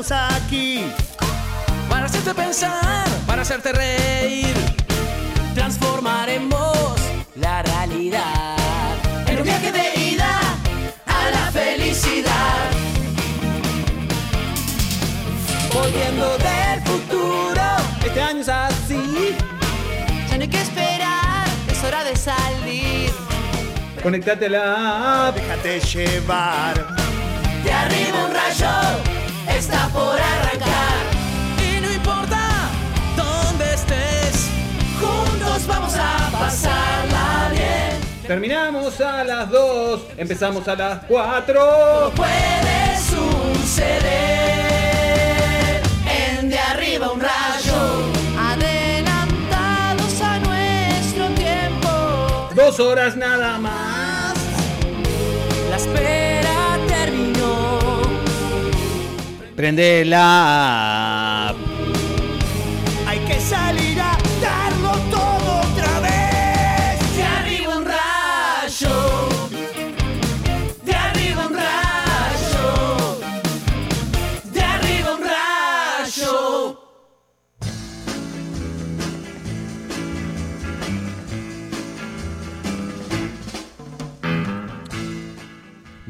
estamos aquí. Para hacerte pensar, para hacerte reír, transformaremos la realidad en un viaje de ida a la felicidad. Volviendo del futuro, este año es así. Ya no hay que esperar, es hora de salir. Conectate a la app. Déjate llevar. De arriba un rayo está por arrancar. Y no importa dónde estés, juntos vamos a pasarla bien. Terminamos a las 2, empezamos a las 4. Puede suceder en de arriba un rayo. Adelantados a nuestro tiempo. Dos horas nada más. La Prende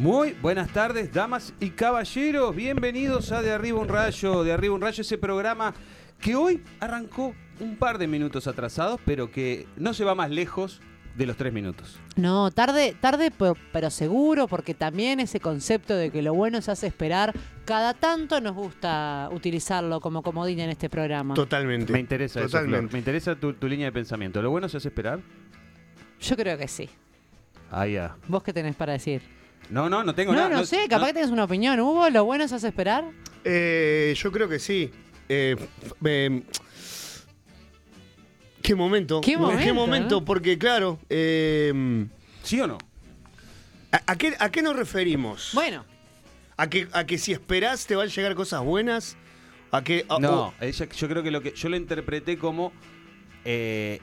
Muy buenas tardes, damas y caballeros. Bienvenidos a De Arriba un Rayo. De Arriba un Rayo, ese programa que hoy arrancó un par de minutos atrasados, pero que no se va más lejos de los tres minutos. No, tarde, tarde, pero, pero seguro, porque también ese concepto de que lo bueno se hace esperar, cada tanto nos gusta utilizarlo como comodín en este programa. Totalmente. Me interesa eso, Flor. Totalmente. Me interesa tu, tu línea de pensamiento. ¿Lo bueno se hace esperar? Yo creo que sí. Ah, ya. ¿Vos qué tenés para decir? No, no, no tengo No, nada. no sé, capaz que tenés una opinión. ¿Hubo? ¿Lo bueno se hace esperar? Eh, yo creo que sí. Eh, eh, ¿Qué momento? ¿Qué momento, momento? no? Porque, claro, eh, ¿Sí o no? ¿a, a qué, a qué nos referimos? Bueno, ¿A que, ¿A que si esperás te van a llegar cosas buenas? ¿A que, a- No, ella- yo creo que lo que yo lo interpreté como eh,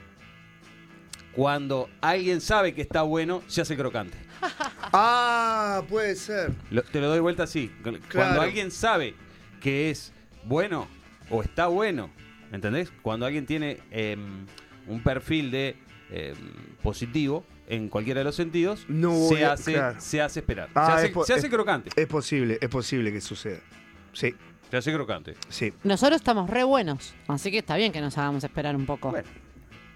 cuando alguien sabe que está bueno, se hace crocante. Ah, puede ser. Lo- te lo doy vuelta así. Cuando Claro. alguien sabe que es bueno o está bueno, ¿entendés? Cuando alguien tiene em, un perfil de em, positivo en cualquiera de los sentidos, No voy se, a- hace, claro. se hace esperar. Ah, se hace, es po- se hace es- crocante. Es posible, es posible que suceda. Sí, Se hace crocante. sí. nosotros estamos re buenos, así que está bien que nos hagamos esperar un poco. Bueno,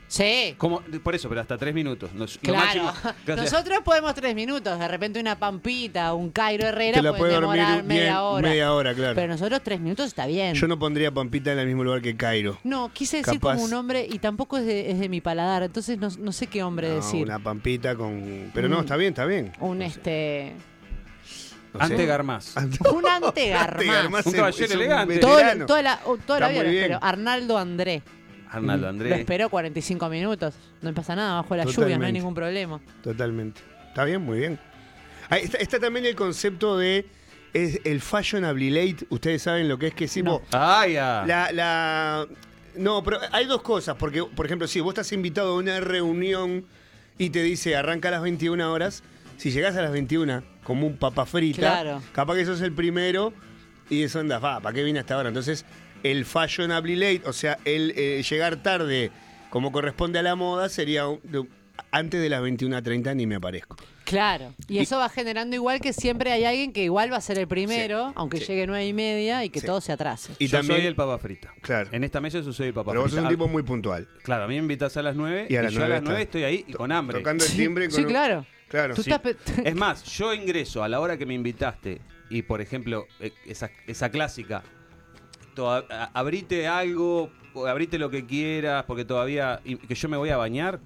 Sí, como, por eso, pero hasta tres minutos. Nos- claro. Nosotros podemos tres minutos, de repente una pampita, un Cairo Herrera la puede demorar bien- media hora. media hora, claro. Pero nosotros tres minutos está bien. Yo no pondría Pampita en el mismo lugar que Cairo. No, quise decir Capaz- como un hombre y tampoco es de, es de mi paladar, entonces no, no sé qué hombre No, decir. Una Pampita con... Pero no, está bien, está bien. Un este. No sé. Ante Garmaz. Un antegarmás. Un caballero elegante. Todo, toda la, toda la vida espero. Arnaldo André. Arnaldo Lo Andrés. esperó 45 minutos. No pasa nada, bajo la lluvia, no hay Totalmente. ningún problema. Totalmente. Está bien, muy bien. Ah, está, está también el concepto de es el fashionably late. Ustedes saben lo que es que si No. vos- Ah, ya. la, la- No, pero hay dos cosas. Porque, por ejemplo, si vos estás invitado a una reunión y te dice arranca a las 21 horas, si llegás a las 21 como un papa frita, Claro. capaz que sos el primero y eso anda, va, ¿para qué vine hasta ahora? Entonces, el fashionably late, o sea, el eh, llegar tarde como corresponde a la moda, sería un- de- antes de las 21.30 ni me aparezco. Claro. Y eso va generando igual que siempre hay alguien que igual va a ser el primero, Sí, aunque sí. llegue nueve y media y que Sí. todo se atrase. Y yo también, soy el papa frita. Claro. En esta mesa yo soy el papa pero vos sos un Ah, tipo muy puntual. Claro, a mí me invitas a las 9 Y y, a las yo a 9 las 9 está. estoy ahí y con hambre. Tocando el timbre con Sí, claro. Claro. Tú Sí. estás pe- Es más, yo ingreso a la hora que me invitaste y, por ejemplo, eh, esa, esa clásica, abrite algo, abrite lo que quieras, porque todavía, y que yo me voy a bañar.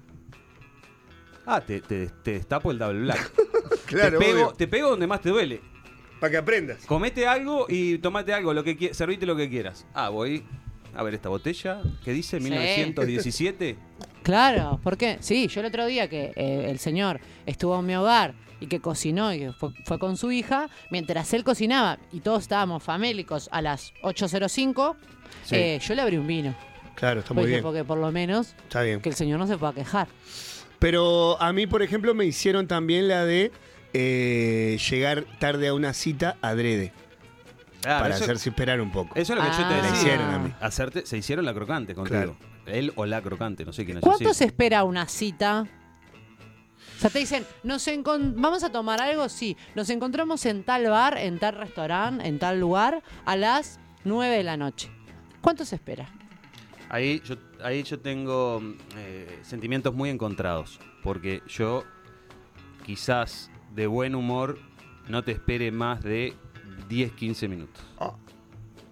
Ah, te, te, te destapo el double black. Claro, te, pego, obvio. te pego donde más te duele. Para que aprendas. Comete algo y tomate algo, lo que servite lo que quieras. Ah, voy a ver esta botella que dice Sí. 1917. Claro, ¿por qué? Sí, yo el otro día que eh, el señor estuvo en mi hogar y que cocinó y que fue, fue con su hija, mientras él cocinaba y todos estábamos famélicos a las 8.05, Sí. eh, yo le abrí un vino. Claro, está Porque muy dije, bien. Porque por lo menos Está bien. que el señor no se pueda quejar. Pero a mí, por ejemplo, me hicieron también la de eh, llegar tarde a una cita adrede. Claro, para eso- hacerse esperar un poco. Eso es lo que yo te Ah. decía. Me hicieron a mí. Hacerte, se hicieron la crocante contigo. Él o la crocante, no sé quién es. ¿Cuánto así. se espera una cita? O sea, te dicen, nos vamos a tomar algo, sí. Nos encontramos en tal bar, en tal restaurante, en tal lugar, a las 9 de la noche. ¿Cuánto se espera? Ahí yo, ahí yo tengo eh, sentimientos muy encontrados. Porque yo, quizás de buen humor, no te espere más de 10, 15 minutos.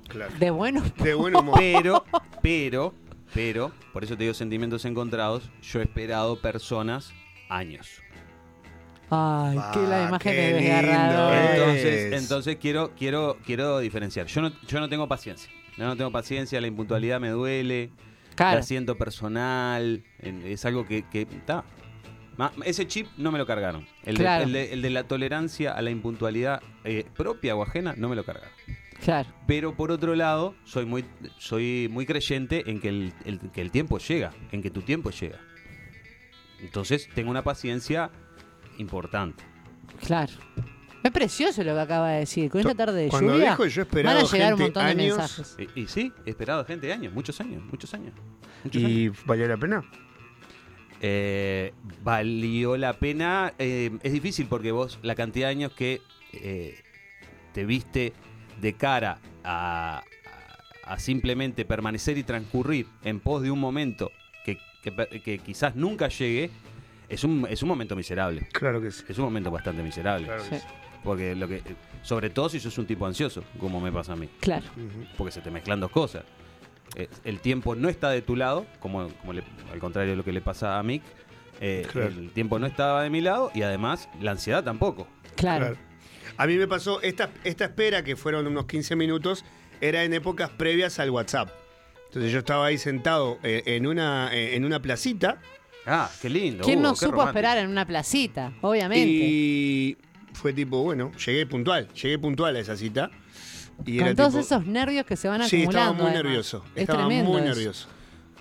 Claro. De bueno. De buen humor. Pero, pero, pero, por eso te digo sentimientos encontrados, yo he esperado personas años. Ay, qué la Ah, imagen qué de lindo, desgarrador. eh. Entonces, Es. entonces quiero, quiero, quiero diferenciar. Yo no, yo no tengo paciencia. Yo no tengo paciencia, la impuntualidad me duele, Claro. la siento personal, es algo que está. ese chip no me lo cargaron. El, de- Claro. el de, el de la tolerancia a la impuntualidad eh, propia o ajena no me lo cargaron. Claro. Pero por otro lado, soy muy, soy muy creyente en que el, el- que el tiempo llega, en que tu tiempo llega. Entonces tengo una paciencia importante. Claro. Es precioso lo que acaba de decir. Con esta tarde de Cuando lluvia dijo yo he esperado van a llegar un montón de años mensajes. Y, y sí, he esperado gente de años, muchos años, muchos años. muchos años. ¿Y valió la pena? Eh, valió la pena. eh, es difícil porque vos, la cantidad de años que eh, te viste de cara a, simplemente permanecer y transcurrir en pos de un momento que, que quizás nunca llegue, es un, es un momento miserable. Claro que sí. Es un momento bastante miserable. Claro que Sí. sí. Porque lo que. Sobre todo si sos un tipo ansioso, como me pasa a mí. Claro. Porque se te mezclan dos cosas. Eh, el tiempo no está de tu lado, como, como le- al contrario de lo que le pasa a Mick. Eh, Claro. El tiempo no estaba de mi lado y además la ansiedad tampoco. Claro. Claro. A mí me pasó, esta, esta espera, que fueron unos 15 minutos, era en épocas previas al WhatsApp. Entonces yo estaba ahí sentado eh, en, una, eh, en una placita Ah, qué lindo. ¿Quién Hugo, no qué supo romántico. esperar en una placita? Obviamente. y fue tipo, bueno, llegué puntual, llegué puntual a esa cita. Y Con era todos tipo- esos nervios que se van Sí, estaba acumulando. muy además. nervioso. Es estaba muy eso. nervioso.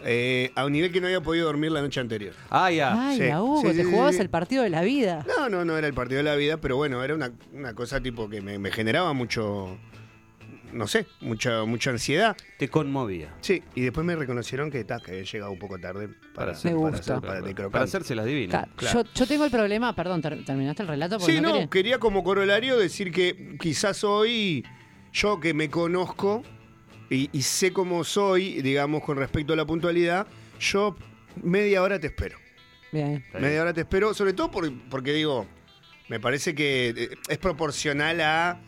Eh, a un nivel que no había podido dormir la noche anterior. Ah, ya. Ay, Sí, a Hugo, sí, te sí, jugabas sí. el partido de la vida. No, no, no era el partido de la vida, pero bueno, era una, una cosa tipo que me, me generaba mucho, no sé, mucha, mucha ansiedad. Te conmovía. Sí, y después me reconocieron que, ta, que había llegado un poco tarde para, Para hacer, Me para, gusta. hacer- para hacerse las divinas. Claro, claro. Yo, yo tengo el problema, perdón, ter- ¿terminaste el relato? Porque Sí, no, quería- quería como corolario decir que quizás hoy, yo que me conozco y, y sé cómo soy, digamos, con respecto a la puntualidad, yo media hora te espero. Bien. Media hora te espero, sobre todo por- porque digo, me parece que eh, es proporcional a, a,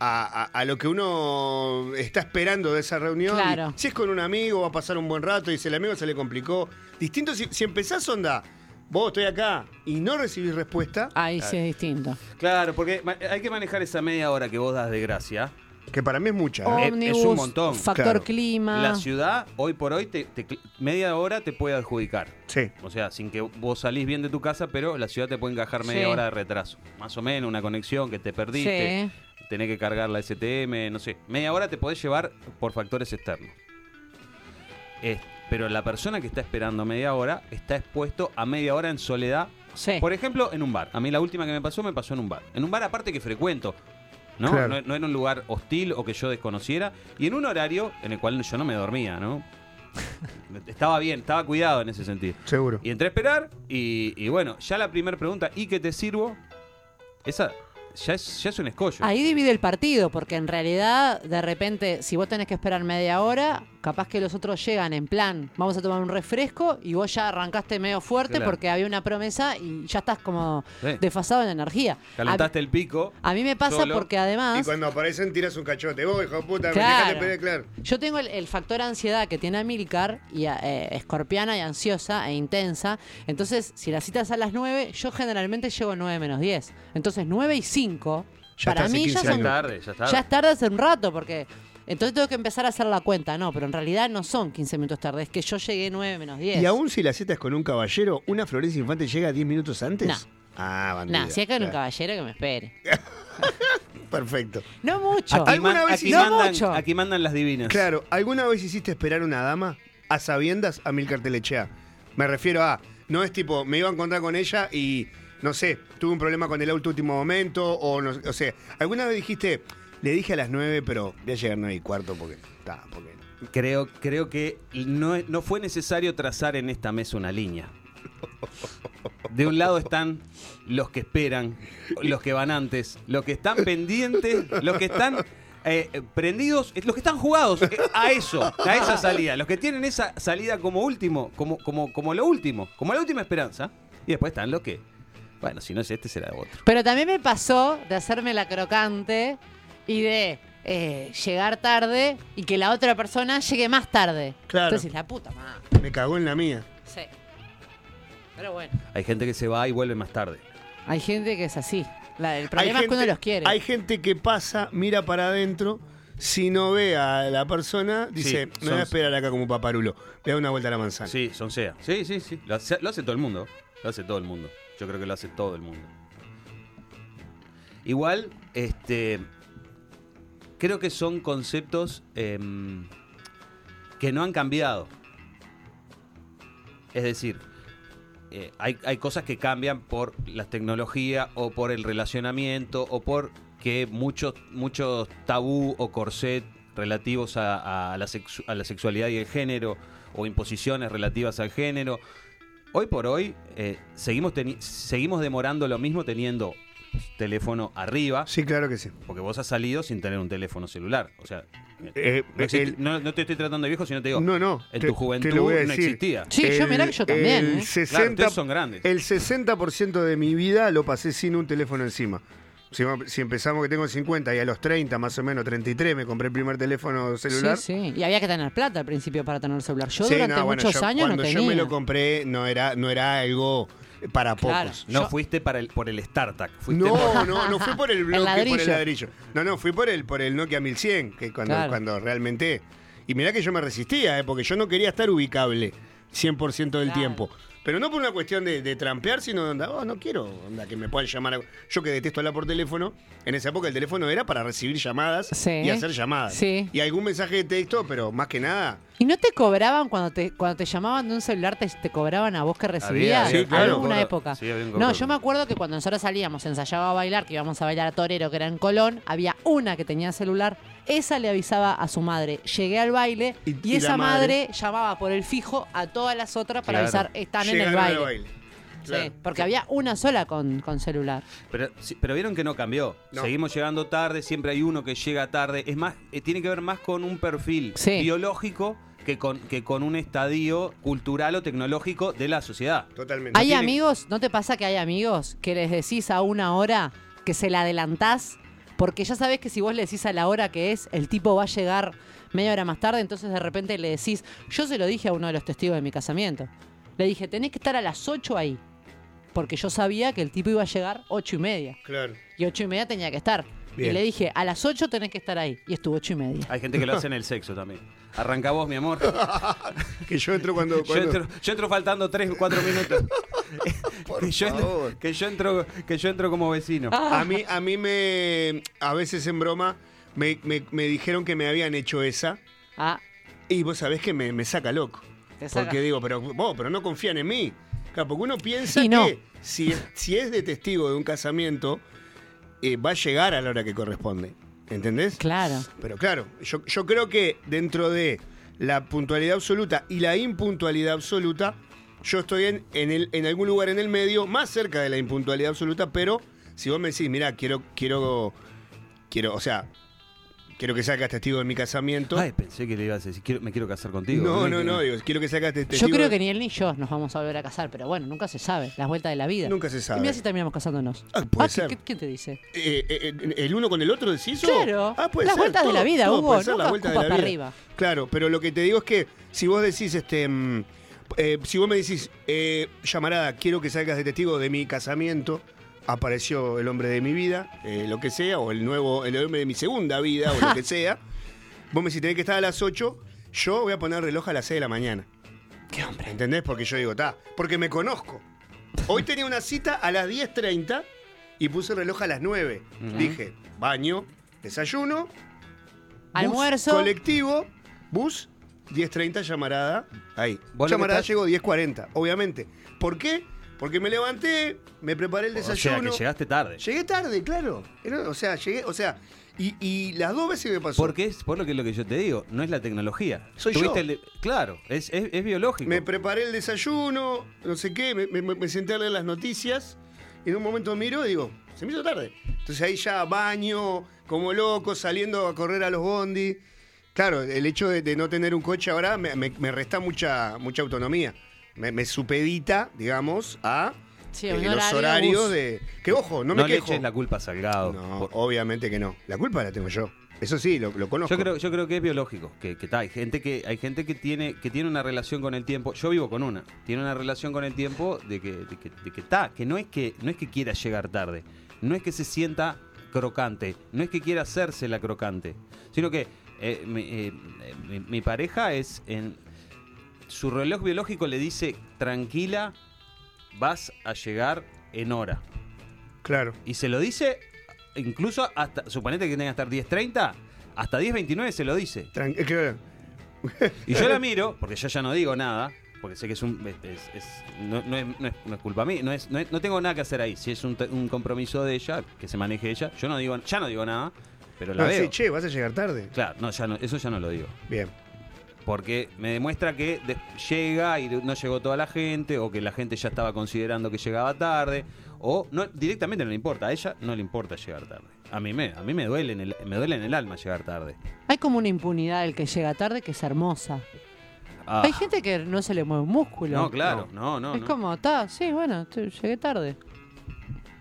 a- a lo que uno está esperando de esa reunión. Claro. Si es con un amigo, va a pasar un buen rato y si el amigo se le complicó. Distinto si, si empezás onda, vos estoy acá y no recibís respuesta, Ahí sí es distinto. Claro, porque hay que manejar esa media hora que vos das de gracia. Que para mí es mucha. ¿eh? es un Ómnibus, montón. factor Claro. clima. La ciudad, hoy por hoy, te, te cl- media hora te puede adjudicar. Sí. O sea, sin que vos salís bien de tu casa, pero la ciudad te puede encajar media Sí. hora de retraso. Más o menos, una conexión que te perdiste, Sí. tenés que cargar la STM, no sé. Media hora te podés llevar por factores externos. Eh, pero la persona que está esperando media hora está expuesto a media hora en soledad. Sí. Por ejemplo, en un bar. A mí la última que me pasó me pasó en un bar. En un bar aparte que frecuento. ¿No? Claro. No, no era un lugar hostil o que yo desconociera. Y en un horario en el cual yo no me dormía, ¿no? estaba bien, estaba cuidado en ese sentido. Seguro. Y entré a esperar y, y bueno, ya la primera pregunta, ¿y qué te sirvo? Esa ya es, ya es un escollo. Ahí divide el partido, porque en realidad, de repente, si vos tenés que esperar media hora, capaz que los otros llegan en plan, vamos a tomar un refresco y vos ya arrancaste medio fuerte Claro. porque había una promesa y ya estás como Sí. desfasado en energía. Calentaste el pico. A, a mí me pasa solo. porque Y además... cuando aparecen tiras un cachote. Vos, hijo de puta, me Claro. dejaste pelear, claro. Yo tengo el, el factor ansiedad que tiene Amilcar, y eh, escorpiana y ansiosa e intensa. Entonces, si la cita es a las 9, yo generalmente llego 9 menos 10. Entonces, 9 y 5, Ya para mí 15 ya son es tarde, ya es tarde. ya es tarde hace un rato, porque entonces tengo que empezar a hacer la cuenta, no, pero en realidad no son 15 minutos tarde, es que yo llegué 9 menos 10. Y aún si la cita es con un caballero, ¿una Florencia Infante llega 10 minutos antes? No. Ah, bandida. Nah, si es con un caballero que me espere. Perfecto. No mucho. Aquí, ¿Alguna man- vez aquí No mandan, mucho. aquí mandan las divinas. Claro, ¿alguna vez hiciste esperar una dama a sabiendas a Milcar Telechea? Me refiero a, no es tipo, me iba a encontrar con ella y, no sé, tuve un problema con el auto último momento, o no o sea, ¿alguna vez dijiste, Le dije a las 9, pero voy a llegar 9 y cuarto porque. Está, porque. Creo, creo que no, no fue necesario trazar en esta mesa una línea. De un lado están los que esperan, los que van antes, los que están pendientes, los que están eh, prendidos, eh, los que están jugados eh, a eso, a esa salida, los que tienen esa salida como último, como, como, como lo último, como la última esperanza. Y después están los que, bueno, si no es este, será otro. Pero también me pasó de hacerme la crocante y de eh, llegar tarde y que la otra persona llegue más tarde. Claro. Entonces, la puta madre. Me cagó en la mía. Sí. Pero bueno, Hay gente que se va y vuelve más tarde. hay gente que es así. La- el problema Hay es que uno los quiere. Hay gente que pasa, mira para adentro. Si no ve a la persona, dice: Sí, Me voy a esperar acá como paparulo. Le da una vuelta a la manzana. Sí, son sea. Sí, sí, sí. Lo hace, lo hace todo el mundo. Lo hace todo el mundo. Yo creo que lo hace todo el mundo. Igual, este. Creo que son conceptos em, que no han cambiado. Es decir, eh, hay, hay cosas que cambian por la tecnología o por el relacionamiento o por que muchos muchos tabú o corset relativos a, la a la sexualidad y el género o imposiciones relativas al género. Hoy por hoy eh, seguimos, seguimos demorando lo mismo teniendo teléfono arriba, Sí, claro que sí. porque vos has salido sin tener un teléfono celular. O sea, Eh, no, existe- el- no- no te estoy tratando de viejo, sino te digo, no, no. en te- tu juventud no existía. Sí, yo mirá que yo también, El ¿eh? 60, Claro, son grandes. El 60% de mi vida lo pasé sin un teléfono encima. Si, si empezamos que tengo 50 y a los 30, más o menos 33, me compré el primer teléfono celular. Sí, sí. Y había que tener plata al principio para tener celular. Yo Sí, durante no, bueno, muchos yo- años no cuando tenía. yo me lo compré no era, no era algo para Claro. pocos. No Yo- fuiste para el, por el StarTAC. Fuiste No, por- no, no fui por el El bloque, por el ladrillo. ladrillo. No, no, fui por el, por el Nokia 1100, que cuando, Claro. cuando realmente... Y mirá que yo me resistía, eh, porque yo no quería estar ubicable 100% del Claro. tiempo. Pero no por una cuestión de, de trampear, sino de onda, oh, no quiero onda, que me puedan llamar. a- Yo que detesto hablar por teléfono, en esa época el teléfono era para recibir llamadas Sí. y hacer llamadas. Sí. Y algún mensaje de texto, pero más que nada... ¿Y no te cobraban cuando te, cuando te llamaban de un celular, te, te cobraban a vos que recibías? había, claro. Alguna época. sí, había un no, yo me acuerdo que cuando nosotros salíamos, ensayaba a bailar, que íbamos a bailar a Torero, que era en Colón, había una que tenía celular, esa le avisaba a su madre. Llegué al baile Y- y, y esa madre- madre llamaba por el fijo a todas las otras para Claro. avisar, están en el baile. Sí, Claro. porque había una sola con, con celular. Pero, sí, pero vieron que no cambió. No. Seguimos llegando tarde, siempre hay uno que llega tarde. Es más, eh, tiene que ver más con un perfil Sí. biológico que con, que con un estadio cultural o tecnológico de la sociedad. Totalmente. Hay tiene- amigos, ¿no te pasa que hay amigos que les decís a una hora que se la adelantás? Porque ya sabés que si vos le decís a la hora que es, el tipo va a llegar media hora más tarde, entonces de repente le decís, yo se lo dije a uno de los testigos de mi casamiento. Le dije, tenés que estar a las 8 ahí. Porque yo sabía que el tipo iba a llegar ocho y media. Claro. Y ocho y media tenía que estar. Bien. Y le dije, a las 8 tenés que estar ahí. Y estuvo ocho y media. Hay gente que lo hace en el sexo también. Arranca vos, mi amor. Que yo entro cuando... Yo entro, yo entro faltando 3 o 4 minutos. que, yo entro, favor. que, yo entro, que yo entro como vecino. A mí, a mí me. A veces en broma me, me- me dijeron que me habían hecho esa. Ah, Y vos sabés que me, me saca loco. te saca. Porque digo, pero vos, pero no confían en mí. Claro, porque uno piensa Y no. que si, es- si es de testigo de un casamiento, eh, va a llegar a la hora que corresponde. ¿Entendés? Claro. Pero claro, yo, yo creo que dentro de la puntualidad absoluta y la impuntualidad absoluta, yo estoy en, en, el- en algún lugar en el medio, más cerca de la impuntualidad absoluta, pero si vos me decís, mira, quiero, quiero, quiero, o sea, quiero que sacas testigo de mi casamiento. Ay, pensé que le ibas a decir, quiero- me quiero casar contigo. no, no, no, digo, quiero que sacas testigo. Yo creo que ni él ni yo nos vamos a volver a casar, pero bueno, nunca se sabe. Las vueltas de la vida. Nunca se sabe. Y mira si terminamos casándonos. Ah, puede ¿qué- ser. qué- ¿Quién te dice? Eh, eh, eh, ¿El uno con el otro decís? Claro, Ah, puede las ser, vueltas de la vida, todo Hugo, puede ser, nunca las vueltas de la para vida. arriba. Claro, pero lo que te digo es que si vos decís, este, mm, eh, si vos me decís, eh, llamarada, quiero que salgas de testigo de mi casamiento, apareció el hombre de mi vida, eh, lo que sea, o el nuevo, el hombre de mi segunda vida, o lo que sea, vos me decís, tenés que estar a las 8, yo voy a poner reloj a las 6 de la mañana. ¿Qué hombre? ¿Entendés? Porque yo digo, está, porque me conozco. Hoy tenía una cita a las 10.30 y puse el reloj a las 9. Dije, baño, desayuno, bus Almuerzo. colectivo, bus, 10.30 llamarada, ahí. Llamarada llegó 10.40, obviamente. ¿Por qué? Porque me levanté, me preparé el O sea, desayuno. que llegaste tarde. Llegué tarde, claro. Era- o sea, llegué, o sea, Y, y las dos veces que me pasó. Porque es por lo que lo que yo te digo, no es la tecnología. Soy yo. el claro, es, es- es biológico. Me preparé el desayuno, no sé qué, me, me- me senté a leer las noticias y en un momento miro y digo, se me hizo tarde. Entonces ahí ya baño, como loco, saliendo a correr a los bondi. Claro, el hecho de, de no tener un coche ahora me, me- me resta mucha, mucha autonomía. Me, me supedita, digamos, a Sí, eh, los horario horarios bus. de... Que ojo, no no me le quejo. eches la culpa a Salgado. No, Por- obviamente que no. La culpa la tengo yo. Eso sí, lo, lo conozco. Yo creo, yo creo que es biológico, que, que ta, hay gente que hay gente que tiene que tiene una relación con el tiempo. Yo vivo con una, tiene una relación con el tiempo de que de que, de que ta, que no es que no es que quiera llegar tarde, no es que se sienta crocante, no es que quiera hacerse la crocante, sino que eh, mi, eh, mi- mi pareja es en su reloj biológico le dice tranquila, vas a llegar en hora. Claro. Y se lo dice incluso hasta, suponete que tenga que estar 10.30, hasta 10.29 se lo dice. Tran- claro. Y yo la miro, porque yo ya no digo nada, porque sé que es un. es- es- es- no, no es, no es- culpa mía, no, es, no, tengo nada que hacer ahí. Si es un, compromiso de ella, que se maneje ella, yo no digo, ya no digo nada, pero la veo. sí, che, vas a llegar tarde. Claro, no, ya no, eso ya no lo digo. Bien. Porque me demuestra que de- llega y no llegó toda la gente, o que la gente ya estaba considerando que llegaba tarde, o no, directamente no le importa. A ella no le importa llegar tarde. A mí me, a mí me duele en el, me duele en el alma llegar tarde. Hay como una impunidad del que llega tarde que es hermosa. Ah, Hay gente que no se le mueve un músculo. no, claro, no, no. es no. como, está, sí, bueno, llegué tarde.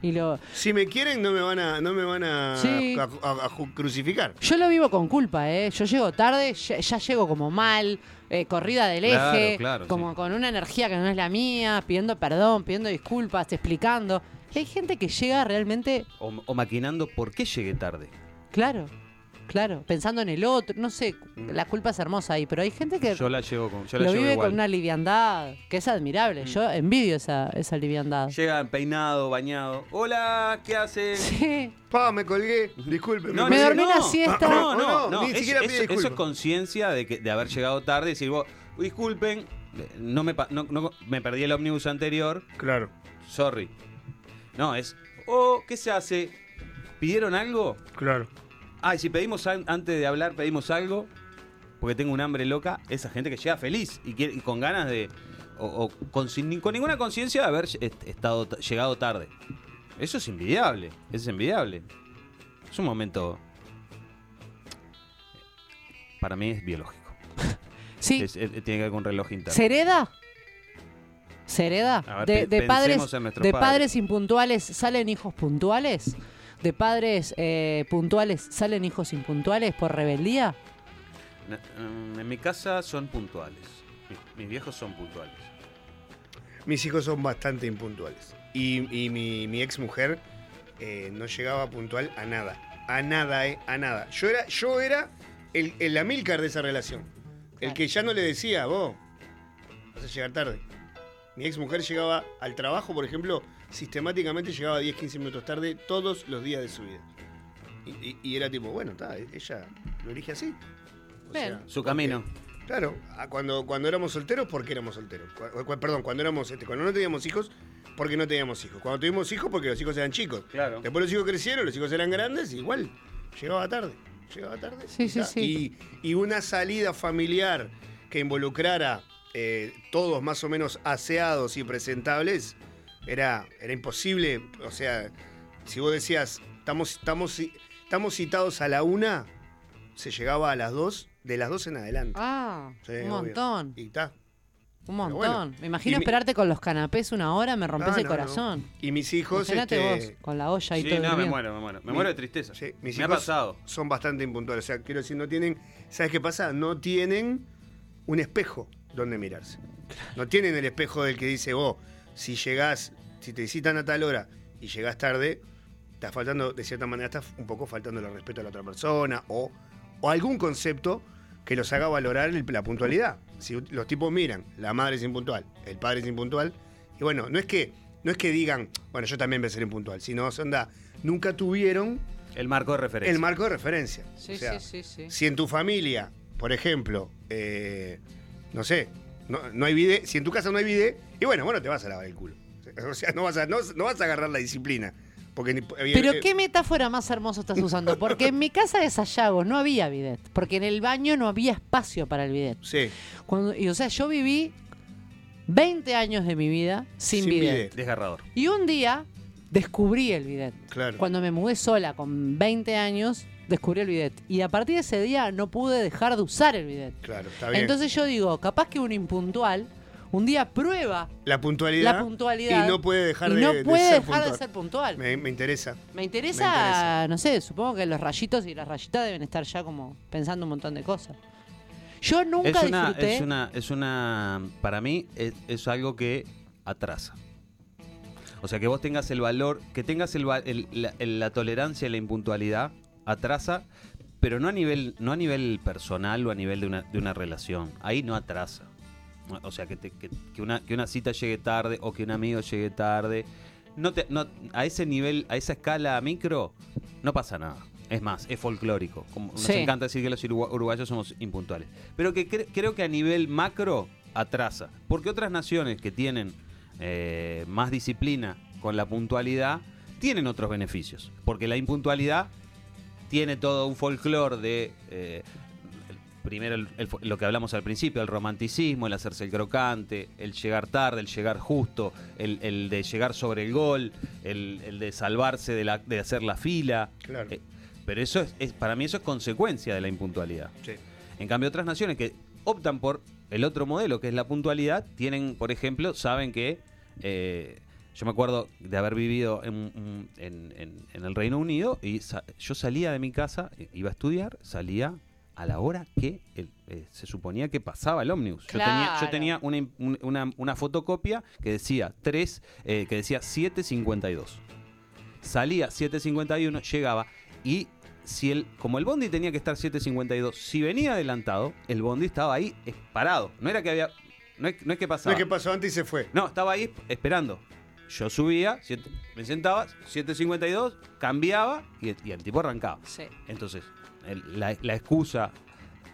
Y lo, Si me quieren, no me van a, no me van a, Sí. a- a- a ju- crucificar. Yo lo vivo con culpa, ¿eh? Yo llego tarde, ya, ya llego como mal, eh, corrida del Claro, eje, claro, como sí. con una energía que no es la mía, pidiendo perdón, pidiendo disculpas, explicando. Y hay gente que llega realmente, O, o maquinando por qué llegué tarde. claro, claro, pensando en el otro, no sé, la culpa es hermosa ahí, pero hay gente que Yo la llevo con, yo la lo llevo vive igual. con una liviandad, que es admirable. Yo envidio esa, esa liviandad. Llega peinado, bañado. Hola, ¿qué hacen? Sí. Pa, me colgué. Disculpe. No, Me no, dormí no. una siesta. No, no, No, no. ni siquiera es- pide eso, disculpas. es conciencia de, que, de haber llegado tarde y decir, vos, disculpen, no me, no- me perdí el ómnibus anterior, Claro. sorry. No, es, oh, ¿qué se hace? ¿Pidieron algo? Claro. Ah, y si pedimos an- antes de hablar, pedimos algo, porque tengo un hambre loca, esa gente que llega feliz y, quiere- y con ganas de. O, o con, sin con ninguna conciencia de haber est- estado, llegado tarde. Eso es envidiable, es envidiable. Es un momento. Para mí es biológico. Sí, Es- es- tiene que ver con un reloj interno. ¿Se hereda? ¿Se hereda? A ver, De, de padres, de padres. padres impuntuales salen hijos puntuales. ¿De padres eh, puntuales salen hijos impuntuales por rebeldía? En mi casa son puntuales. Mis, mis viejos son puntuales. Mis hijos son bastante impuntuales. Y, y mi, mi ex mujer no llegaba puntual a nada. A nada, eh, a nada. Yo era, yo era el, el Amílcar de esa relación. El que ya no le decía, vos, vas a llegar tarde. Mi ex mujer llegaba al trabajo, por ejemplo, sistemáticamente llegaba 10, 15 minutos tarde todos los días de su vida. Y, y- y era tipo, bueno, está, ella lo elige así. O Bien. Su camino. Claro, cuando, cuando éramos solteros, ¿por qué éramos solteros? Cu- cu- perdón, cuando éramos este, cuando no teníamos hijos, porque no teníamos hijos. Cuando tuvimos hijos, porque los hijos eran chicos. Claro. Después los hijos crecieron, los hijos eran grandes, igual. Llegaba tarde. Llegaba tarde. Sí, y sí, sí. Y, y una salida familiar que involucrara eh, todos más o menos aseados y presentables, era, era imposible. O sea, si vos decías, estamos, estamos, estamos citados a la una, se llegaba a las dos, de las dos en adelante. Ah, Sí, un obvio. montón, Y está. un montón. bueno. Me imagino Y mi- esperarte con los canapés una hora, me rompes No, el no, corazón. no. Y mis hijos. Imagínate este, vos, con la olla y Sí, todo. no, me muero, me muero. Me Mi- muero de tristeza. sí, mis me ha hijos pasado. Son bastante impuntuales. O sea, quiero decir, no tienen. ¿Sabes qué pasa? No tienen un espejo donde mirarse. No tienen el espejo del que dice, vos, si llegás, si te citan a tal hora y llegás tarde, estás faltando, de cierta manera, estás un poco faltando el respeto a la otra persona o, o algún concepto que los haga valorar el- la puntualidad. Si los tipos miran, la madre es impuntual, el padre es impuntual, y bueno, no es que, no es que digan, bueno, yo también voy a ser impuntual, sino, onda, nunca tuvieron El marco de referencia. el marco de referencia. Sí, O sea, sí, sí, sí. Si en tu familia, por ejemplo, eh, no sé, no, no hay vide, si en tu casa no hay vide, y bueno, bueno, te vas a lavar el culo. O sea, no vas a, no, no vas a agarrar la disciplina. Porque ni- había- Pero eh, qué metáfora más hermosa estás usando. Porque en mi casa de Sayago no había bidet. Porque en el baño no había espacio para el bidet. Sí, Cuando, y o sea, yo viví 20 años de mi vida sin, Sin bidet. bidet. Desgarrador. Y un día descubrí el bidet. claro. Cuando me mudé sola con 20 años, descubrí el bidet. Y a partir de ese día no pude dejar de usar el bidet. Claro, está bien. Entonces yo digo, capaz que un impuntual un día prueba la puntualidad. la puntualidad Y no puede dejar y de, no de puede ser dejar puntual. de ser puntual. Me, Me, me interesa. me interesa. no sé, supongo que los rayitos y las rayitas deben estar ya como pensando un montón de cosas. Yo nunca Es una, disfruté. es una, es una, para mí es, es algo que atrasa. O sea, que vos tengas el valor, que tengas el, va- el- la, el- la tolerancia y la impuntualidad, atrasa, pero no a nivel, no a nivel personal o a nivel de una, de una relación. Ahí no atrasa. O sea, que, te- que, que una, que una cita llegue tarde o que un amigo llegue tarde. No te, no, a ese nivel, a esa escala micro, no pasa nada. Es más, es folclórico. Como nos Sí. encanta decir que los urugua- uruguayos somos impuntuales. Pero que cre- creo que a nivel macro atrasa. Porque otras naciones que tienen eh, más disciplina con la puntualidad tienen otros beneficios. Porque la impuntualidad tiene todo un folclore de. eh, primero, el- lo que hablamos al principio, el romanticismo, el hacerse el crocante, el llegar tarde, el llegar justo, el, el de llegar sobre el gol, el, de salvarse de, la, de hacer la fila. Claro. Eh, pero eso es, es- para mí eso es consecuencia de la impuntualidad. Sí. En cambio, otras naciones que optan por el otro modelo, que es la puntualidad, tienen, por ejemplo, saben que. eh, yo me acuerdo de haber vivido en, en- en- en el Reino Unido y sa- yo salía de mi casa, iba a estudiar, salía a la hora que el- eh, se suponía que pasaba el ómnibus. Yo tenía, yo Claro. tenía una, im- un- una- una fotocopia que decía 3, eh, que decía 7.52 salía 7.51, llegaba y si el, como el bondi tenía que estar 7.52, si venía adelantado, el bondi estaba ahí eh, parado. No era que había. No es, no es que No pasaba. es que pasó antes y se fue. No, estaba ahí esperando. Yo subía, siete- me sentaba, 7.52, cambiaba y, y el tipo arrancaba. Sí. Entonces, el- la, la excusa,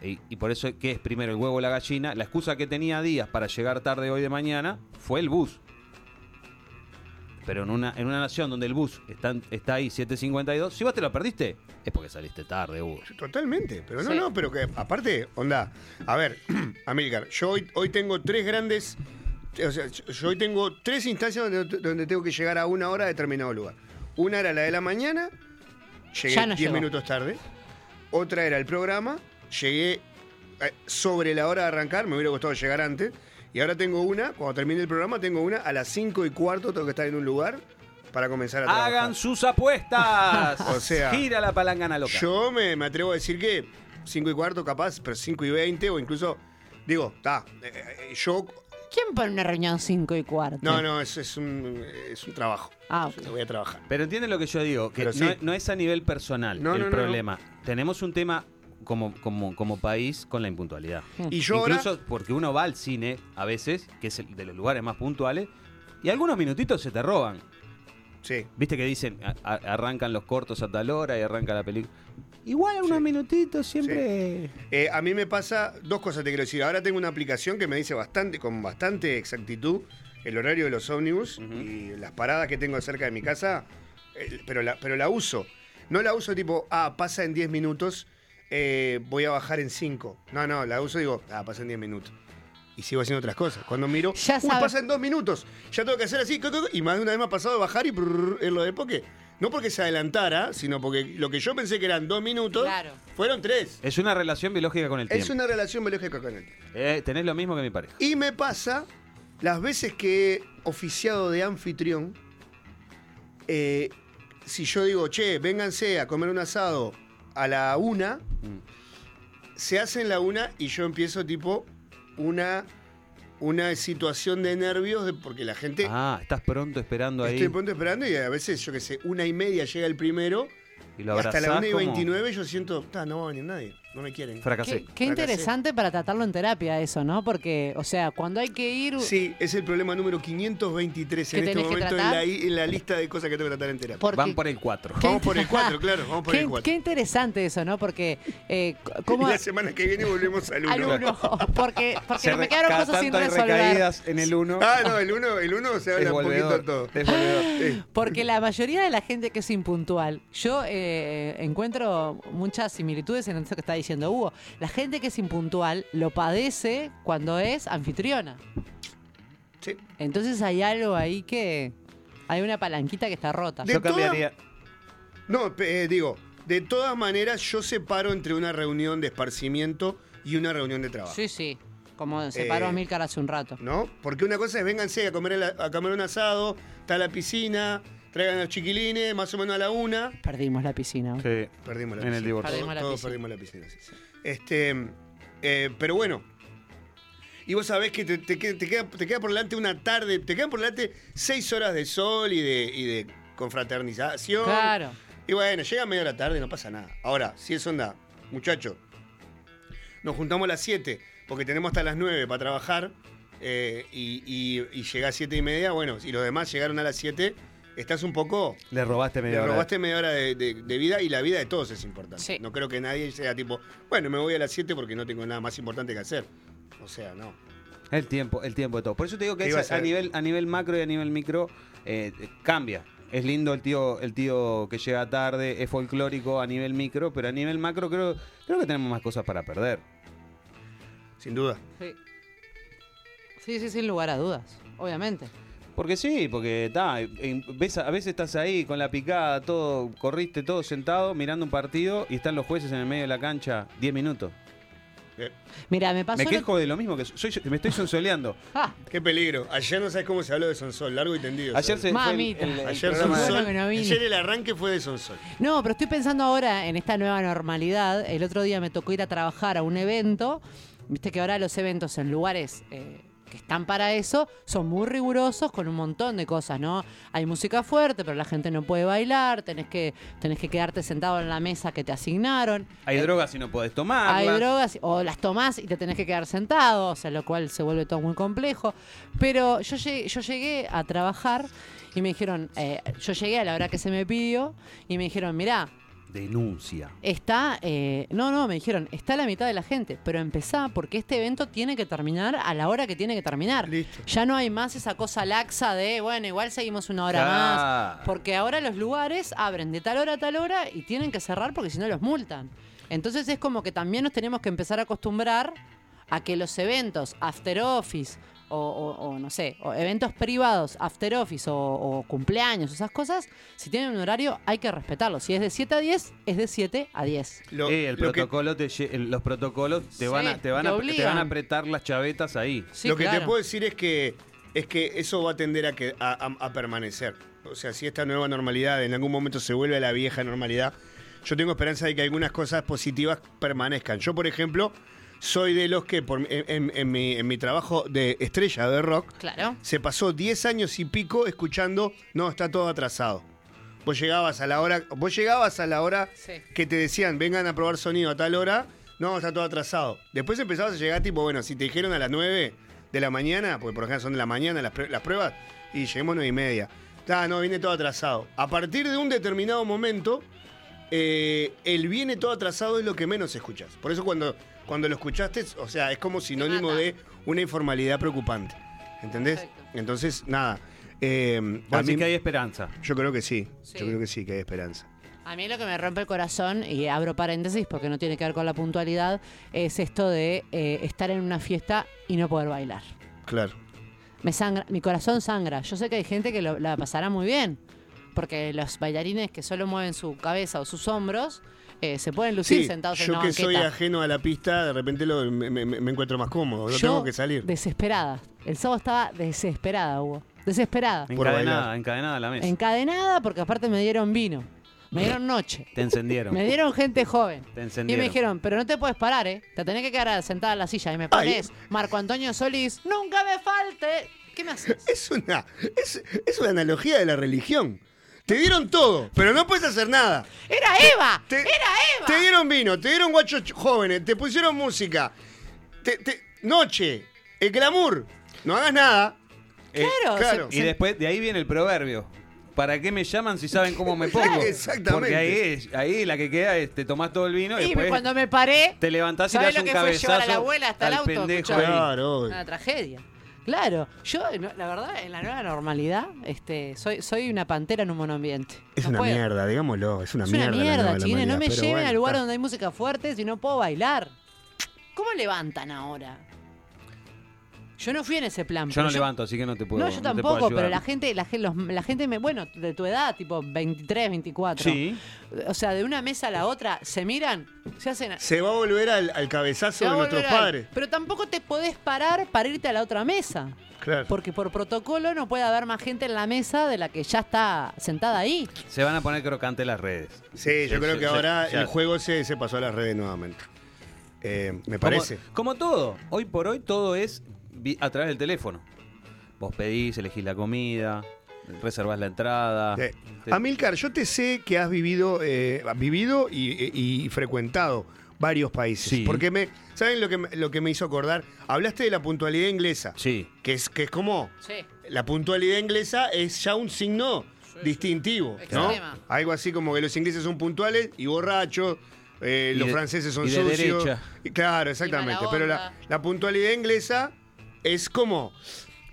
y, y por eso que es primero el huevo o la gallina, la excusa que tenía Díaz para llegar tarde hoy de mañana fue el bus. Pero en una, en una nación donde el bus está, está ahí 7.52, si vos te lo perdiste, es porque saliste tarde, Hugo. Totalmente, pero no, Sí. no, pero que aparte, onda, a ver, Amilcar, yo hoy, hoy tengo tres grandes, o sea, yo yo hoy tengo tres instancias donde, donde tengo que llegar a una hora a determinado lugar. Una era la de la mañana, llegué Ya no 10 llegó. minutos tarde. Otra era el programa, llegué eh, sobre la hora de arrancar, me hubiera gustado llegar antes. Y ahora tengo una, cuando termine el programa, tengo una a las 5 y cuarto, tengo que estar en un lugar para comenzar a trabajar. ¡Hagan sus apuestas! O sea, gira la palangana loca. Yo me, me atrevo a decir que 5 y cuarto capaz, pero 5 y 20 o incluso, digo, está, eh, eh, yo... ¿Quién pone una reunión 5 y cuarto? No, no, es, es, un, es un trabajo. Ah, ok. Yo Voy a trabajar. Pero entienden lo que yo digo, que Pero no, es a nivel personal No, el no, no, no. problema. Tenemos un tema como, como, como país con la impuntualidad. Y yo ahora... Incluso porque uno va al cine a veces, que es el de los lugares más puntuales, y algunos minutitos se te roban. Sí. Viste que dicen, a- a- arrancan los cortos a tal hora y arranca la película. Igual unos Sí. minutitos siempre... Eh, a mí me pasa dos cosas, te quiero decir. Ahora tengo una aplicación que me dice bastante, con bastante exactitud el horario de los ómnibus y las paradas que tengo cerca de mi casa, eh, pero, la, pero la uso. No la uso tipo, ah, pasa en 10 minutos, eh, voy a bajar en 5. No, no, la uso y digo, ah, pasa en 10 minutos. Y sigo haciendo otras cosas. Cuando miro, Ya uy, pasa en 2 minutos. Ya tengo que hacer así, y más de una vez me ha pasado de bajar y brrr, en lo de porque. No porque se adelantara, sino porque lo que yo pensé que eran 2 minutos, Claro. fueron 3. Es una relación biológica con el tiempo. Es una relación biológica con él. Eh, tenés lo mismo que mi pareja. Y me pasa las veces que he oficiado de anfitrión, eh, si yo digo, che, vénganse a comer un asado a la una, Mm. se hacen la una y yo empiezo tipo una, una situación de nervios de- porque la gente... Ah, estás pronto esperando ahí. Estoy pronto esperando y a veces, yo qué sé, una y media llega el primero y lo Hasta la 1 y como 29 yo siento, "Ta, no va a venir nadie, no me quieren. fracasé. Qué, qué Fracasé. interesante para tratarlo en terapia eso, ¿no? Porque, o sea, cuando hay que ir... Sí, es el problema número 523 ¿Que en este momento en tratar? la, en la lista de cosas que tengo que tratar en terapia. porque- Van por el 4. ¿Qué? Vamos por el 4, claro, vamos por qué, el 4. qué interesante eso, ¿no? Porque, eh, ¿cómo...? la semana que viene volvemos al 1. Al uno, porque, porque me quedaron cosas sin hay resolver. recaídas en el 1. Ah, no, el 1 el uno se habla un poquito todo. Es volvedor. Sí. Porque la mayoría de la gente que es impuntual, yo eh, encuentro muchas similitudes en eso que está diciendo Hugo. La gente que es impuntual lo padece cuando es anfitriona. Sí. Entonces hay algo ahí que... Hay una palanquita que está rota. De Yo cambiaría. No, eh, digo, de todas maneras yo separo entre una reunión de esparcimiento y una reunión de trabajo. Sí, sí. Como se paró Eh, Milcar hace un rato. ¿No? Porque una cosa es vénganse a comer, el- a comer un asado, está la piscina, traigan a los chiquilines, más o menos a la una. Perdimos la piscina. ¿no? Sí. Perdimos la En el piscina. divorcio. Perdimos la Todos piscina. perdimos la piscina. sí. Este, eh, pero bueno. Y vos sabés que te, te queda, te queda- te queda por delante una tarde, te quedan por delante seis horas de sol y de, y de confraternización. Claro. Y bueno, llega a media de la tarde, no pasa nada. Ahora, si es onda, muchacho, nos juntamos a las 7 porque tenemos hasta las 9 para trabajar eh, y, y, y llega a 7 y media, bueno, si los demás llegaron a las 7, estás un poco... Le robaste media Le hora. robaste media hora de, de- de vida y la vida de todos es importante. Sí. No creo que nadie sea tipo, bueno, me voy a las 7 porque no tengo nada más importante que hacer. O sea, no. El tiempo, el tiempo de todo. Por eso te digo que ¿Qué es ibas a nivel, a nivel macro y a nivel micro eh, cambia. Es lindo el tío, el tío que llega tarde, es folclórico a nivel micro, pero a nivel macro creo, creo que tenemos más cosas para perder. Sin duda. Sí. sí, sí, sin lugar a dudas. Obviamente. Porque sí, porque está, ves, a veces estás ahí con la picada, todo, corriste todo sentado, mirando un partido y están los jueces en el medio de la cancha 10 minutos. Eh, Mira, me pasó... Me lo- quejo de lo mismo que soy, me estoy sonsoleando. Ah, qué peligro. Ayer no sabes cómo se habló de Sonsol, largo y tendido. Ayer se fue el- Mamita. el, el Ayer, Sonsol- Bueno no ayer el arranque fue de Sonsol. No, pero estoy pensando ahora en esta nueva normalidad. El otro día me tocó ir a trabajar a un evento. Viste que ahora los eventos en lugares eh, que están para eso son muy rigurosos con un montón de cosas, ¿no? Hay música fuerte, pero la gente no puede bailar. Tenés que, tenés que quedarte sentado en la mesa que te asignaron. Hay Eh, drogas y no podés tomar. Hay drogas, o las tomás y te tenés que quedar sentado, o sea, lo cual se vuelve todo muy complejo. Pero yo llegué, yo llegué a trabajar y me dijeron, eh, yo llegué a la hora que se me pidió y me dijeron, mirá, Denuncia. está, eh, no, no, me dijeron, está la mitad de la gente, pero empezá porque este evento tiene que terminar a la hora que tiene que terminar. Listo. Ya no hay más esa cosa laxa de, bueno, igual seguimos una hora más. Porque ahora los lugares abren de tal hora a tal hora y tienen que cerrar porque si no los multan. Entonces es como que también nos tenemos que empezar a acostumbrar a que los eventos after office o, o- o no sé, o eventos privados after office o, o cumpleaños, esas cosas, si tienen un horario hay que respetarlo. Si es de 7 a 10, es de 7 a 10. Lo- Eh, el lo que- protocolo te lle- el- los protocolos te Sí, van a te van te a, te obligan. van a apretar las chavetas ahí. Sí, lo que te puedo decir es que es que eso va a tender a, que, a, a- a permanecer. O sea, si esta nueva normalidad en algún momento se vuelve a la vieja normalidad, yo tengo esperanza de que algunas cosas positivas permanezcan. Yo, por ejemplo, soy de los que por, en, en- en mi, en mi trabajo de estrella de rock Claro. se pasó 10 años y pico escuchando, no, está todo atrasado. Vos llegabas a la hora, vos llegabas a la hora Sí. que te decían, vengan a probar sonido a tal hora, no, está todo atrasado. Después empezabas a llegar tipo, bueno, si te dijeron a las 9 de la mañana, porque por ejemplo son de la mañana las pruebas, y lleguemos 9 y media. Ah, no, viene todo atrasado. A partir de un determinado momento, eh, el viene todo atrasado es lo que menos escuchas. Por eso cuando, cuando lo escuchaste, o sea, es como sinónimo de una informalidad preocupante. ¿Entendés? Perfecto. Entonces, nada. eh, a mí- que hay esperanza. yo creo que sí. Sí. Yo creo que sí, que hay esperanza. A mí lo que me rompe el corazón, y abro paréntesis porque no tiene que ver con la puntualidad, es esto de eh, estar en una fiesta y no poder bailar. Claro. Me sangra, mi corazón sangra. Yo sé que hay gente que lo- la pasará muy bien, porque los bailarines que solo mueven su cabeza o sus hombros eh, se pueden lucir Sí, sentados en yo una que banqueta. soy ajeno a la pista, de repente lo- me, me- me encuentro más cómodo. No Yo, tengo que salir. Desesperada. El sábado estaba desesperada, Hugo. Desesperada. Encadenada, encadenada a la mesa. Encadenada porque aparte me dieron vino. Me dieron noche. Te encendieron. Me dieron gente joven. Te Y encendieron. me dijeron, pero no te puedes parar, ¿eh? Te tenés que quedar sentada en la silla. Y me pones Marco Antonio Solís, nunca me falte. ¿Qué me haces? Es una, es, es una analogía de la religión. Te dieron todo, pero no puedes hacer nada. ¡Era Eva! Te, ¡Era Eva! te dieron vino, te dieron guachos ch- jóvenes, te pusieron música. Te, te- noche, el glamour. No hagas nada. Eh, Claro, claro. se- Y después de ahí viene el proverbio. ¿Para qué me llaman si saben cómo me pongo? Exactamente. Porque ahí, es- ahí la que queda es te tomás todo el vino y, Y después cuando me paré, te levantás y le ¿sabés das lo un que fue llevar a la cabezazo abuela hasta el auto? pendejo ahí. Claro. Una tragedia. Claro, yo, no, la verdad, en la nueva normalidad, este, soy, soy una pantera en un monoambiente. Es No una puedo. mierda, digámoslo. Es una Es mierda. una la mierda, chiquines. No me lleven bueno, al lugar está. donde hay música fuerte si no puedo bailar. ¿Cómo levantan ahora? Yo no fui en ese plan. Yo no levanto, así que no te puedo No, yo te puedo tampoco, pero la gente, la, gen- los- la gente, me, bueno, de tu edad, tipo 23, 24. Sí. O sea, de una mesa a la otra, se miran, se hacen. Se va a volver al, al se cabezazo de nuestros volver al- padres. Pero tampoco te podés parar para irte a la otra mesa. Claro. Porque por protocolo no puede haber más gente en la mesa de la que ya está sentada ahí. Se van a poner crocante las redes. Sí, yo creo que ahora el juego se, se pasó a las redes nuevamente. Eh, me Como- parece. Como, todo. Hoy por hoy todo es a través del teléfono. Vos pedís, elegís la comida, reservás la entrada. Eh, Te- Amilcar, yo te sé que has vivido, eh, vivido y, y- y frecuentado varios países. Sí. Porque me, ¿saben lo que me, lo que me hizo acordar? Hablaste de la puntualidad inglesa. Sí. Que es, que es como. Sí. La puntualidad inglesa es ya un signo distintivo, ¿no? Algo así como que los ingleses son puntuales y borrachos, eh, Y los de- franceses son y de sucios. derecha. Claro, exactamente. Pero la puntualidad inglesa es como.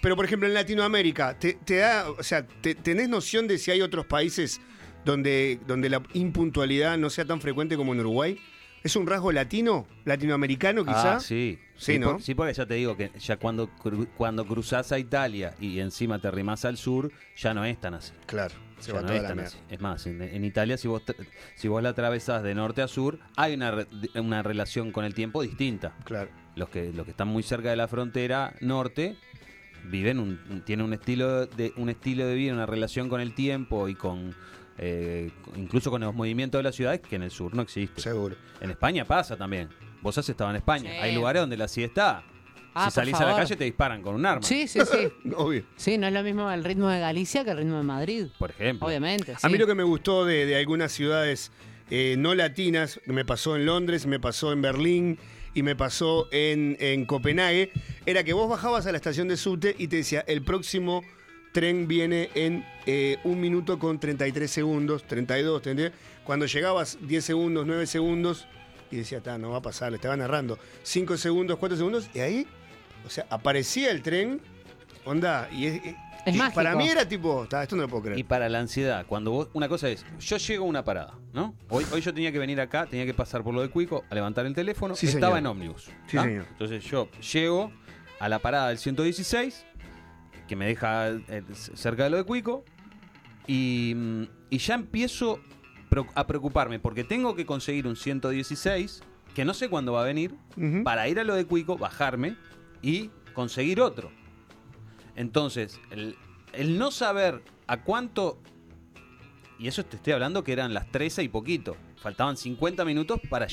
Pero por ejemplo en Latinoamérica, te, te da, o sea, te- ¿tenés noción de si hay otros países donde, donde la impuntualidad no sea tan frecuente como en Uruguay? ¿Es un rasgo latino? ¿Latinoamericano quizá? Ah, sí. Sí, ¿no? por- sí, porque ya te digo que ya cuando, cru- cuando cruzás a Italia y encima te arrimás al sur, ya no es tan así. Claro, se Ya va no toda es la tan así. Es más, en, en Italia, si vos, si vos la atravesás de norte a sur, hay una, una relación con el tiempo distinta. Claro. Los que, los que están muy cerca de la frontera norte viven un, un- tienen un estilo de un estilo de vida, una relación con el tiempo y con eh, incluso con los movimientos de las ciudades que en el sur no existe. Seguro. En España pasa también. Vos has estado en España. Sí. Hay lugares donde la siesta. Ah, por si salís a la calle te disparan con un arma. Sí, sí, sí. Obvio. Sí, no es lo mismo el ritmo de Galicia que el ritmo de Madrid. Por ejemplo. Obviamente. A mí lo que me gustó de, de algunas ciudades eh, no latinas, me pasó en Londres, me pasó en Berlín y me pasó en, en Copenhague, era que vos bajabas a la estación de subte y te decía, el próximo tren viene en eh, un minuto con 33 segundos, 32, 33. Cuando llegabas 10 segundos, 9 segundos, y decía, "Ta, no va a pasar, le estaba narrando. 5 segundos, 4 segundos, y ahí, o sea, aparecía el tren, onda, y, es- mágico. para mí era tipo, "Ta, esto no lo puedo creer. Y para la ansiedad, cuando vos, una cosa es, yo llego a una parada, ¿no? Hoy, hoy yo tenía que venir acá, tenía que pasar por lo de Cuico, a levantar el teléfono, Sí, estaba señor. en ómnibus. Sí, ¿tá? señor. Entonces yo llego a la parada del 116, que me deja eh, cerca de lo de Cuico, y, mm, y ya empiezo pro- a preocuparme, porque tengo que conseguir un 116, que no sé cuándo va a venir, Ujú. para ir a lo de Cuico, bajarme y conseguir otro. Entonces, el, el no saber a cuánto. Y eso te estoy hablando que eran las 13 y poquito. Faltaban 50 minutos para,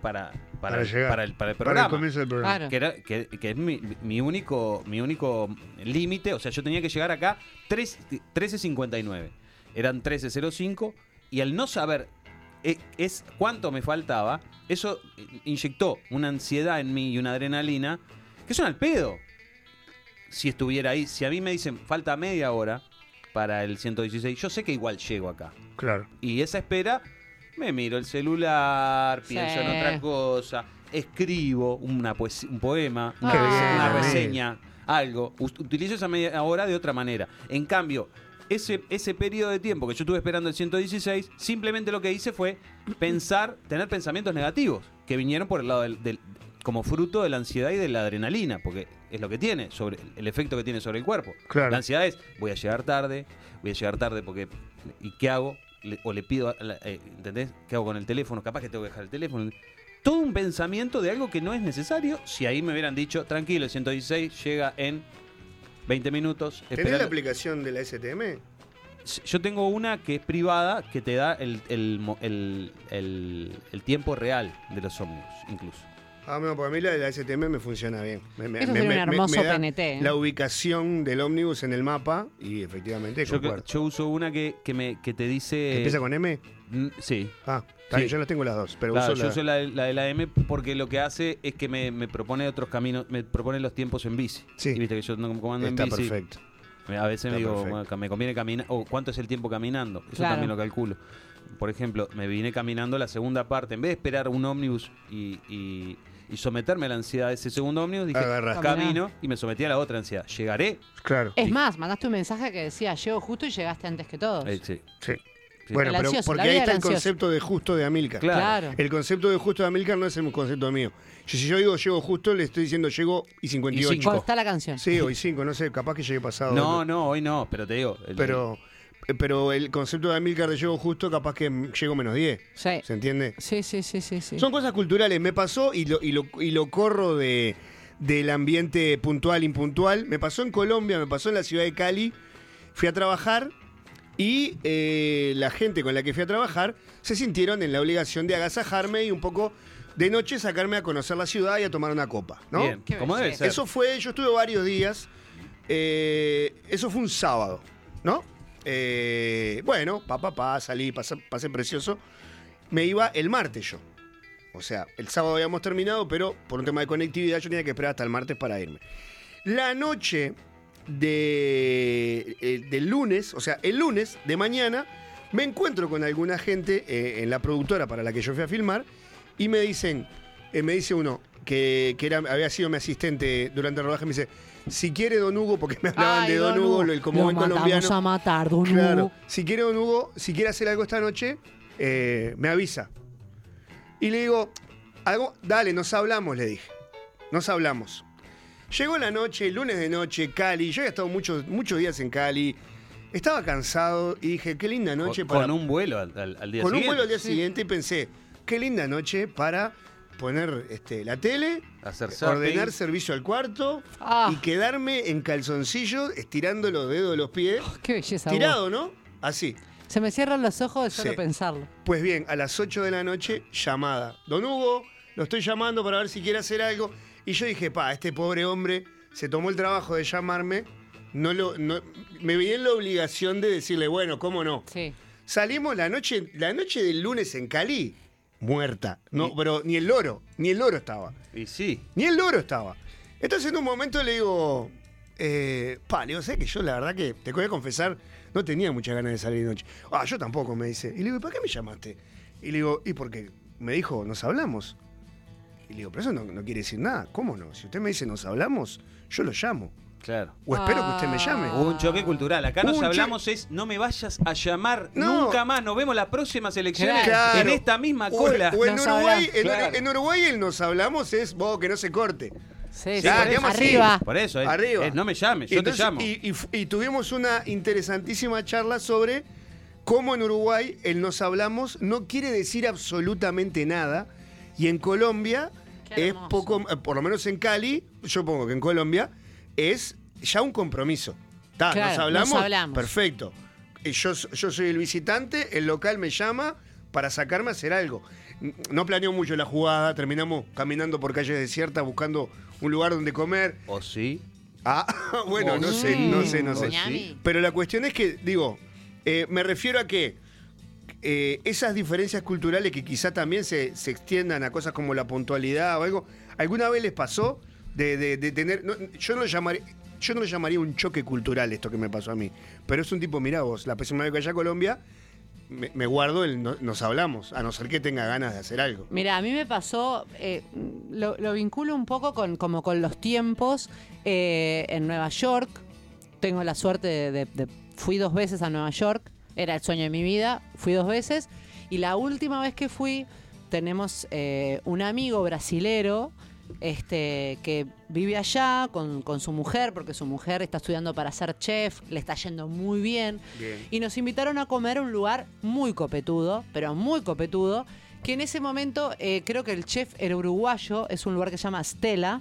para, para, Para llegar. para el, para el Para programa. el comienzo del programa. Claro. que, era- que- que es mi, mi único, mi único límite. O sea, yo tenía que llegar acá 3 13.59. Eran 13.05. Y al no saber eh, es cuánto me faltaba, eso inyectó una ansiedad en mí y una adrenalina que son al pedo. Si estuviera ahí, si a mí me dicen falta media hora para el 116, yo sé que igual llego acá. Claro. Y esa espera, me miro el celular, Sí. pienso en otra cosa, escribo una un poema, Qué una, bien, reseña, algo. Ut- Utilizo esa media hora de otra manera. En cambio, ese, ese periodo de tiempo que yo estuve esperando el 116, simplemente lo que hice fue pensar, tener pensamientos negativos que vinieron por el lado del, del- como fruto de la ansiedad y de la adrenalina, porque es lo que tiene, sobre el efecto que tiene sobre el cuerpo. Claro. La ansiedad es, voy a llegar tarde, voy a llegar tarde porque, ¿y qué hago? Le- o le pido, eh, ¿entendés? ¿Qué hago con el teléfono? Capaz que tengo que dejar el teléfono. Todo un pensamiento de algo que no es necesario. Si ahí me hubieran dicho, tranquilo, el 116 llega en 20 minutos. ¿Tenés la aplicación de la STM? Yo tengo una que es privada que te da el, el- el- el tiempo real de los ómnibus, incluso. Ah, no, porque a mí la de la STM me funciona bien. Me, me- Eso me- sería un hermoso me da PNT, ¿eh? La ubicación del ómnibus en el mapa y efectivamente Yo, concuerdo. yo uso una que, que me, que te dice... ¿Empieza con M? Mm, Sí. Ah, está Sí. yo las tengo las dos, pero Claro, uso yo la... uso la, de- la de la M porque lo que hace es que me, me propone otros caminos, me propone los tiempos en bici. Sí. Y viste que yo no comando en Está bici. perfecto. A veces me Está digo, perfecto. me conviene caminar, o cuánto es el tiempo caminando. Eso Claro. también lo calculo. Por ejemplo, me vine caminando la segunda parte. En vez de esperar un ómnibus y, y- y someterme a la ansiedad de ese segundo ómnibus, dije, Agarraste. camino y me sometí a la otra ansiedad. ¿Llegaré? Claro. Es más, mandaste un mensaje que decía, llego justo y llegaste antes que todos. Eh, sí. Sí. Sí. Bueno, El pero ansioso, porque la ahí vida está del el ansioso. concepto de justo de Amilcar. Claro. Claro. El concepto de justo de Amilcar no es el concepto mío. Yo- si yo digo llego justo, le estoy diciendo llego y 58. Y cinco. ¿Cómo está la canción? Sí, hoy 5, no sé, capaz que llegue pasado. No, no, hoy no, pero te digo. el- Pero, pero el concepto de Amilcar de llego justo, capaz que llego menos 10. Sí. ¿Se entiende? Sí, sí, sí, sí, sí. Son cosas culturales. Me pasó y lo, y lo, y lo corro de, del ambiente puntual, impuntual. Me pasó en Colombia, me pasó en la ciudad de Cali. Fui a trabajar y eh, la gente con la que fui a trabajar se sintieron en la obligación de agasajarme y un poco de noche sacarme a conocer la ciudad y a tomar una copa. ¿no? Bien, Qué como debe ser. Eso fue, yo estuve varios días. eh, eso fue un sábado, ¿no? Eh, bueno, pa, pa, pa, salí, pasé, precioso. Me iba el martes yo. O sea, el sábado habíamos terminado, pero por un tema de conectividad yo tenía que esperar hasta el martes para irme. La noche de, eh, del lunes, o sea, el lunes de mañana, me encuentro con alguna gente eh, en la productora para la que yo fui a filmar y me dicen, me dice uno que, que era, había sido mi asistente durante el rodaje, me dice, si quiere Don Hugo, porque me hablaban Ay, de Don, Don Hugo, Hugo. el mandamos colombiano. a matar, Don Claro, Hugo. si quiere Don Hugo, si quiere hacer algo esta noche, eh, me avisa. Y le digo, algo, dale, nos hablamos, le dije. Nos hablamos. Llegó la noche, lunes de noche, Cali. Yo había estado muchos, muchos días en Cali. Estaba cansado y dije, qué linda noche con, para. con un vuelo al, al- al día con un siguiente. vuelo al día siguiente y pensé, qué linda noche para poner este, la tele, Hacer zapping. ordenar servicio al cuarto Ah. y quedarme en calzoncillos estirando los dedos de los pies. Qué belleza. Tirado, ¿no? Así. Se me cierran los ojos de solo Sí. pensarlo. Pues bien, a las 8 de la noche, llamada. Don Hugo, lo estoy llamando para ver si quiere hacer algo. Y yo dije, pa, este pobre hombre se tomó el trabajo de llamarme. No lo, no- me vi en la obligación de decirle, bueno, ¿cómo no? Sí. Salimos la noche, la noche del lunes en Cali, muerta. No, pero ni el loro, ni el loro estaba. Y sí. Ni el loro estaba. Entonces en un momento le digo, eh, pa, le digo, sé que yo la verdad que, te voy a confesar, no tenía muchas ganas de salir de noche. Ah, yo tampoco, me dice. Y le digo, ¿para qué me llamaste? Y le digo, ¿y porque Me dijo, ¿nos hablamos? Y le digo, pero eso no, no quiere decir nada. ¿Cómo no? Si usted me dice, ¿nos hablamos? Yo lo llamo. Claro. O espero que usted me llame. Hubo un choque cultural. Acá nos un hablamos es no me vayas a llamar No. nunca más. Nos vemos las próximas elecciones Claro. en esta misma O- cola. O, en, Nos Uruguay, hablamos. en, Claro. en Uruguay el nos hablamos es vos que no se corte. Sí, Sí, sí, Ah, por eso. quedamos así. arriba. Por eso, es- Arriba. es no me llames, yo entonces- te llamo. Y, y fu- y tuvimos una interesantísima charla sobre cómo en Uruguay el nos hablamos no quiere decir absolutamente nada. Y en Colombia Qué es hermoso. poco, eh, por lo menos en Cali, yo pongo que en Colombia es ya un compromiso. Ta, Claro, nos hablamos. nos hablamos. Perfecto. Y yo, yo soy el visitante, el local me llama para sacarme a hacer algo. No planeo mucho la jugada, terminamos caminando por calles desiertas buscando un lugar donde comer. ¿O sí? Ah, bueno, no sé, no sé, no sé. Pero la cuestión es que, digo, eh, me refiero a que eh, esas diferencias culturales que quizá también se, se extiendan a cosas como la puntualidad o algo, ¿alguna vez les pasó de, tener... yo, no lo llamaría, yo no llamaría un choque cultural esto que me pasó a mí, pero es un tipo, mirá vos, la próxima vez que vaya a Colombia, me, guardo el no- nos hablamos, a no ser que tenga ganas de hacer algo. Mira, a mí me pasó, eh, lo, lo vinculo un poco con, como con los tiempos eh, en Nueva York. Tengo la suerte de- Fui dos veces a Nueva York, era el sueño de mi vida, fui dos veces. Y la última vez que fui, tenemos eh, un amigo brasilero este, que vive allá con, con su mujer, porque su mujer está estudiando para ser chef, le está yendo muy bien. Bien. Y nos invitaron a comer a un lugar muy copetudo, pero muy copetudo, que en ese momento eh, creo que el chef era uruguayo, es un lugar que se llama Stella.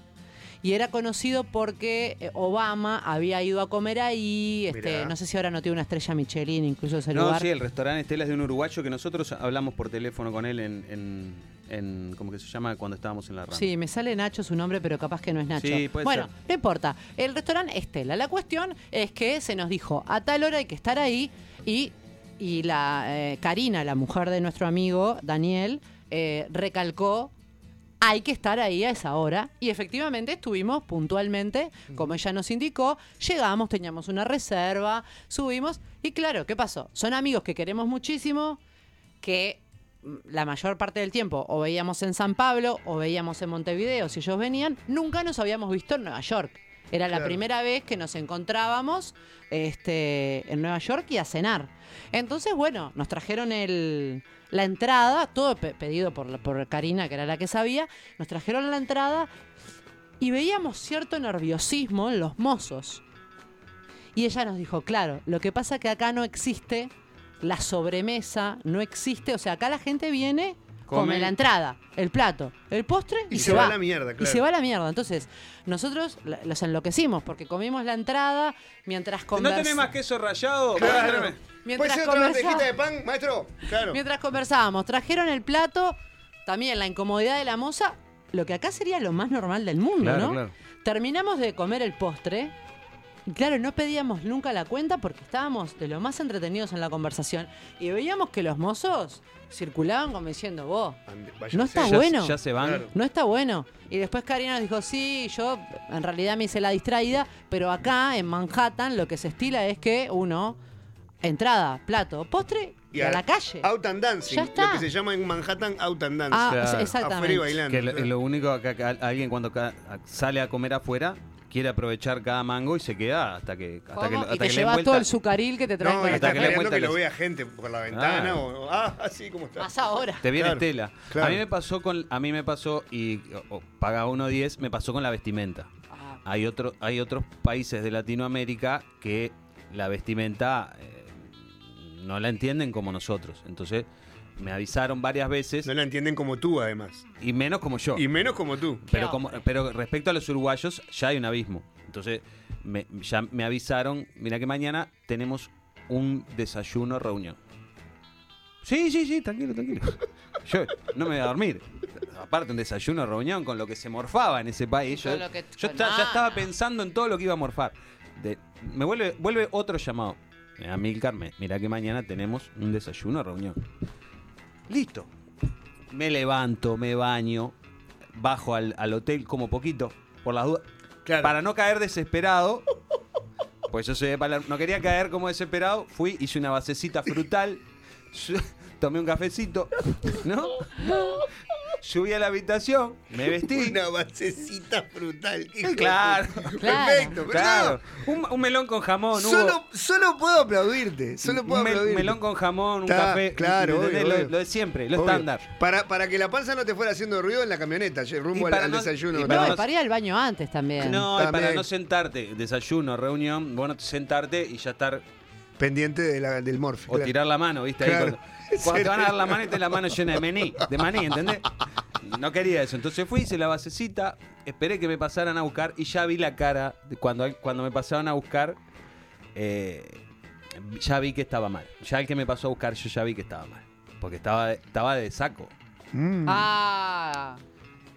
Y era conocido porque eh, Obama había ido a comer ahí, este, no sé si ahora no tiene una estrella Michelin, incluso ese No, lugar. sí, el restaurante Estela es de un uruguayo que nosotros hablamos por teléfono con él en, en, en- ¿cómo que se llama? Cuando estábamos en la rama. Sí, me sale Nacho su nombre, pero capaz que no es Nacho. Sí, puede bueno, ser. no importa. El restaurante Estela. La cuestión es que se nos dijo a tal hora hay que estar ahí y, y la eh, Karina, la mujer de nuestro amigo Daniel, eh, recalcó hay que estar ahí a esa hora. Y efectivamente estuvimos puntualmente, como ella nos indicó, llegamos, teníamos una reserva, subimos. Y claro, ¿qué pasó? Son amigos que queremos muchísimo, que la mayor parte del tiempo o veíamos en San Pablo o veíamos en Montevideo si ellos venían, nunca nos habíamos visto en Nueva York. Era la primera vez que nos encontrábamos este, en Nueva York y a cenar. Entonces, bueno, nos trajeron el, la entrada, todo pe- pedido por, la- por Karina, que era la que sabía, nos trajeron la entrada y veíamos cierto nerviosismo en los mozos. Y ella nos dijo, claro, lo que pasa que acá no existe la sobremesa, no existe, o sea, acá la gente viene, come, Come. la entrada, el plato, el postre y, Y se va a la mierda, Y claro. se va a la mierda. Entonces, nosotros los enloquecimos porque comimos la entrada mientras ¿No conversamos. tenés más queso rallado? Claro. Mientras ¿Puede ser otra bandejita de pan, maestro? Claro. Mientras conversábamos, trajeron el plato, también la incomodidad de la moza, lo que acá sería lo más normal del mundo, Claro, ¿no? claro. Terminamos de comer el postre. Y claro, no pedíamos nunca la cuenta porque estábamos de lo más entretenidos en la conversación y veíamos que los mozos circulaban como diciendo, vos, no está Ya- bueno. Ya se van. Claro. No está bueno. Y después Karina nos dijo, sí, yo en realidad me hice la distraída, pero acá en Manhattan lo que se estila es que uno, entrada, plato, postre y, a la calle. Out and dancing. Ya está. Lo que se llama en Manhattan out and dancing. Ah, Claro. Afuera y exactamente. bailando. Que lo, lo único que, que alguien cuando ca- sale a comer afuera quiere aprovechar cada mango y se queda hasta que hasta ¿Cómo? que, y te que le llevas todo el sucaril que te traen No, con hasta que le que lo vea gente por la ventana Ah. o, ah, así como está. Más ahora. Te viene Claro, tela. claro. A mí me pasó con a mí me pasó y o- o paga 1.10, me pasó con la vestimenta. Ah, Hay otro hay otros países de Latinoamérica que la vestimenta eh, no la entienden como nosotros. Entonces me avisaron varias veces No la entienden como tú, además. y menos como yo. Y menos como tú. Pero, como, pero respecto a los uruguayos, ya hay un abismo. Entonces, me, ya me avisaron, mira que mañana tenemos un desayuno reunión. Sí, sí, sí, tranquilo, tranquilo. Yo no me voy a dormir. Aparte, un desayuno reunión con lo que se morfaba en ese país. Yo, yo ya estaba pensando en todo lo que iba a morfar. De- me vuelve, vuelve otro llamado. Amilcar, me- mira que mañana tenemos un desayuno reunión. Listo. Me levanto, me baño, bajo al, al hotel como poquito, por las dudas. Claro. Para no caer desesperado. Pues yo soy de Palermo. No quería caer como desesperado. Fui, hice una basecita frutal. Tomé un cafecito. ¿No? Subí a la habitación. Me vestí. Una basecita frutal. qué Claro. Claro. Perfecto. pero Claro. no, Un, un melón con jamón. hubo- Solo, solo puedo aplaudirte. Solo puedo un mel- aplaudirte. melón con jamón, un café. claro, lo, obvio. lo de siempre, lo Obvio. estándar. Para, para que la panza no te fuera haciendo ruido en la camioneta, rumbo al, para al no- desayuno. y No, y para ir al baño antes también. No, y para También. no sentarte, desayuno, reunión, bueno, sentarte y ya estar Pendiente de la- del morfe. O claro. tirar la mano, ¿viste? Ahí Claro. cuando, te van a dar la mano y te la mano llena de maní, de maní, ¿entendés? No quería eso. Entonces fui, hice la basecita, esperé que me pasaran a buscar y ya vi la cara de cuando, cuando me pasaban a buscar. eh, ya vi que estaba mal. Ya el que me pasó a buscar, yo ya vi que estaba mal. Porque estaba, estaba de saco. Mm. Ah,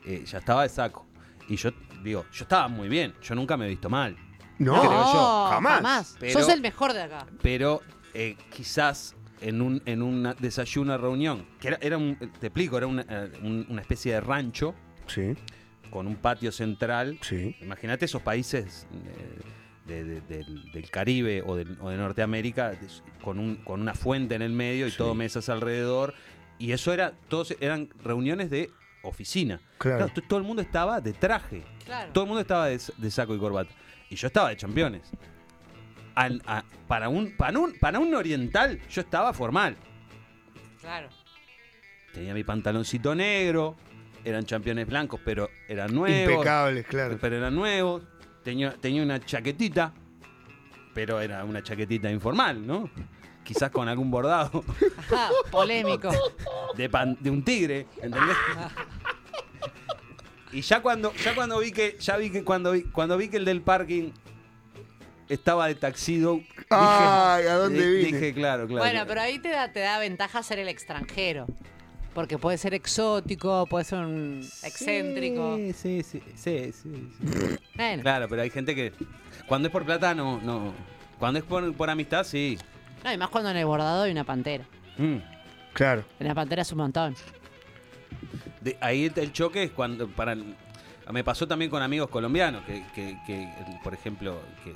eh, ya estaba de saco. Y yo, digo, yo estaba muy bien. Yo nunca me he visto mal. no, creo yo, jamás. Pero- Sos el mejor de acá. pero eh, quizás en un, en un desayuno reunión, que era, era un, te explico, era una, eh, un- una especie de rancho Sí, con un patio central. sí. Imagínate esos países eh, de- de- del, del Caribe o de, o de Norteamérica con, un, con una fuente en el medio y Sí. todo mesas alrededor. Y eso era, todos eran reuniones de oficina. Claro. todo el mundo estaba de traje. Claro. Todo el mundo estaba de, de saco y corbata. Y yo estaba de championes. Al- a- para, un, para, un, para un oriental, yo estaba formal. Claro. Tenía mi pantaloncito negro, eran championes blancos, pero eran nuevos. Impecables, claro. Pero eran nuevos. Tenía, tenía una chaquetita, pero era una chaquetita informal, ¿no? Quizás con algún bordado Ajá, polémico. de, pan- de un tigre, ¿entendés? Y ya cuando, ya cuando vi que, ya vi que cuando vi, cuando vi que el del parking estaba de taxido, dije, Ay, ¿a dónde di- vine? dije, claro, claro. Bueno, pero ahí te da, te da ventaja ser el extranjero. Porque puede ser exótico, puede ser un excéntrico. Sí, sí, sí, sí, sí, sí. Bueno, Claro, pero hay gente que cuando es por plata no, no. Cuando es por, por amistad, sí. no, y más cuando en el bordado hay una pantera. Mm. Claro. En la pantera es un montón. De- ahí el- el choque es cuando para me pasó también con amigos colombianos que, que- que, por ejemplo que,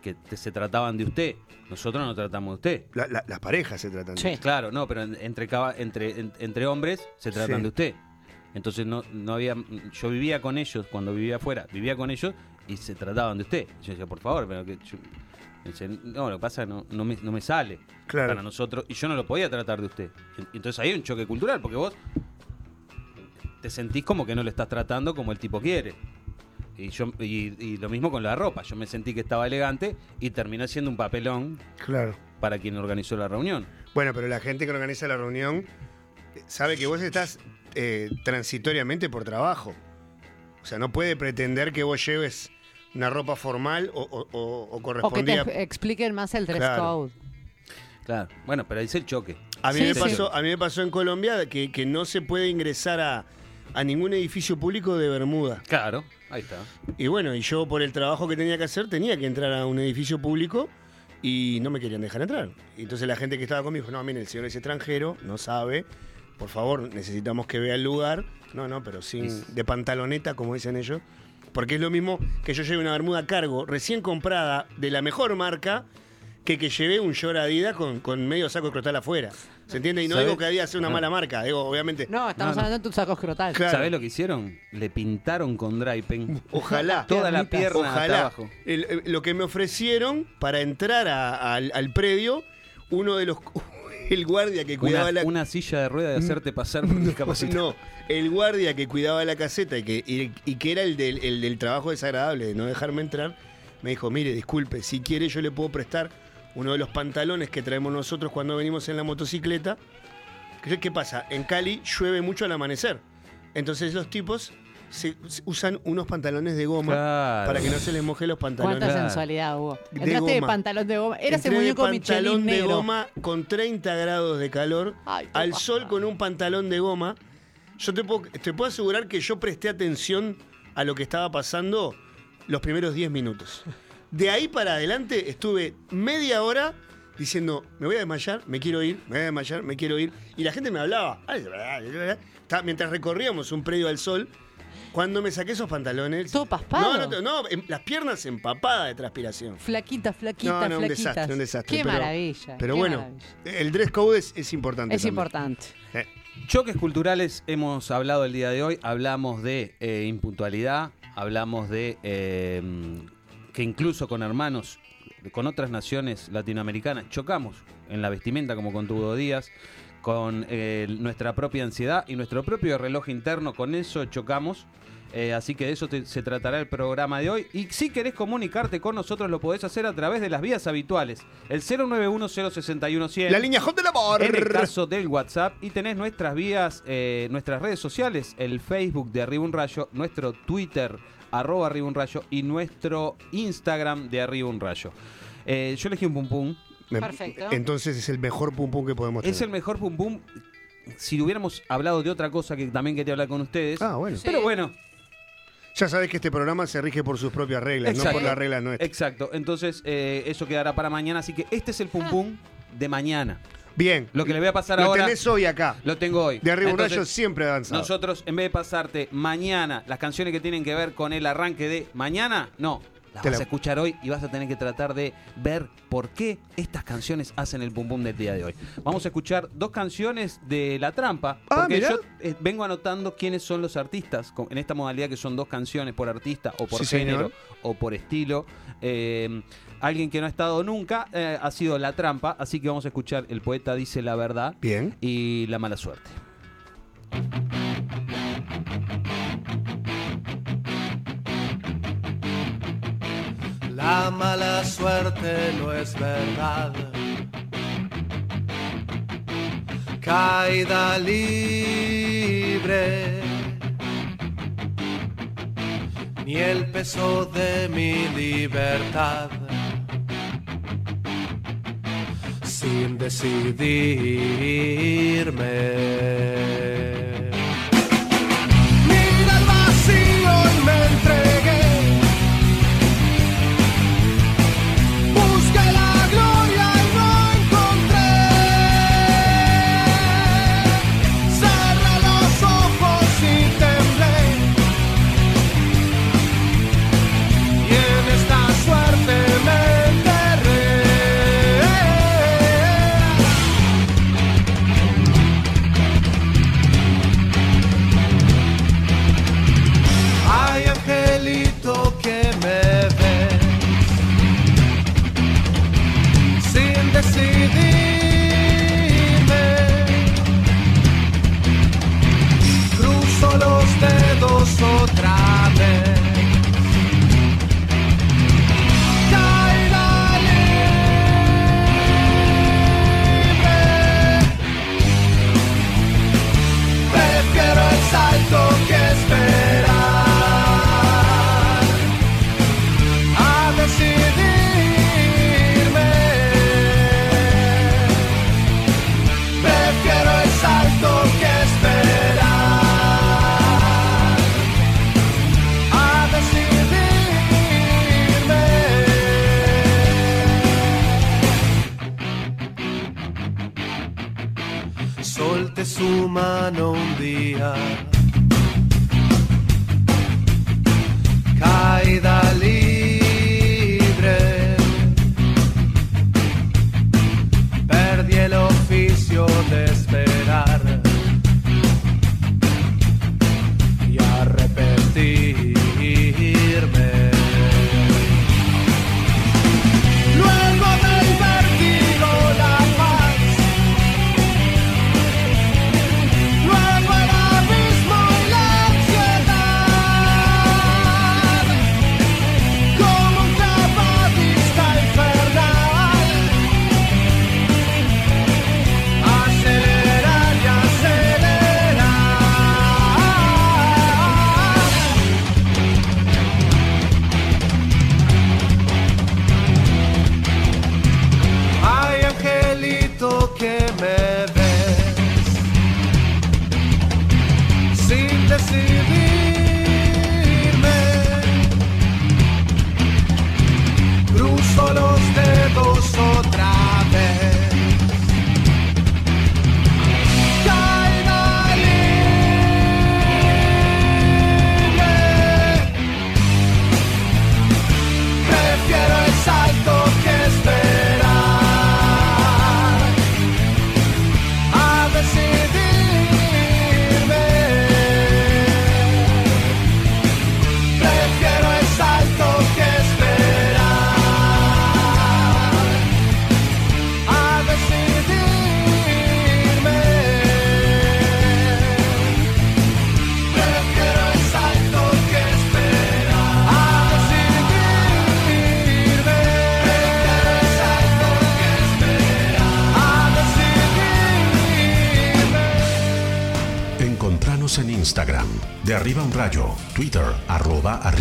que te- se trataban de usted nosotros no tratamos de usted La- la- las parejas se tratan de Sí. claro no pero en- entre entre en- entre hombres se tratan Sí. de usted entonces no no había yo vivía con ellos cuando vivía afuera vivía con ellos y se trataban de usted yo decía por favor pero que yo- no lo que pasa no, no me, no me sale Claro. para nosotros y yo no lo podía tratar de usted entonces ahí hay un choque cultural porque vos te sentís como que no lo estás tratando como el tipo quiere. Y, yo, y, y lo mismo con la ropa. Yo me sentí que estaba elegante y terminé siendo un papelón Claro. para quien organizó la reunión. Bueno, pero la gente que organiza la reunión sabe que vos estás eh, transitoriamente por trabajo. O sea, no puede pretender que vos lleves una ropa formal o, o- o- o O que te correspondía. ex- expliquen más el dress Claro. code. Claro. Bueno, pero ahí es el choque. A mí, Sí, me sí. pasó, a mí me pasó en Colombia que, que no se puede ingresar a, a ningún edificio público de Bermuda. Claro. Ahí está. Y bueno, y yo por el trabajo que tenía que hacer tenía que entrar a un edificio público y no me querían dejar entrar. Y entonces la gente que estaba conmigo dijo, no, mire, el señor es extranjero, no sabe, por favor, necesitamos que vea el lugar. No, no, pero sin de pantaloneta, como dicen ellos. Porque es lo mismo que yo lleve una bermuda cargo recién comprada de la mejor marca que que llevé un short Adidas con, con medio saco de crotal afuera. ¿Se entiende? Y no digo que Adidas sea una No. mala marca, digo, obviamente. No, estamos No, no. hablando de tus sacos crotal. Claro. ¿Sabés lo que hicieron? Le pintaron con dry pen Ojalá. toda la pierna hasta Ojalá. abajo. El- el- lo que me ofrecieron para entrar a- al, al predio, uno de los. El guardia que cuidaba Una, la. una silla de rueda de hacerte pasar por discapacitado. No, el guardia que cuidaba la caseta y que, y, y que era el del, el del trabajo desagradable de no dejarme entrar, me dijo: Mire, disculpe, si quiere, yo le puedo prestar uno de los pantalones que traemos nosotros cuando venimos en la motocicleta. ¿Qué, qué pasa? En Cali llueve mucho al amanecer. Entonces los tipos se- se usan unos pantalones de goma Claro. para que no se les moje los pantalones. ¿Cuánta Claro. sensualidad hubo? De Entraste de goma. pantalón de goma. Era ese Entré de muñeco pantalón Michelin de negro. goma con 30 grados de calor, Ay, al sol con un pantalón de goma. Yo te puedo, te puedo asegurar que yo presté atención a lo que estaba pasando los primeros 10 minutos. De ahí para adelante estuve media hora diciendo, me voy a desmayar, me quiero ir, me voy a desmayar, me quiero ir. Y la gente me hablaba. Mientras recorríamos un predio al sol, cuando me saqué esos pantalones... Todo paspado. No, no, no, em- las piernas empapadas de transpiración. Flaquita, flaquita, No, no, un flaquitas. desastre, un desastre. Qué pero- maravilla. Pero qué bueno, maravilla. el dress code es, es importante. Es también. importante. Eh, Choques culturales hemos hablado el día de hoy. Hablamos de eh, impuntualidad, hablamos de eh, que incluso con hermanos, con otras naciones latinoamericanas, chocamos en la vestimenta, como con Tudo Díaz, con eh, nuestra propia ansiedad y nuestro propio reloj interno. Con eso chocamos. Eh, así que de eso te- se tratará el programa de hoy. Y si querés comunicarte con nosotros, lo podés hacer a través de las vías habituales. El 091-061-100. La línea Hot del Amor. En el caso del WhatsApp y tenés nuestras vías, eh, nuestras redes sociales, el Facebook de Arriba un Rayo, nuestro Twitter, arroba Arriba un Rayo y nuestro Instagram de Arriba un Rayo. Eh, yo elegí un pum pum. Me- Perfecto. Entonces es el mejor pum pum que podemos tener. Es el mejor pum pum. Si hubiéramos hablado de otra cosa que también quería hablar con ustedes. Ah, bueno. Sí. Pero bueno, Ya sabés que este programa se rige por sus propias reglas, no por las reglas nuestras. exacto. Entonces, eh, eso quedará para mañana. Así que este es el pum pum de mañana. Bien. Lo que le voy a pasar Lo ahora. tenés hoy acá. Lo tengo hoy. De arriba un Entonces, rayo siempre avanzado. Nosotros, en vez de pasarte mañana las canciones que tienen que ver con el arranque de mañana, no. Las Te vas la- a escuchar hoy y vas a tener que tratar de ver por qué estas canciones hacen el pum pum del día de hoy. Vamos a escuchar dos canciones de La Trampa. Ah, Porque mirá. yo eh, vengo anotando quiénes son los artistas con- en esta modalidad que son dos canciones por artista o por Sí, género señor. o por estilo. Eh, alguien que no ha estado nunca, eh, ha sido La Trampa, así que vamos a escuchar El Poeta Dice la Verdad Bien. y La Mala Suerte. La mala suerte no es verdad. Caída libre. Ni el peso de mi libertad sin decidirme. non día.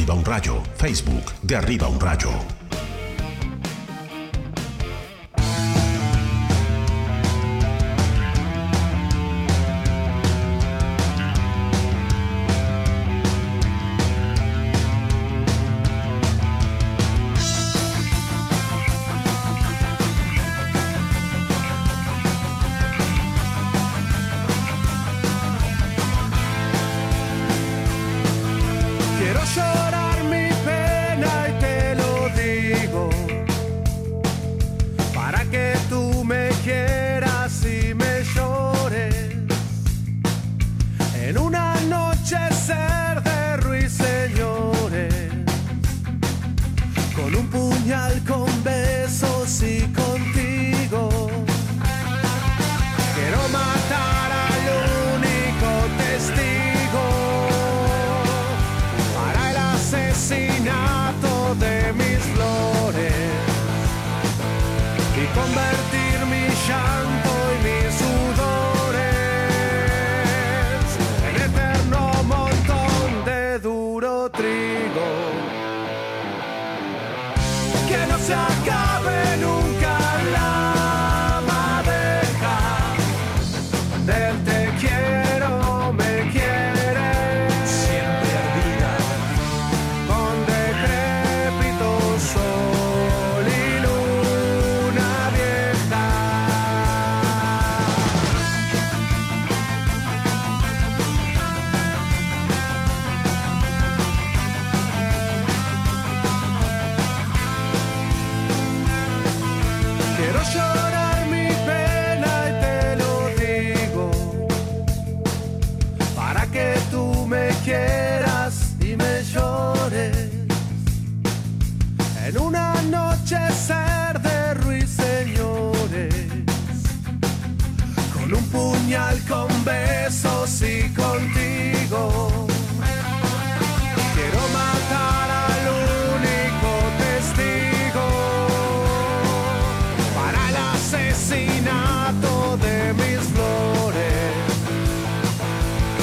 Arriba un Rayo. Facebook de Arriba un Rayo.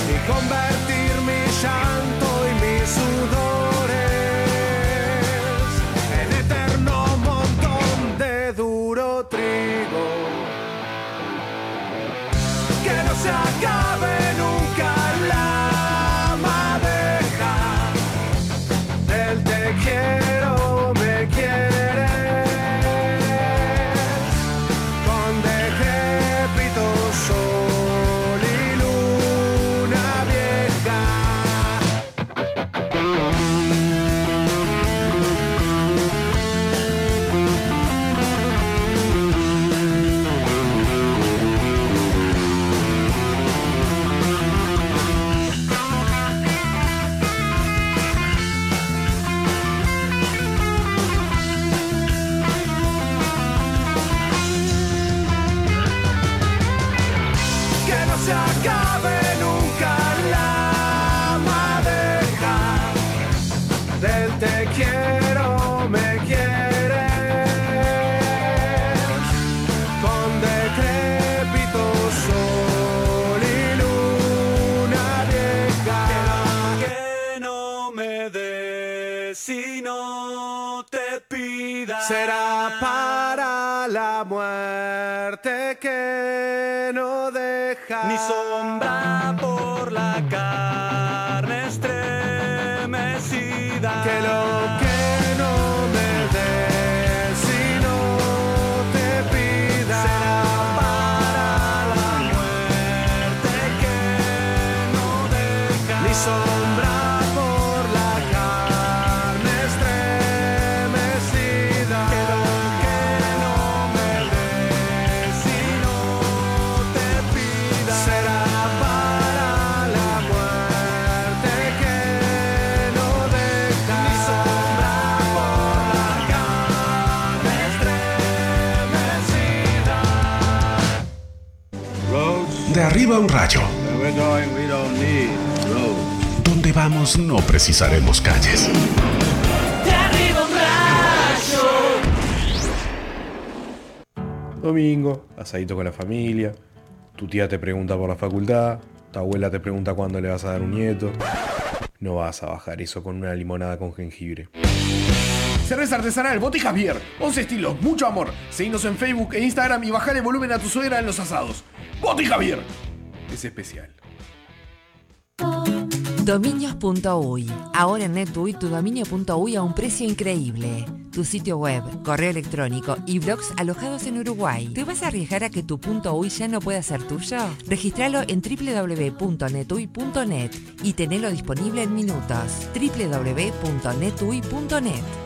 Y convertir mi llanto y mis rayo. Donde vamos no precisaremos calles. Domingo, asadito con la familia. Tu tía te pregunta por la facultad. Tu abuela te pregunta cuándo le vas a dar un nieto. No vas a bajar eso con una limonada con jengibre. Cerveza artesanal Boti Javier. 11 estilos, mucho amor. Seguinos en Facebook e Instagram y bajale volumen a tu suegra en los asados. Boti Javier. Es especial. Dominios.uy. Ahora en NetUI tu dominio.uy a un precio increíble. Tu sitio web, correo electrónico y blogs alojados en Uruguay. ¿Te vas a arriesgar a que tu .uy ya no pueda ser tuyo? Registralo en www.netuy.net y tenelo disponible en minutos. www.netuy.net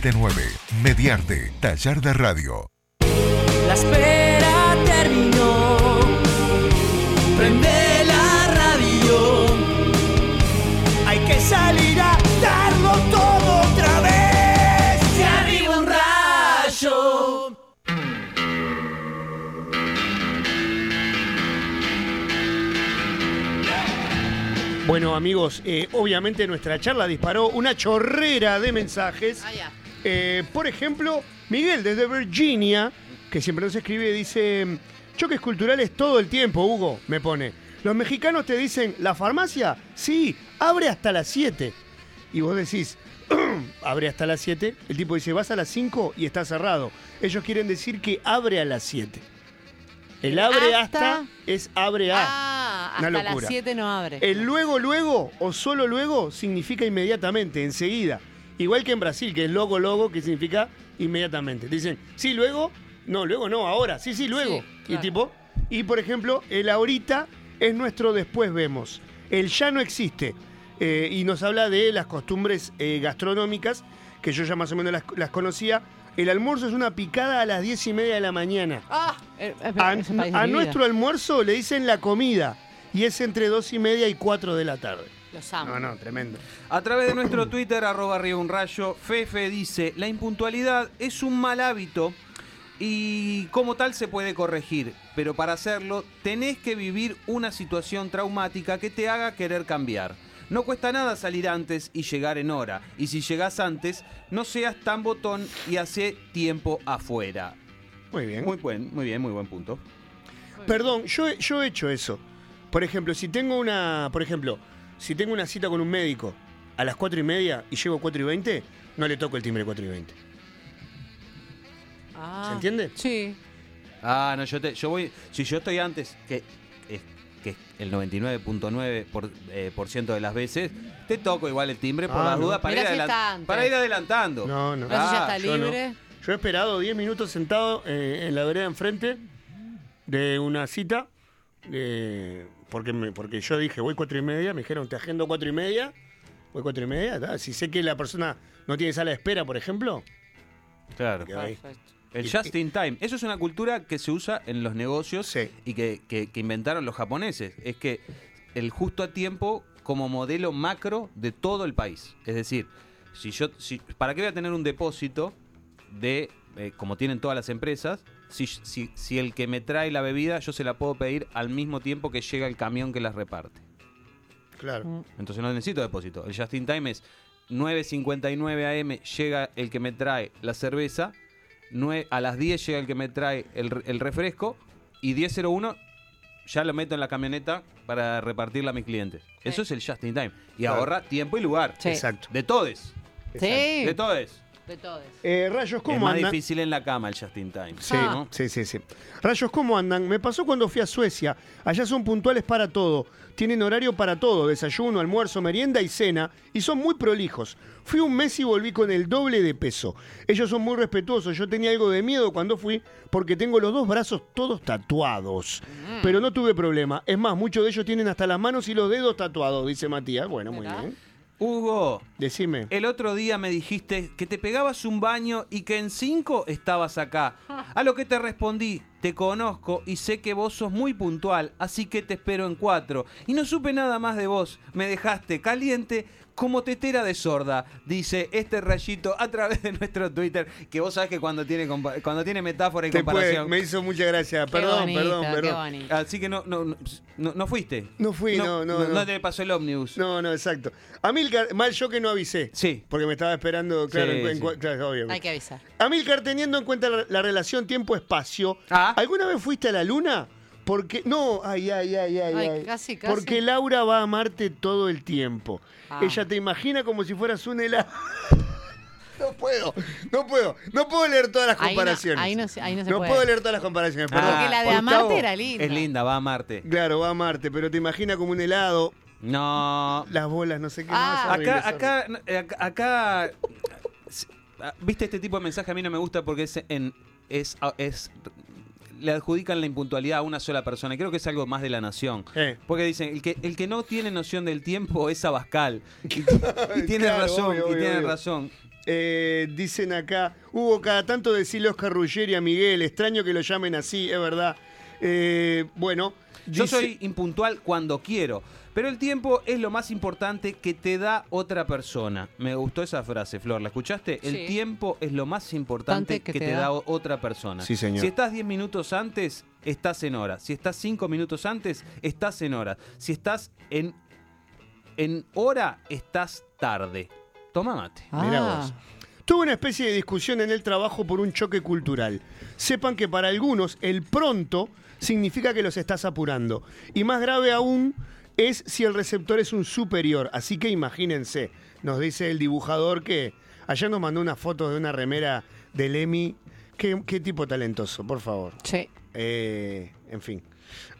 979. Mediarte, Tallarda Radio. La espera terminó. Prende la radio. Hay que salir a darlo todo otra vez. Se arriba un rayo. Bueno amigos, eh, obviamente nuestra charla disparó una chorrera de mensajes. Oh, yeah. Eh, por ejemplo, Miguel desde Virginia, que siempre nos escribe, dice, choques culturales todo el tiempo, Hugo, me pone. Los mexicanos te dicen, ¿la farmacia? Sí, abre hasta las 7. Y vos decís, abre hasta las 7. El tipo dice, vas a las 5 y está cerrado. Ellos quieren decir que abre a las 7. El abre hasta, Hasta- es abre a. Ah, Una hasta locura. las 7 no abre. El luego, luego o solo luego significa inmediatamente, enseguida. Igual que en Brasil, que es logo, logo, que significa inmediatamente. Dicen, sí, luego, no, luego no, ahora, sí, sí, luego. Sí, Y tipo, y por ejemplo, el ahorita es nuestro después vemos. El ya no existe. Eh, y nos habla de las costumbres eh, gastronómicas, que yo ya más o menos las, las conocía. El almuerzo es una picada a las diez y media de la mañana. Ah, eh, eh, A, a nuestro almuerzo le dicen la comida y es entre dos y media y cuatro de la tarde. Los amo. No, no, tremendo. A través de nuestro Twitter, arroba arriba un rayo, Fefe dice, la impuntualidad es un mal hábito y como tal se puede corregir, pero para hacerlo tenés que vivir una situación traumática que te haga querer cambiar. No cuesta nada salir antes y llegar en hora, y si llegás antes, no seas tan botón y hace tiempo afuera. Muy bien. Muy buen, muy bien, muy buen punto. Perdón, yo, he- yo he hecho eso. Por ejemplo, si tengo una. Por ejemplo, si tengo una cita con un médico a las cuatro y media y llego cuatro y veinte, no le toco el timbre 4 y 20. Ah, ¿Se entiende? Sí. Ah, no, yo, te, yo voy. Si yo estoy antes, que es que el 99.9% por, eh, por ciento de las veces, te toco igual el timbre por Ah, las no. dudas para ir, si para ir adelantando. No, no. Si ya está yo no. libre. Yo he esperado 10 minutos sentado eh, en la vereda enfrente de una cita. eh, porque, me- porque yo dije, voy cuatro y media. Me dijeron, te agendo cuatro y media. Voy cuatro y media. ta. Si sé que la persona no tiene sala de espera, por ejemplo. Claro. El just in time. Eso es una cultura que se usa en los negocios Sí. y que, que- que inventaron los japoneses. Es que el justo a tiempo como modelo macro de todo el país. Es decir, si yo, si, ¿para qué voy a tener un depósito de, eh, como tienen todas las empresas, si, si, si el que me trae la bebida yo se la puedo pedir al mismo tiempo que llega el camión que las reparte? Claro. Entonces no necesito depósito. El just in time es 9.59 am llega el que me trae la cerveza, a las 10 llega el que me trae el, re- el refresco y 10.01 ya lo meto en la camioneta para repartirla a mis clientes. Eso es el just in time. Y Claro. ahorra tiempo y lugar. Sí. Exacto. De todes. Sí. De todes. De todos. Eh, rayos, Es ¿cómo más andan? difícil en la cama el just in time. Sí, Ah. sí, sí, sí. Rayos, ¿cómo andan? Me pasó cuando fui a Suecia. Allá son puntuales para todo. Tienen horario para todo, desayuno, almuerzo, merienda y cena. Y son muy prolijos. Fui un mes y volví con el doble de peso. Ellos son muy respetuosos. Yo tenía algo de miedo cuando fui porque tengo los dos brazos todos tatuados. Pero no tuve problema. Es más, muchos de ellos tienen hasta las manos y los dedos tatuados, dice Matías. Bueno, muy Mirá. bien. Hugo, Decime. El otro día me dijiste que te pegabas un baño y que en cinco estabas acá. A lo que te respondí, te conozco y sé que vos sos muy puntual, así que te espero en cuatro. Y no supe nada más de vos. Me dejaste caliente como tetera de sorda, dice este rayito a través de nuestro Twitter, que vos sabés que cuando tiene, cuando tiene metáfora y Te puede- comparación... me hizo mucha gracia. Qué Perdón, bonito, perdón, perdón. Así que no, no, no, no- fuiste. No fui, no, no, no. No te pasó el ómnibus. No, no, exacto. Amilcar, mal yo que no avisé. Sí. Porque me estaba esperando, claro, Sí, en- en sí. cua- claro, obvio. Hay que avisar. Amilcar, teniendo en cuenta la, la relación tiempo-espacio, Ah. ¿alguna vez fuiste a la luna? Porque, no, ay, ay, ay, ay, Ay, ay. casi, casi. Porque Laura va a amarte todo el tiempo. Ah. Ella te imagina como si fueras un helado. No puedo, no puedo, no puedo leer todas las Ahí no- comparaciones. ahí no se- ahí no se No puede. puedo leer todas las comparaciones, Ah, perdón. Porque la de Gustavo, Amarte era linda. Es linda, va a amarte. Claro, va a amarte, pero te imagina como un helado, No. las bolas, no sé qué Ah. horrible, Acá, acá, eh, acá, acá- s- ah, viste este tipo de mensaje a mí no me gusta porque es en es ah, es le adjudican la impuntualidad a una sola persona. y Creo que es algo más de la nación. Eh. Porque dicen, el que, el que no tiene noción del tiempo es Abascal. Y, y tiene Claro, razón, obvio, y obvio, tiene obvio. razón. Eh, dicen acá, Hugo, cada tanto decirle Oscar Ruggeri a Miguel, extraño que lo llamen así, es verdad. Eh, bueno, Yo dice- soy impuntual cuando quiero, pero el tiempo es lo más importante que te da otra persona. Me gustó esa frase, Flor, ¿la escuchaste? El tiempo es lo más importante que, te, da otra persona. Sí, señor. Si estás 10 minutos antes, estás en hora. Si estás 5 minutos antes, estás en hora. Si estás en en hora estás tarde. Toma mate. Mirá Ah. vos. Tuve una especie de discusión en el trabajo por un choque cultural. Sepan que para algunos el pronto significa que los estás apurando. Y más grave aún es si el receptor es un superior. Así que imagínense, nos dice el dibujador que ayer nos mandó una foto de una remera del Emi. Qué, qué tipo talentoso, por favor. Sí. Eh, en fin.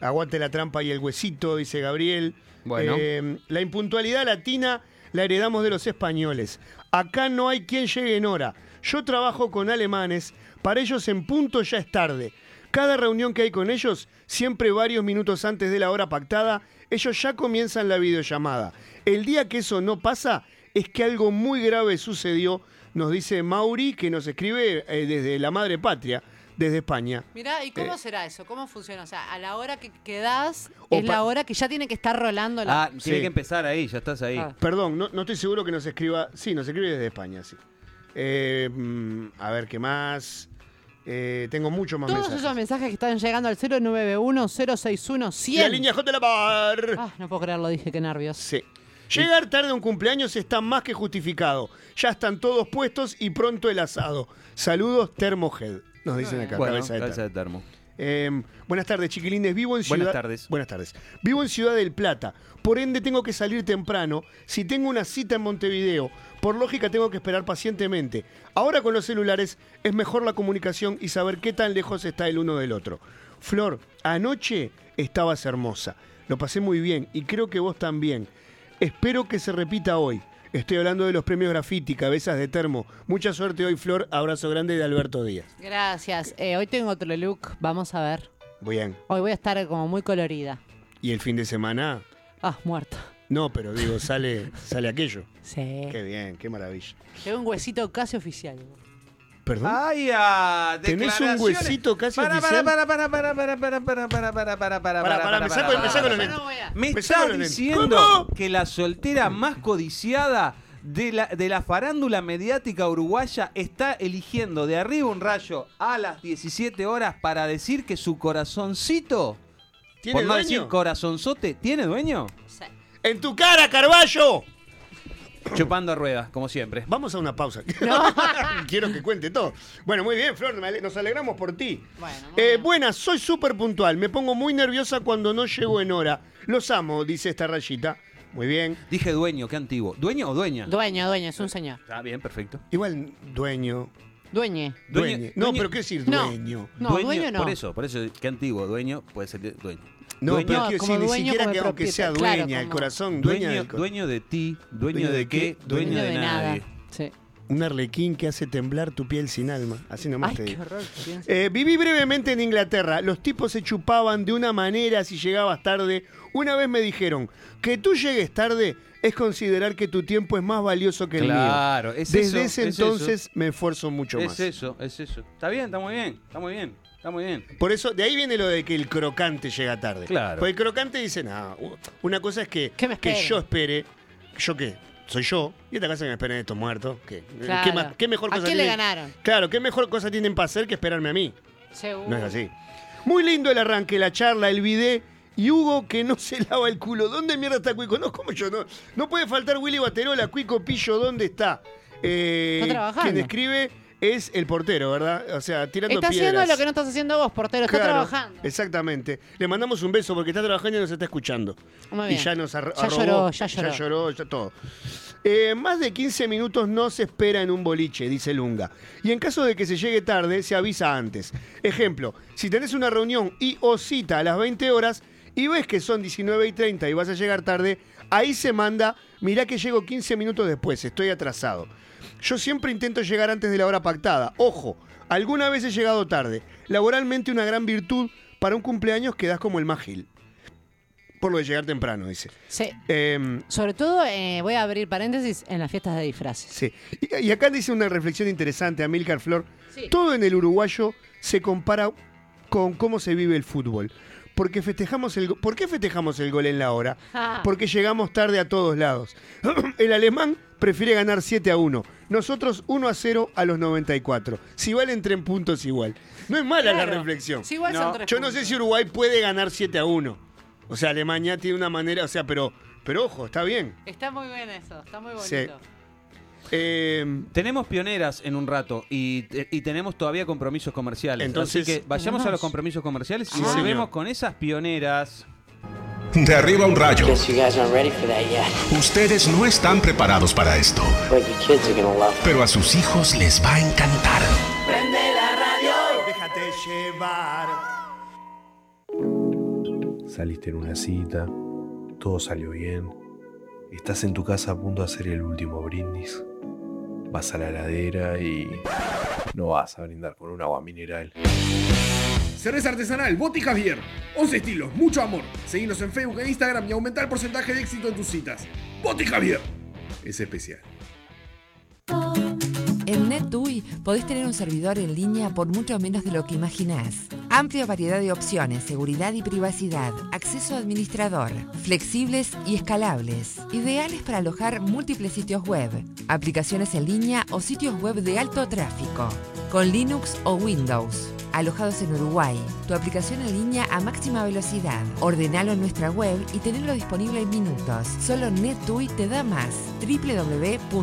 Aguante la trampa y el huesito, dice Gabriel. Bueno. Eh, la impuntualidad latina la heredamos de los españoles. Acá no hay quien llegue en hora. Yo trabajo con alemanes. Para ellos en punto ya es tarde. Cada reunión que hay con ellos, siempre varios minutos antes de la hora pactada, ellos ya comienzan la videollamada. El día que eso no pasa, es que algo muy grave sucedió, nos dice Mauri, que nos escribe eh, desde la madre patria, desde España. Mirá, ¿y Eh. cómo será eso? ¿Cómo funciona? O sea, a la hora que quedás O es la hora que ya tiene que estar rolando la... Ah, tiene Sí. que empezar ahí, ya estás ahí. Ah. Perdón, no, no estoy seguro que nos escriba. Sí, nos escribe desde España, sí. Eh, mm, a ver, ¿qué más? Eh, tengo muchos más Todos mensajes. esos mensajes que están llegando al 091-061-100. La línea J de la bar. Ah, no puedo creerlo, dije, qué nervios. Sí. Llegar tarde a un cumpleaños está más que justificado. Ya están todos puestos y pronto el asado. Saludos, Termohead. Nos dicen acá, Bueno, cabeza de cabeza termo. Eh, buenas tardes, chiquilines. Vivo en Buenas Ciudad... tardes. Buenas tardes. Vivo en Ciudad del Plata. Por ende, tengo que salir temprano. Si tengo una cita en Montevideo, por lógica tengo que esperar pacientemente. Ahora con los celulares es mejor la comunicación y saber qué tan lejos está el uno del otro. Flor, anoche estabas hermosa. Lo pasé muy bien y creo que vos también. Espero que se repita hoy. Estoy hablando de los premios graffiti, cabezas de termo. Mucha suerte hoy, Flor. Abrazo grande de Alberto Díaz. Gracias. Eh, hoy tengo otro look, vamos a ver. Bien. Hoy voy a estar como muy colorida. ¿Y el fin de semana? Ah, muerta. No, pero digo, sale, sale aquello. Sí. Qué bien, qué maravilla. Tengo un huesito casi oficial. ¿Perdón? ¡Ay, ah! ¿Tenés un huesito casi para, oficial? Para, para, para, para, para, para, para, para, para, para, Pará, pará, empezá con- empezá con los lentes. Me estás diciendo ¿Cómo? que la soltera más codiciada de la, de la farándula mediática uruguaya está eligiendo de arriba un rayo a las 17 horas para decir que su corazoncito, ¿Tiene por no dueño? decir corazonzote, ¿tiene dueño? ¡En tu cara, Carballo! Chupando ruedas, como siempre. Vamos a una pausa. Quiero que cuente todo. Bueno, muy bien, Flor, nos alegramos por ti. Bueno, Eh, buenas, soy súper puntual. Me pongo muy nerviosa cuando no llego en hora. Los amo, dice esta rayita. Muy bien. Dije dueño, qué antiguo. ¿Dueño o dueña? Dueño, dueño, es un señor. Ah, bien, perfecto. Igual, dueño. Dueñe. Dueño. Dueño- No, dueño- pero ¿qué decir No. dueño? No, dueño no. Por eso, por eso, qué antiguo. Dueño puede ser dueño. No, Dueño- pero No, quiero como decir, ni dueño, siquiera que aunque sea dueña, Claro, el corazón, dueña, Dueño, del dueño de ti, dueño, de, qué, dueño, Dueño de, de nada. nadie. Sí. Un arlequín que hace temblar tu piel sin alma. Así nomás Ay, te qué digo. horror. Eh, viví brevemente en Inglaterra. Los tipos se chupaban de una manera si llegabas tarde. Una vez me dijeron que tú llegues tarde es considerar que tu tiempo es más valioso que el Claro, mío. es Desde eso, ese es entonces me esfuerzo mucho Es más. eso, es eso. Está bien, está muy bien, está muy bien, está muy bien. Por eso, de ahí viene lo de que el crocante llega tarde. Claro. Porque el crocante dice, no, una cosa es que, Que me que esperen. yo espere. ¿Yo qué? Soy yo. Y esta casa que me esperen estos muertos. ¿Qué, Claro. ¿Qué, más- qué mejor ¿A cosa quién le ganaron? Claro, ¿qué mejor cosa tienen para hacer que esperarme a mí? Seguro. No es así. Muy lindo el arranque, la charla, el video. Y Hugo que no se lava el culo. ¿Dónde mierda está Cuico? No, ¿cómo yo? No, no puede faltar Willy Baterola. Cuico Pillo, ¿dónde está? Eh, Está trabajando. Quien escribe es el portero, ¿verdad? O sea, tirando Está piedras. haciendo lo que no estás haciendo vos, portero. Está Claro, trabajando. Exactamente. Le mandamos un beso porque está trabajando y nos está escuchando. Muy Y bien. ya nos ar- Ya lloró, ya lloró. Ya lloró, ya todo. Eh, más de 15 minutos no se espera en un boliche, dice Lunga. Y en caso de que se llegue tarde, se avisa antes. Ejemplo, si tenés una reunión y o cita a las 20 horas y ves que son 19 y 30 y vas a llegar tarde, ahí se manda, mirá que llego 15 minutos después, estoy atrasado. Yo siempre intento llegar antes de la hora pactada. Ojo, alguna vez he llegado tarde. Laboralmente una gran virtud para un cumpleaños quedás como el más gil. Por lo de llegar temprano, dice. Sí. Em, Sobre todo, eh, voy a abrir paréntesis en las fiestas de disfraces. sí. Y, y acá dice una reflexión interesante, Amílcar Flor. Sí. Todo en el uruguayo se compara con cómo se vive el fútbol. Porque festejamos el ¿Por qué festejamos el gol en la hora? Ah. Porque llegamos tarde a todos lados. el alemán prefiere ganar 7 a 1. Nosotros 1 a 0 a los 94. Si vale entre en puntos igual. No es mala la reflexión. Sí, igual son tres Yo no sé si Uruguay puede ganar 7 a 1. O sea, Alemania tiene una manera, o sea, pero Pero ojo, está bien. Está muy bien eso, está muy Sí. Eh, Tenemos pioneras en un rato y, y tenemos todavía compromisos comerciales. Entonces- Así que vayamos a los compromisos comerciales y Sí, señor. volvemos con esas pioneras. De arriba un rayo. Guess you guys aren't ready for that yet. Ustedes no están preparados para esto, But your kids are gonna love it. pero a sus hijos les va a encantar. Prende la radio. déjate llevar. Saliste en una cita, todo salió bien. Estás en tu casa a punto de hacer el último brindis. Vas a la heladera y no vas a brindar con un agua mineral. Cerveza artesanal, Boti Javier. 11 estilos, mucho amor. Seguinos en Facebook e Instagram y aumenta el porcentaje de éxito en tus citas. Boti Javier. Es especial. En NetUI podés tener un servidor en línea por mucho menos de lo que imaginás. Amplia variedad de opciones, seguridad y privacidad, acceso administrador, flexibles y escalables, ideales para alojar múltiples sitios web, aplicaciones en línea o sitios web de alto tráfico, con Linux o Windows. Alojados en Uruguay, tu aplicación en línea a máxima velocidad. Ordenalo en nuestra web y tenerlo disponible en minutos. Solo NetUI te da más. www.netui.net.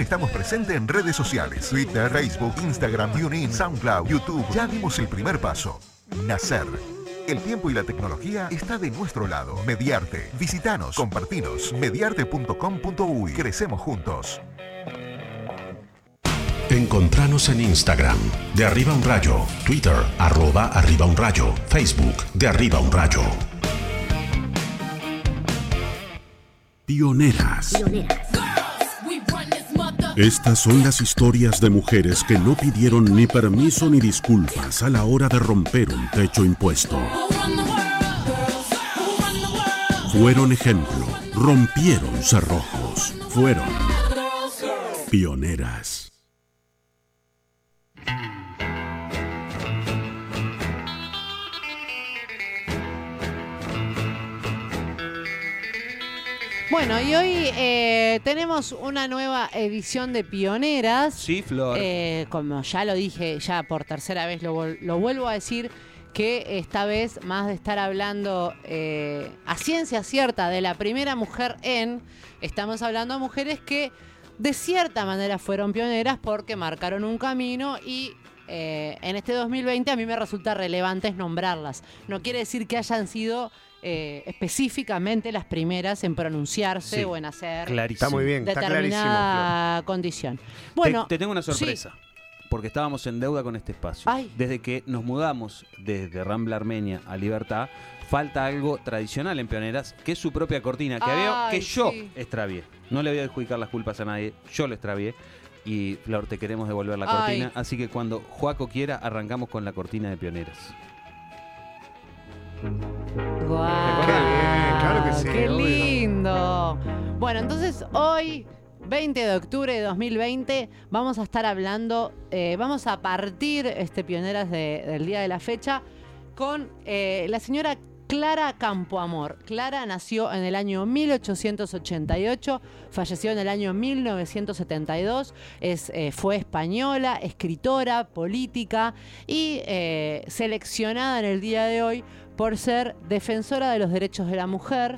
estamos presentes en redes sociales. Twitter, Facebook, Instagram, TuneIn, SoundCloud, YouTube. Ya dimos el primer paso. Nacer. El tiempo y la tecnología está de nuestro lado. Mediarte. Visitanos, compartinos. Mediarte.com.uy. Crecemos juntos. Encontranos en Instagram, de arriba un rayo, Twitter, arroba arriba un rayo, Facebook, de arriba un rayo. Pioneras. Estas son las historias de mujeres que no pidieron ni permiso ni disculpas a la hora de romper un techo impuesto. Fueron ejemplo, rompieron cerrojos, fueron pioneras. Bueno, y hoy eh, tenemos una nueva edición de Pioneras. Sí, Flor. Eh, como ya lo dije, ya por tercera vez lo, lo vuelvo a decir, que esta vez, más de estar hablando eh, a ciencia cierta de la primera mujer en, estamos hablando de mujeres que de cierta manera fueron pioneras porque marcaron un camino y eh, en este 2020 a mí me resulta relevante nombrarlas. No quiere decir que hayan sido eh, específicamente las primeras en pronunciarse Sí, o en hacer clarísimo. Está muy bien, está determinada condición. Bueno, te, te tengo una sí. sorpresa. Porque estábamos en deuda con este espacio. Ay. Desde que nos mudamos desde Rambla Armenia a Libertad, falta algo tradicional en Pioneras, que es su propia cortina, que, había, Ay, que yo sí. extravié. No le voy a adjudicar las culpas a nadie, yo lo extravié. Y Flor, te queremos devolver la cortina. Ay. Así que cuando Joaco quiera, arrancamos con la cortina de Pioneras. Guau, Qué bien, claro que sí, Qué obvio. lindo. Bueno, entonces hoy, 20 de octubre de 2020, vamos a estar hablando, eh, vamos a partir este Pioneras de- del día de la fecha con eh, la señora Clara Campoamor. Clara nació en el año 1888, falleció en el año 1972, es, eh, fue española, escritora, política y eh, seleccionada en el día de hoy por ser defensora de los derechos de la mujer,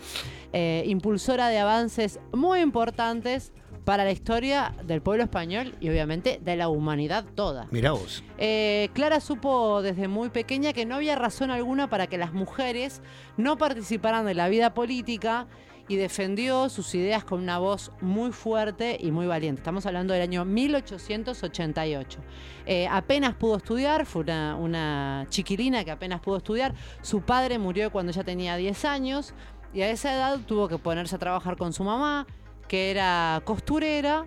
eh, impulsora de avances muy importantes para la historia del pueblo español y obviamente de la humanidad toda. Mirá vos. Eh, Clara supo desde muy pequeña que no había razón alguna para que las mujeres no participaran de la vida política y defendió sus ideas con una voz muy fuerte y muy valiente. Estamos hablando del año 1888. Eh, apenas pudo estudiar, fue una, una chiquilina que apenas pudo estudiar. Su padre murió cuando ella tenía 10 años y a esa edad tuvo que ponerse a trabajar con su mamá, que era costurera,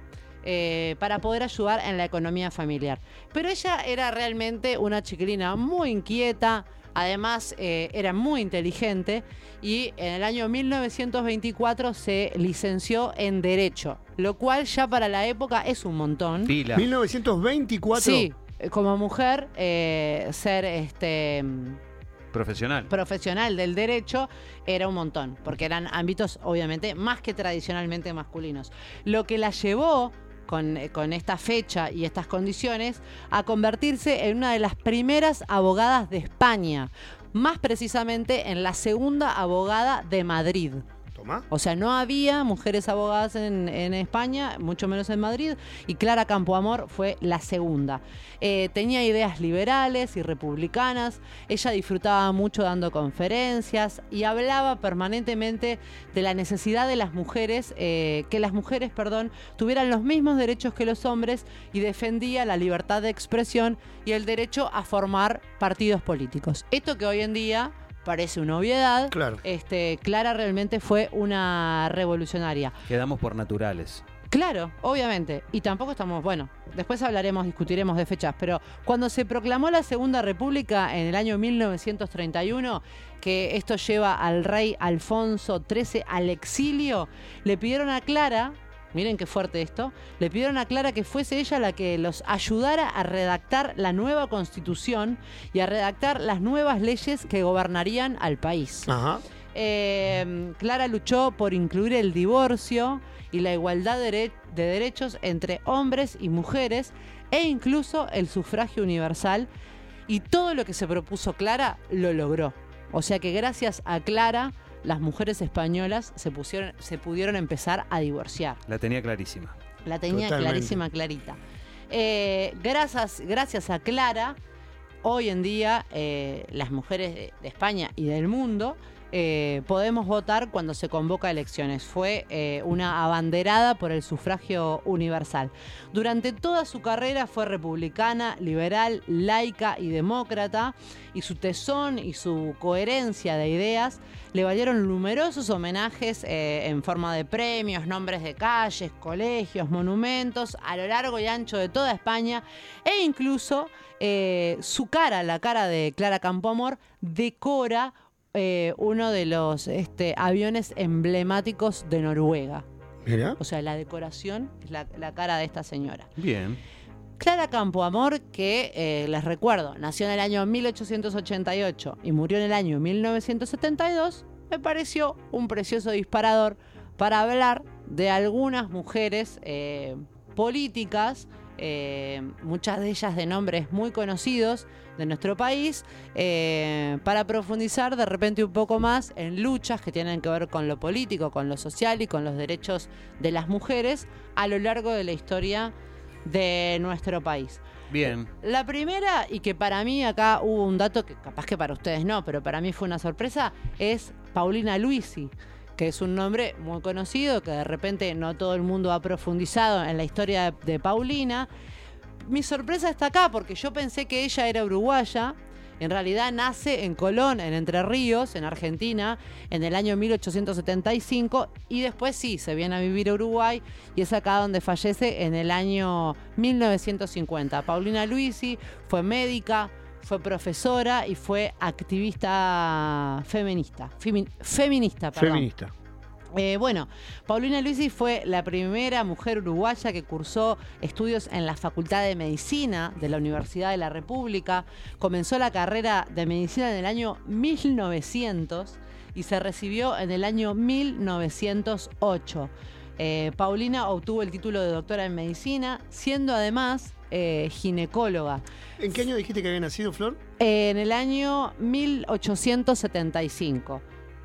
eh, para poder ayudar en la economía familiar. Pero ella era realmente una chiquilina muy inquieta, Además, eh, era muy inteligente y en el año 1924 se licenció en Derecho, lo cual ya para la época es un montón. 1924. Sí, eh, como mujer, eh, ser este Profesional. profesional del derecho era un montón, porque eran ámbitos obviamente más que tradicionalmente masculinos. Lo que la llevó con, eh, con esta fecha y estas condiciones a convertirse en una de las primeras abogadas de España, más precisamente en la segunda abogada de Madrid. O sea, no había mujeres abogadas en, en España, mucho menos en Madrid, y Clara Campoamor fue la segunda. Eh, tenía ideas liberales y republicanas, ella disfrutaba mucho dando conferencias y hablaba permanentemente de la necesidad de las mujeres, eh, que las mujeres, perdón, tuvieran los mismos derechos que los hombres y defendía la libertad de expresión y el derecho a formar partidos políticos. Esto que hoy en día parece una obviedad, Claro. este, Clara realmente fue una revolucionaria. Quedamos por naturales. Claro, obviamente. Y tampoco estamos, bueno, después hablaremos, discutiremos de fechas, pero cuando se proclamó la Segunda República en el año 1931, que esto lleva al rey Alfonso XIII al exilio, le pidieron a Clara, miren qué fuerte esto, le pidieron a Clara que fuese ella la que los ayudara a redactar la nueva constitución y a redactar las nuevas leyes que gobernarían al país. Ajá. Eh, Clara luchó por incluir el divorcio y la igualdad de derechos entre hombres y mujeres e incluso el sufragio universal y todo lo que se propuso Clara lo logró. O sea que gracias a Clara las mujeres españolas se, pusieron, se pudieron empezar a divorciar. La tenía clarísima. La tenía Totalmente. clarísima, clarita. Eh, gracias, gracias a Clara, hoy en día eh, las mujeres de, de España y del mundo eh, podemos votar cuando se convoca elecciones. Fue eh, una abanderada por el sufragio universal. Durante toda su carrera fue republicana, liberal, laica y demócrata, y su tesón y su coherencia de ideas le valieron numerosos homenajes eh, en forma de premios, nombres de calles, colegios, monumentos a lo largo y ancho de toda España e incluso su cara, la cara de Clara Campoamor, decora eh, uno de los este, aviones emblemáticos de Noruega. Mira. O sea, la decoración es la, la cara de esta señora. Bien. Clara Campoamor, que eh, les recuerdo, nació en el año 1888 y murió en el año 1972, me pareció un precioso disparador para hablar de algunas mujeres eh, políticas, eh, muchas de ellas de nombres muy conocidos de nuestro país, eh, para profundizar de repente un poco más en luchas que tienen que ver con lo político, con lo social y con los derechos de las mujeres a lo largo de la historia de nuestro país. Bien. La primera, y que para mí acá hubo un dato que capaz que para ustedes no, pero para mí fue una sorpresa, es Paulina Luisi, que es un nombre muy conocido, que de repente no todo el mundo ha profundizado en la historia de, de Paulina. Mi sorpresa está acá porque yo pensé que ella era uruguaya. En realidad nace en Colón, en Entre Ríos, en Argentina, en el año 1875 y después sí, se viene a vivir a Uruguay y es acá donde fallece en el año 1950. Paulina Luisi fue médica, fue profesora y fue activista feminista. Femi- feminista, perdón. Feminista. Eh, bueno, Paulina Luisi fue la primera mujer uruguaya que cursó estudios en la Facultad de Medicina de la Universidad de la República. Comenzó la carrera de medicina en el año 1900 y se recibió en el año 1908. Eh, Paulina obtuvo el título de doctora en medicina, siendo además eh, ginecóloga. ¿En qué año dijiste que había nacido, Flor? En el año 1875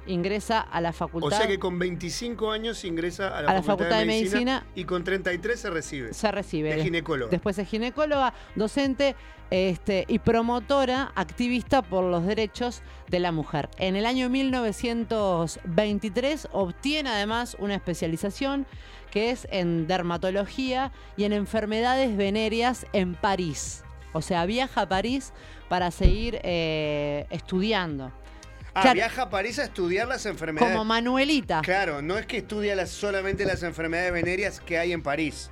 ingresa a la O facultad. sea que con 25 años ingresa a la, A la Facultad de Medicina y con 33 se recibe. se recibe. De ginecóloga. Después es ginecóloga, docente este, y promotora, activista por los derechos de la mujer. En el año 1923 obtiene además una especialización que es en dermatología y en enfermedades venéreas en París. O sea, viaja a París para seguir eh, estudiando. Ah, Claro. viaja a París a estudiar las enfermedades. Como Manuelita. Claro, no es que estudia las- solamente las enfermedades venéreas que hay en París.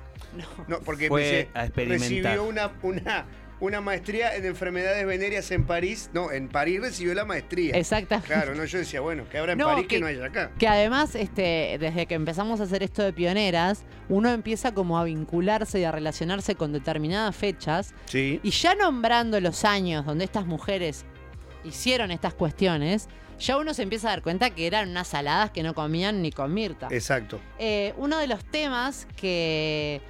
No, porque Fue dice, a experimentar. recibió una, una, una maestría en enfermedades venéreas en París. No, en París recibió la maestría. Exactamente. Claro, no, yo decía, bueno, que habrá en No, París que, que- no haya acá. Que además, este, desde que empezamos a hacer esto de pioneras, uno empieza como a vincularse y a relacionarse con determinadas fechas. Sí. Y ya nombrando los años donde estas mujeres hicieron estas cuestiones, ya uno se empieza a dar cuenta que eran unas saladas que no comían ni con Mirta. Exacto. Eh, uno de los temas que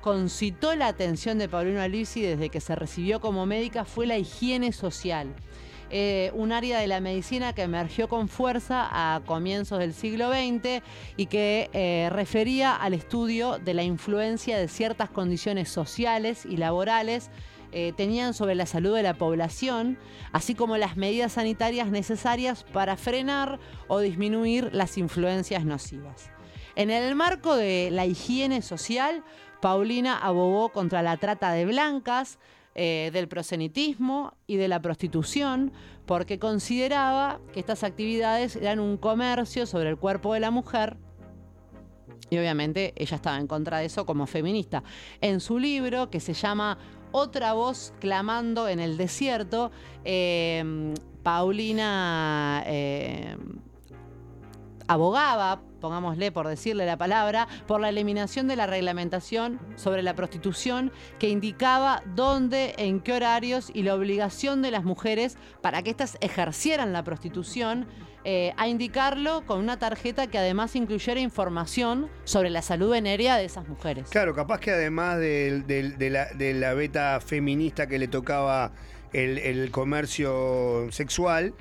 concitó la atención de Paulina Lisi desde que se recibió como médica fue la higiene social. Eh, un área de la medicina que emergió con fuerza a comienzos del siglo XX y que eh, refería al estudio de la influencia de ciertas condiciones sociales y laborales eh, tenían sobre la salud de la población, así como las medidas sanitarias necesarias para frenar o disminuir las influencias nocivas. En el marco de la higiene social, Paulina abogó contra la trata de blancas, eh, del prosenitismo y de la prostitución, porque consideraba que estas actividades eran un comercio sobre el cuerpo de la mujer y obviamente ella estaba en contra de eso como feminista. En su libro, que se llama Otra voz clamando en el desierto, eh, Paulina eh, abogaba, pongámosle por decirle la palabra, por la eliminación de la reglamentación sobre la prostitución que indicaba dónde, en qué horarios y la obligación de las mujeres para que éstas ejercieran la prostitución eh, a indicarlo con una tarjeta que además incluyera información sobre la salud venérea de esas mujeres. Claro, capaz que además de, la, de la beta feminista que le tocaba el, el comercio sexual,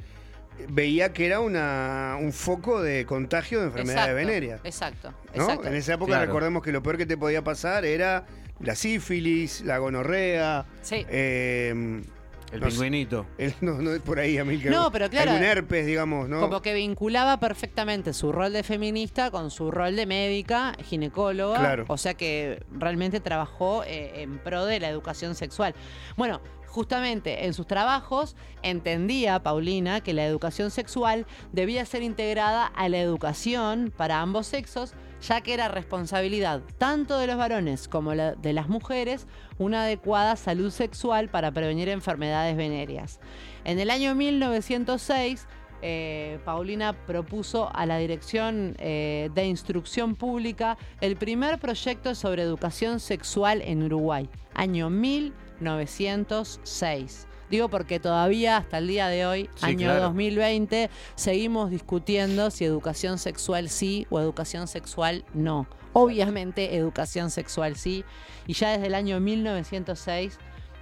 veía que era una, un foco de contagio de enfermedades Exacto, venéreas. Exacto, ¿no? exacto. En esa época Claro. recordemos que lo peor que te podía pasar era la sífilis, la gonorrea. Sí. eh, El no sé, pingüinito. el- no, no es por ahí, Amilcar. No, pero claro. Algún herpes, digamos, ¿no? Como que vinculaba perfectamente su rol de feminista con su rol de médica, ginecóloga. Claro. O sea que realmente trabajó eh, en pro de la educación sexual. Bueno, justamente en sus trabajos entendía Paulina que la educación sexual debía ser integrada a la educación para ambos sexos, ya que era responsabilidad tanto de los varones como de las mujeres una adecuada salud sexual para prevenir enfermedades venéreas. En el año 1906, eh, Paulina propuso a la Dirección eh, de Instrucción Pública el primer proyecto sobre educación sexual en Uruguay, año 1906. Digo porque todavía hasta el día de hoy, Sí, año claro. 2020, seguimos discutiendo si educación sexual sí o educación sexual no. Obviamente educación sexual sí. Y ya desde el año 1906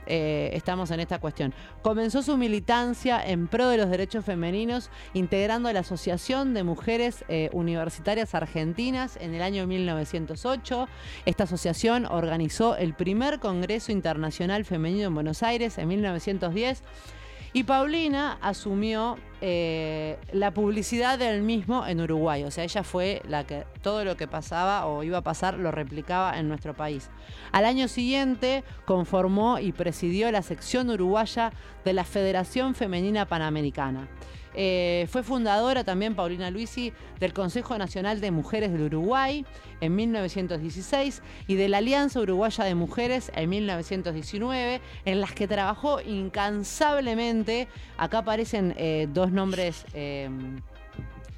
eh, estamos en esta cuestión. Comenzó su militancia en pro de los derechos femeninos, integrando la Asociación de Mujeres eh, Universitarias Argentinas en el año 1908. Esta asociación organizó el primer Congreso Internacional Femenino en Buenos Aires en 1910. Y Paulina asumió eh, la publicidad del mismo en Uruguay. O sea, ella fue la que todo lo que pasaba o iba a pasar lo replicaba en nuestro país. Al año siguiente conformó y presidió la sección uruguaya de la Federación Femenina Panamericana. Eh, fue fundadora también Paulina Luisi del Consejo Nacional de Mujeres del Uruguay en 1916 y de la Alianza Uruguaya de Mujeres en 1919, en las que trabajó incansablemente. Acá aparecen eh, dos nombres. eh,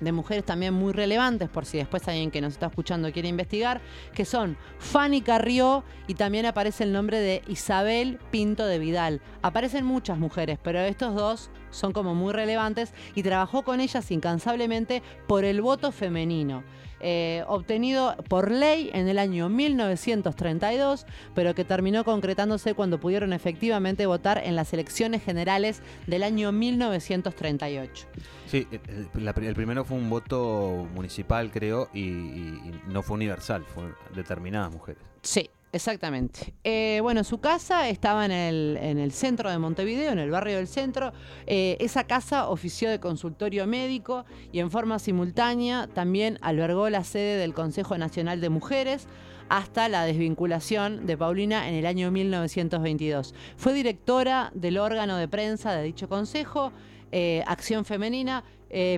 de mujeres también muy relevantes, por si después alguien que nos está escuchando quiere investigar, que son Fanny Carrió y también aparece el nombre de Isabel Pinto de Vidal. Aparecen muchas mujeres, pero estos dos son como muy relevantes y trabajó con ellas incansablemente por el voto femenino. Eh, obtenido por ley en el año 1932, pero que terminó concretándose cuando pudieron efectivamente votar en las elecciones generales del año 1938. Sí, el, la pri- el primero fue un voto municipal, creo, y, y- y no fue universal, fue determinadas mujeres. Sí, exactamente. Eh, bueno, su casa estaba en el, en el centro de Montevideo, en el barrio del centro. Eh, esa casa ofició de consultorio médico y en forma simultánea también albergó la sede del Consejo Nacional de Mujeres hasta la desvinculación de Paulina en el año 1922. Fue directora del órgano de prensa de dicho consejo, eh, Acción Femenina,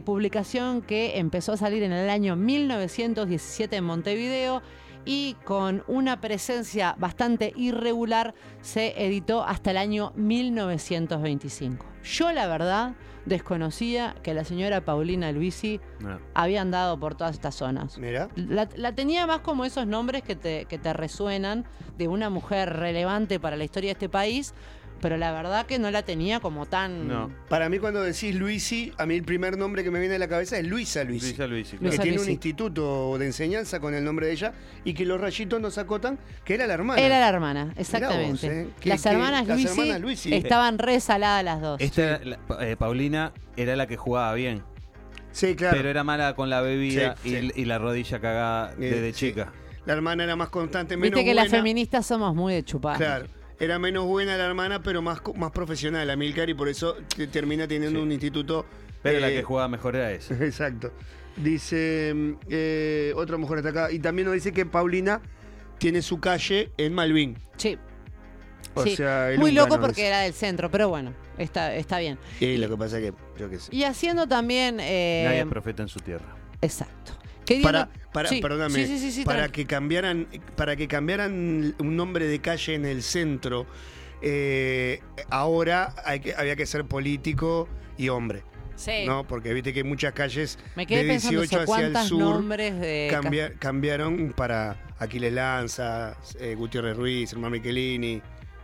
publicación que empezó a salir en el año 1917 en Montevideo y con una presencia bastante irregular se editó hasta el año 1925. Yo la verdad desconocía que la señora Paulina Luisi No. había andado por todas estas zonas. Mira. La, la tenía más como esos nombres que te, que te resuenan de una mujer relevante para la historia de este país, pero la verdad que no la tenía como tan... Para mí cuando decís Luisi, a mí el primer nombre que me viene a la cabeza es Luisa Luisi. Luisa Luisi, Que claro. Luisa tiene un instituto de enseñanza con el nombre de ella y que los rayitos nos acotan que era la hermana. Era la hermana, exactamente. Vos, ¿eh? Que- las, que- hermanas las Luisi hermanas Luisi. estaban re saladas las dos. Esta la- eh, Paulina era la que jugaba bien. Sí, claro. Pero era mala con la bebida Sí, y, y la rodilla cagada Eh, desde sí. chica. La hermana era más constante, menos Viste que las feministas somos muy de chupar. Claro. Era menos buena la hermana, pero más, más profesional, Amilcar, y por eso te- termina teniendo un instituto. Pero la eh, que jugaba mejor era esa. Exacto. Dice eh, otra mujer está acá. Y también nos dice que Paulina tiene su calle en Malvin. Sí. O Sí. sea, el Muy loco porque era del centro, pero bueno, está, está bien. Y lo que pasa es que, yo qué sé. Y haciendo también... eh, Nadie es profeta en su tierra. Exacto. Para, para, Sí, perdóname, sí, sí, para tranqui. que cambiaran, para que cambiaran un nombre de calle en el centro, eh, ahora hay que, había que ser político y hombre. Sí. ¿no? Porque viste que hay muchas calles Me quedé de pensando 18 eso, hacia el sur nombres de... ca- cambia- cambiaron para Aquiles Lanza, eh, Gutiérrez Ruiz, Hermano Michelini,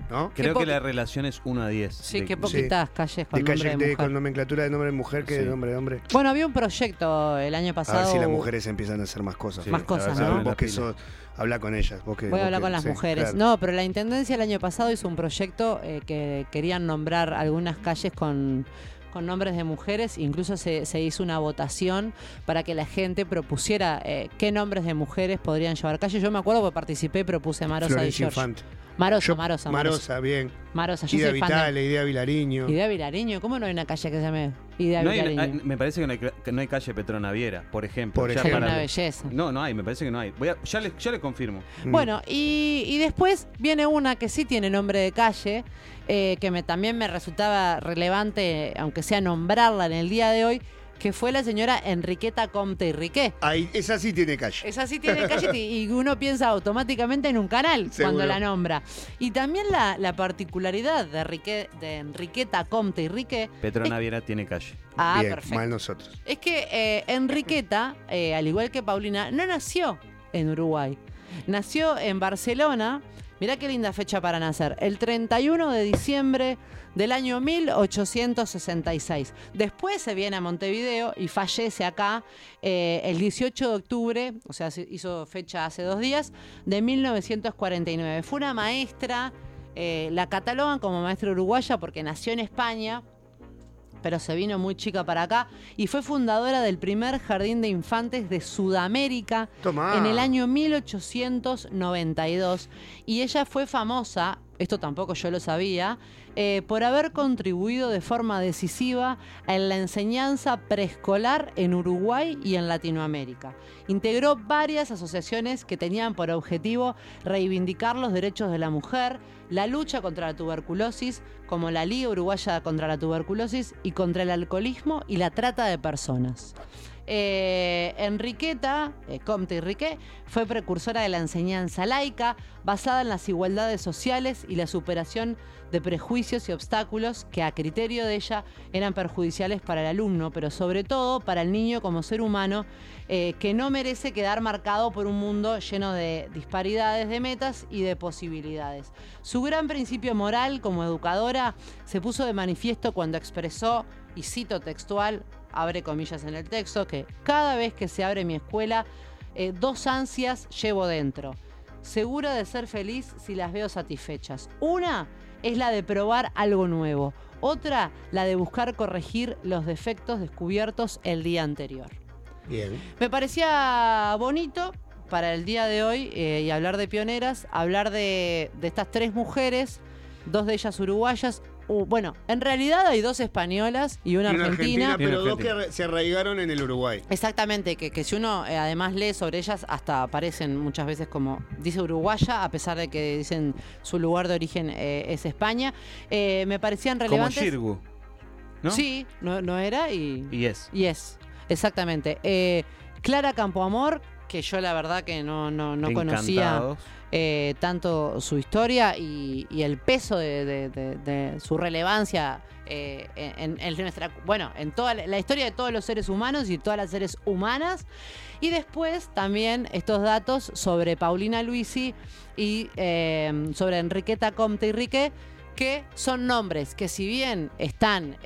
¿no? Creo que la relación es 1 a 10. Sí, De- qué poquitas calles con de nombre calle de de- mujer. con nomenclatura de nombre de mujer que de nombre de hombre. Bueno, había un proyecto el año A ver pasado... si las mujeres empiezan a hacer más cosas. Más cosas, A ver, ¿no? Vos que sos, habla con ellas. Vos que, Voy a vos hablar que- con las sí, mujeres. claro. No, pero la Intendencia el año pasado hizo un proyecto eh, que querían nombrar algunas calles con, con nombres de mujeres. Incluso se, se hizo una votación para que la gente propusiera eh, qué nombres de mujeres podrían llevar calles. Yo me acuerdo que participé, propuse Marosa y Florencia George. Marosa, Yo- Marosa, Marosa, bien. Marosa, yo Ida soy fan de- Vitale, Idea Vilariño. Idea Vilariño. ¿Cómo no hay una calle que se llame Idea No hay- Vilariño? hay- me parece que no, hay, que no hay calle Petrona Viera, por ejemplo. Por Ya ejemplo. para- Una belleza. No, no hay, me parece que no hay. Voy a- ya, les, ya les confirmo. Mm. Bueno, y, y después viene una que sí tiene nombre de calle, eh, que me, también me resultaba relevante, aunque sea nombrarla en el día de hoy, que fue la señora Enriqueta Comte y Riquet. Ahí, esa sí tiene calle. Esa sí tiene calle y y uno piensa automáticamente en un canal Seguro. cuando la nombra. Y también la, la particularidad de, Riquet- de Enriqueta Comte y Riquet Petrona Viera tiene calle. Ah, bien, perfecto. mal nosotros. es que eh, Enriqueta, eh, al igual que Paulina, no nació en Uruguay. Nació en Barcelona. Mirá qué linda fecha para nacer. El 31 de diciembre del año 1866. Después se viene a Montevideo y fallece acá eh, el 18 de octubre, o sea, se hizo fecha hace dos días, de 1949. Fue una maestra, eh, la catalogan como maestra uruguaya porque nació en España, pero se vino muy chica para acá y fue fundadora del primer jardín de infantes de Sudamérica Tomá. en el año 1892 y ella fue famosa, esto tampoco yo lo sabía, eh, por haber contribuido de forma decisiva en la enseñanza preescolar en Uruguay y en Latinoamérica. Integró varias asociaciones que tenían por objetivo reivindicar los derechos de la mujer, la lucha contra la tuberculosis, como la Liga Uruguaya contra la Tuberculosis y contra el alcoholismo y la trata de personas. Eh, Enriqueta, eh, Comte y fue precursora de la enseñanza laica basada en las igualdades sociales y la superación de prejuicios y obstáculos que a criterio de ella eran perjudiciales para el alumno, pero sobre todo para el niño como ser humano eh, que no merece quedar marcado por un mundo lleno de disparidades de metas y de posibilidades. Su gran principio moral como educadora se puso de manifiesto cuando expresó, y cito textual, abre comillas en el texto, que cada vez que se abre mi escuela, eh, dos ansias llevo dentro. Segura de ser feliz si las veo satisfechas. Una es la de probar algo nuevo. Otra, la de buscar corregir los defectos descubiertos el día anterior. Bien. Me parecía bonito para el día de hoy eh, y hablar de pioneras, hablar de, de estas tres mujeres, dos de ellas uruguayas. Bueno, en realidad hay dos españolas y una, Y una argentina. pero dos que se arraigaron en el Uruguay. Exactamente, que, que si uno eh, además lee sobre ellas, hasta aparecen muchas veces como dice uruguaya, a pesar de que dicen su lugar de origen eh, es España. Eh, me parecían Como relevantes. Shirgu. ¿no? Sí, no, no era y. Y es. Y es, exactamente. Eh, Clara Campoamor, que yo la verdad que no, no, no conocía Encantados. Eh, tanto su historia y, el peso de, su relevancia eh, en, bueno, en toda la, historia de todos los seres humanos y todas las seres humanas. Y después también estos datos sobre Paulina Luisi y eh, sobre Enriqueta Comte y Rique, que son nombres que si bien están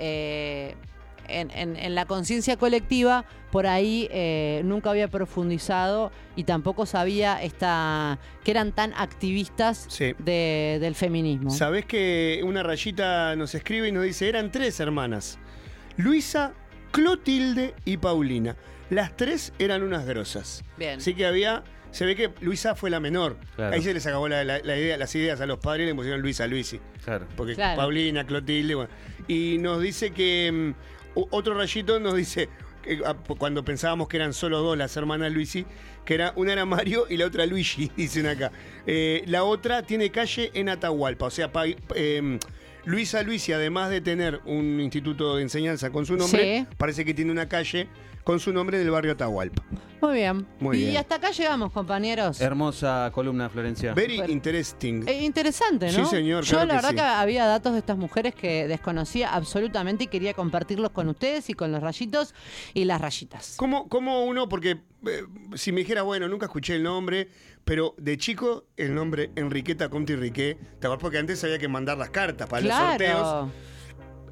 en, en- en la conciencia colectiva, por ahí eh, nunca había profundizado y tampoco sabía esta, que eran tan activistas de- del feminismo. Sabés que una rayita nos escribe y nos dice, eran tres hermanas. Luisa, Clotilde y Paulina. Las tres eran unas grosas. Bien. Así que había. Se ve que Luisa fue la menor. Claro. Ahí se les acabó la, la- la idea, las ideas a los padres y le pusieron Luisa, Luisi. Claro. Porque Claro. Paulina, Clotilde, bueno. Y nos dice que. Otro rayito nos dice. que, ah, cuando pensábamos que eran solo dos las hermanas Luisi, que era una era Mario y la otra Luigi, dicen acá. Eh, la otra tiene calle en Atahualpa, o sea, pa- eh, Luisa Luisi, además de tener un instituto de enseñanza con su nombre, Sí. parece que tiene una calle con su nombre del barrio Atahualpa. Muy bien. Muy y bien. hasta acá llegamos, compañeros. Hermosa columna, Florencia. Very interesting. Eh, interesante, ¿no? Sí, señor, Yo claro la que verdad sí. que había datos de estas mujeres que desconocía absolutamente y quería compartirlos con ustedes y con los rayitos y las rayitas. ¿Cómo, cómo uno, porque eh, si me dijera, bueno, nunca escuché el nombre, pero de chico el nombre Enriqueta Comte y Riquet. Porque antes había que mandar las cartas para los sorteos.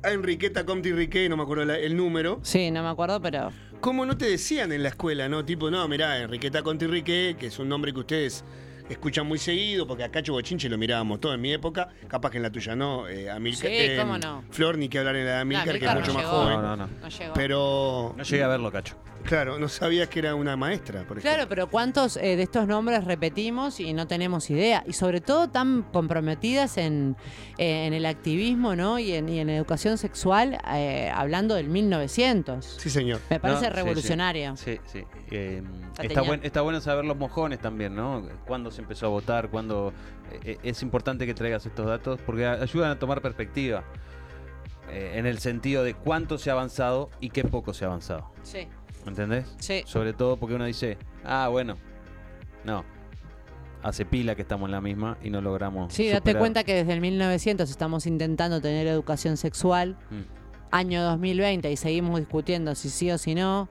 A Enriqueta Comte y Riquet, no me acuerdo la- el número. Sí, no me acuerdo, pero. ¿Cómo no te decían en la escuela, no? Tipo, no, mirá, Enriqueta Conti Riquet, que es un nombre que ustedes escuchan muy seguido, porque acá Bochinche lo mirábamos todo en mi época, capaz que en la tuya no, eh, Amilcar, Sí, eh, cómo no. Flor, ni que hablar en la de Amilcar, que es mucho no más llegó. joven. No, no, no. No llegó. Pero, No llegué a verlo, Cacho. Claro, no sabías que era una maestra, por ejemplo. Claro, pero ¿cuántos eh, de estos nombres repetimos y no tenemos idea? Y sobre todo tan comprometidas en, eh, en el activismo, ¿no? Y en, y en educación sexual, eh, hablando del 1900. Sí, señor. Me parece No, sí, revolucionario. Sí, sí. Eh, La está, buen- está bueno saber los mojones también, ¿no? Cuándo se empezó a votar, cuándo... eh, es importante que traigas estos datos porque ayudan a tomar perspectiva. eh, en el sentido de cuánto se ha avanzado y qué poco se ha avanzado. Sí. ¿Entendés? Sí. Sobre todo porque uno dice, ah, bueno, no. Hace pila que estamos en la misma y no logramos. Sí, date cuenta que desde el 1900 estamos intentando tener educación sexual, Mm. año 2020, y seguimos discutiendo si sí o si no.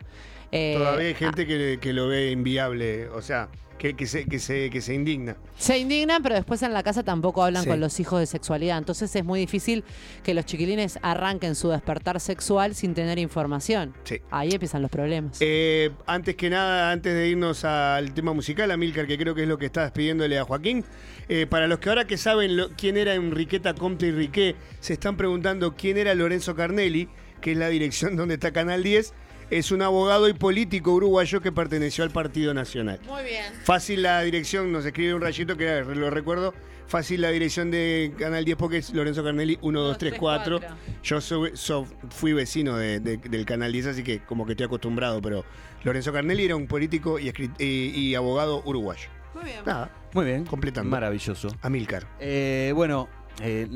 Eh, Todavía hay gente que, que lo ve inviable, o sea, que, que se, que, se, que se indigna. Se indignan, pero después en la casa tampoco hablan Sí. con los hijos de sexualidad. Entonces es muy difícil que los chiquilines arranquen su despertar sexual sin tener información. Sí. Ahí empiezan los problemas. Eh, antes que nada, antes de irnos al tema musical, Amilcar, que creo que es lo que está despidiéndole a Joaquín, eh, para los que ahora que saben lo- quién era Enriqueta Comte y Riquet, se están preguntando quién era Lorenzo Carnelli, que es la dirección donde está Canal 10, es un abogado y político uruguayo que perteneció al Partido Nacional. Muy bien. Fácil la dirección, nos escribe un rayito que lo recuerdo. Fácil la dirección de Canal 10 porque es Lorenzo Carnelli 1234. Yo soy- so- fui vecino de- de- del Canal 10, así que como que estoy acostumbrado, pero Lorenzo Carnelli era un político y, escrit- y- y abogado uruguayo. Muy bien. Nada, Muy bien. completando. Maravilloso. Amilcar, Eh, bueno, eh,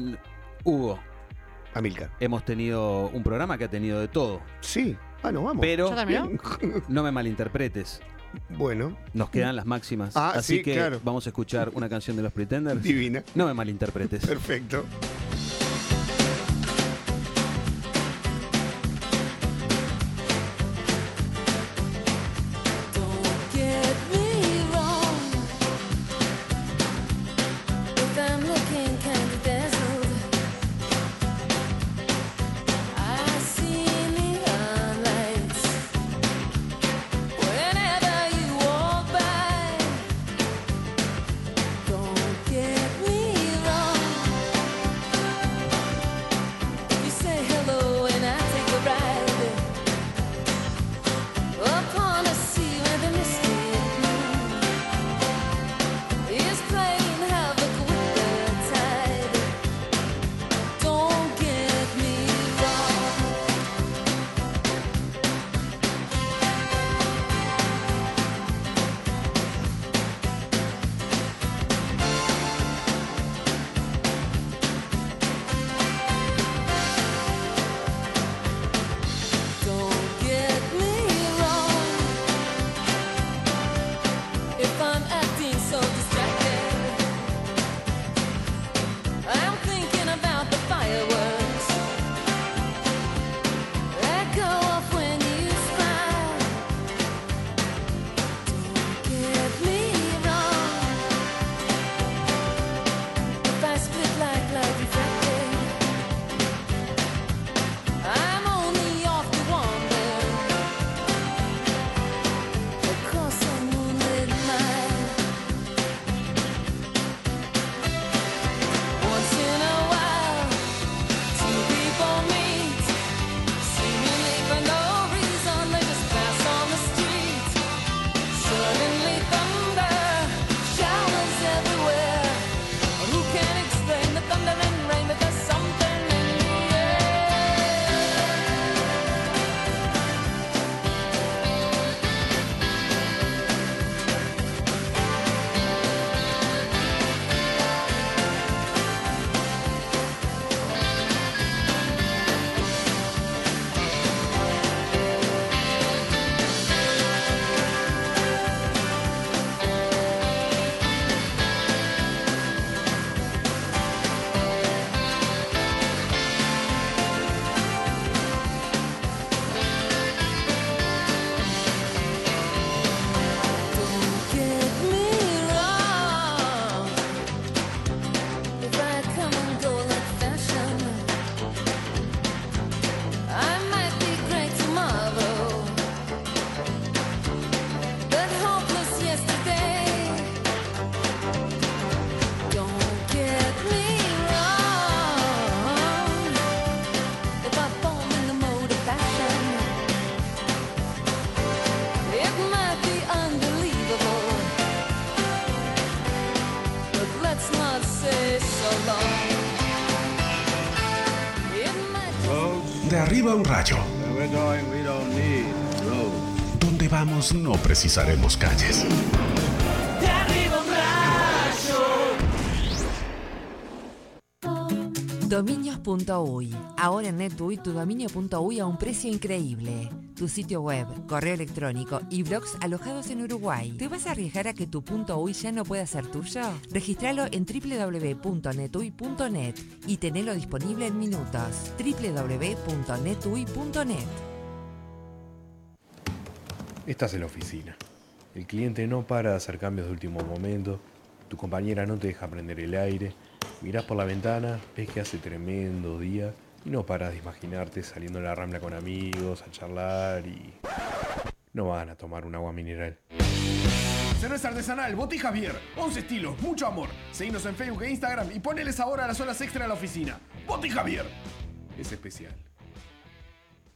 Hugo, Amilcar. hemos tenido un programa que ha tenido de todo. Sí, bueno, vamos. Pero ¿Ya terminó? no me malinterpretes. Bueno, Nos quedan las máximas. Ah, así sí, que claro. vamos a escuchar una canción de los Pretenders. divina. No me malinterpretes. Perfecto. Un rayo. Donde vamos no precisaremos calles. Dominios.uy. Ahora en NetUI tu dominio.uy a un precio increíble. Tu sitio web, correo electrónico y blogs alojados en Uruguay. ¿Te vas a arriesgar a que tu .uy ya no pueda ser tuyo? Registralo en www.netui.net y tenelo disponible en minutos. www.netui.net Estás en la oficina. El cliente no para de hacer cambios de último momento. Tu compañera no te deja prender el aire. Mirás por la ventana, ves que hace tremendo día y no paras de imaginarte saliendo a la rambla con amigos, a charlar y. No van a tomar un agua mineral. Cerveza artesanal, Botija Javier. 11 estilos, mucho amor. Seguinos en Facebook e Instagram y poneles ahora las horas extra a la oficina. Botija Javier. Es especial.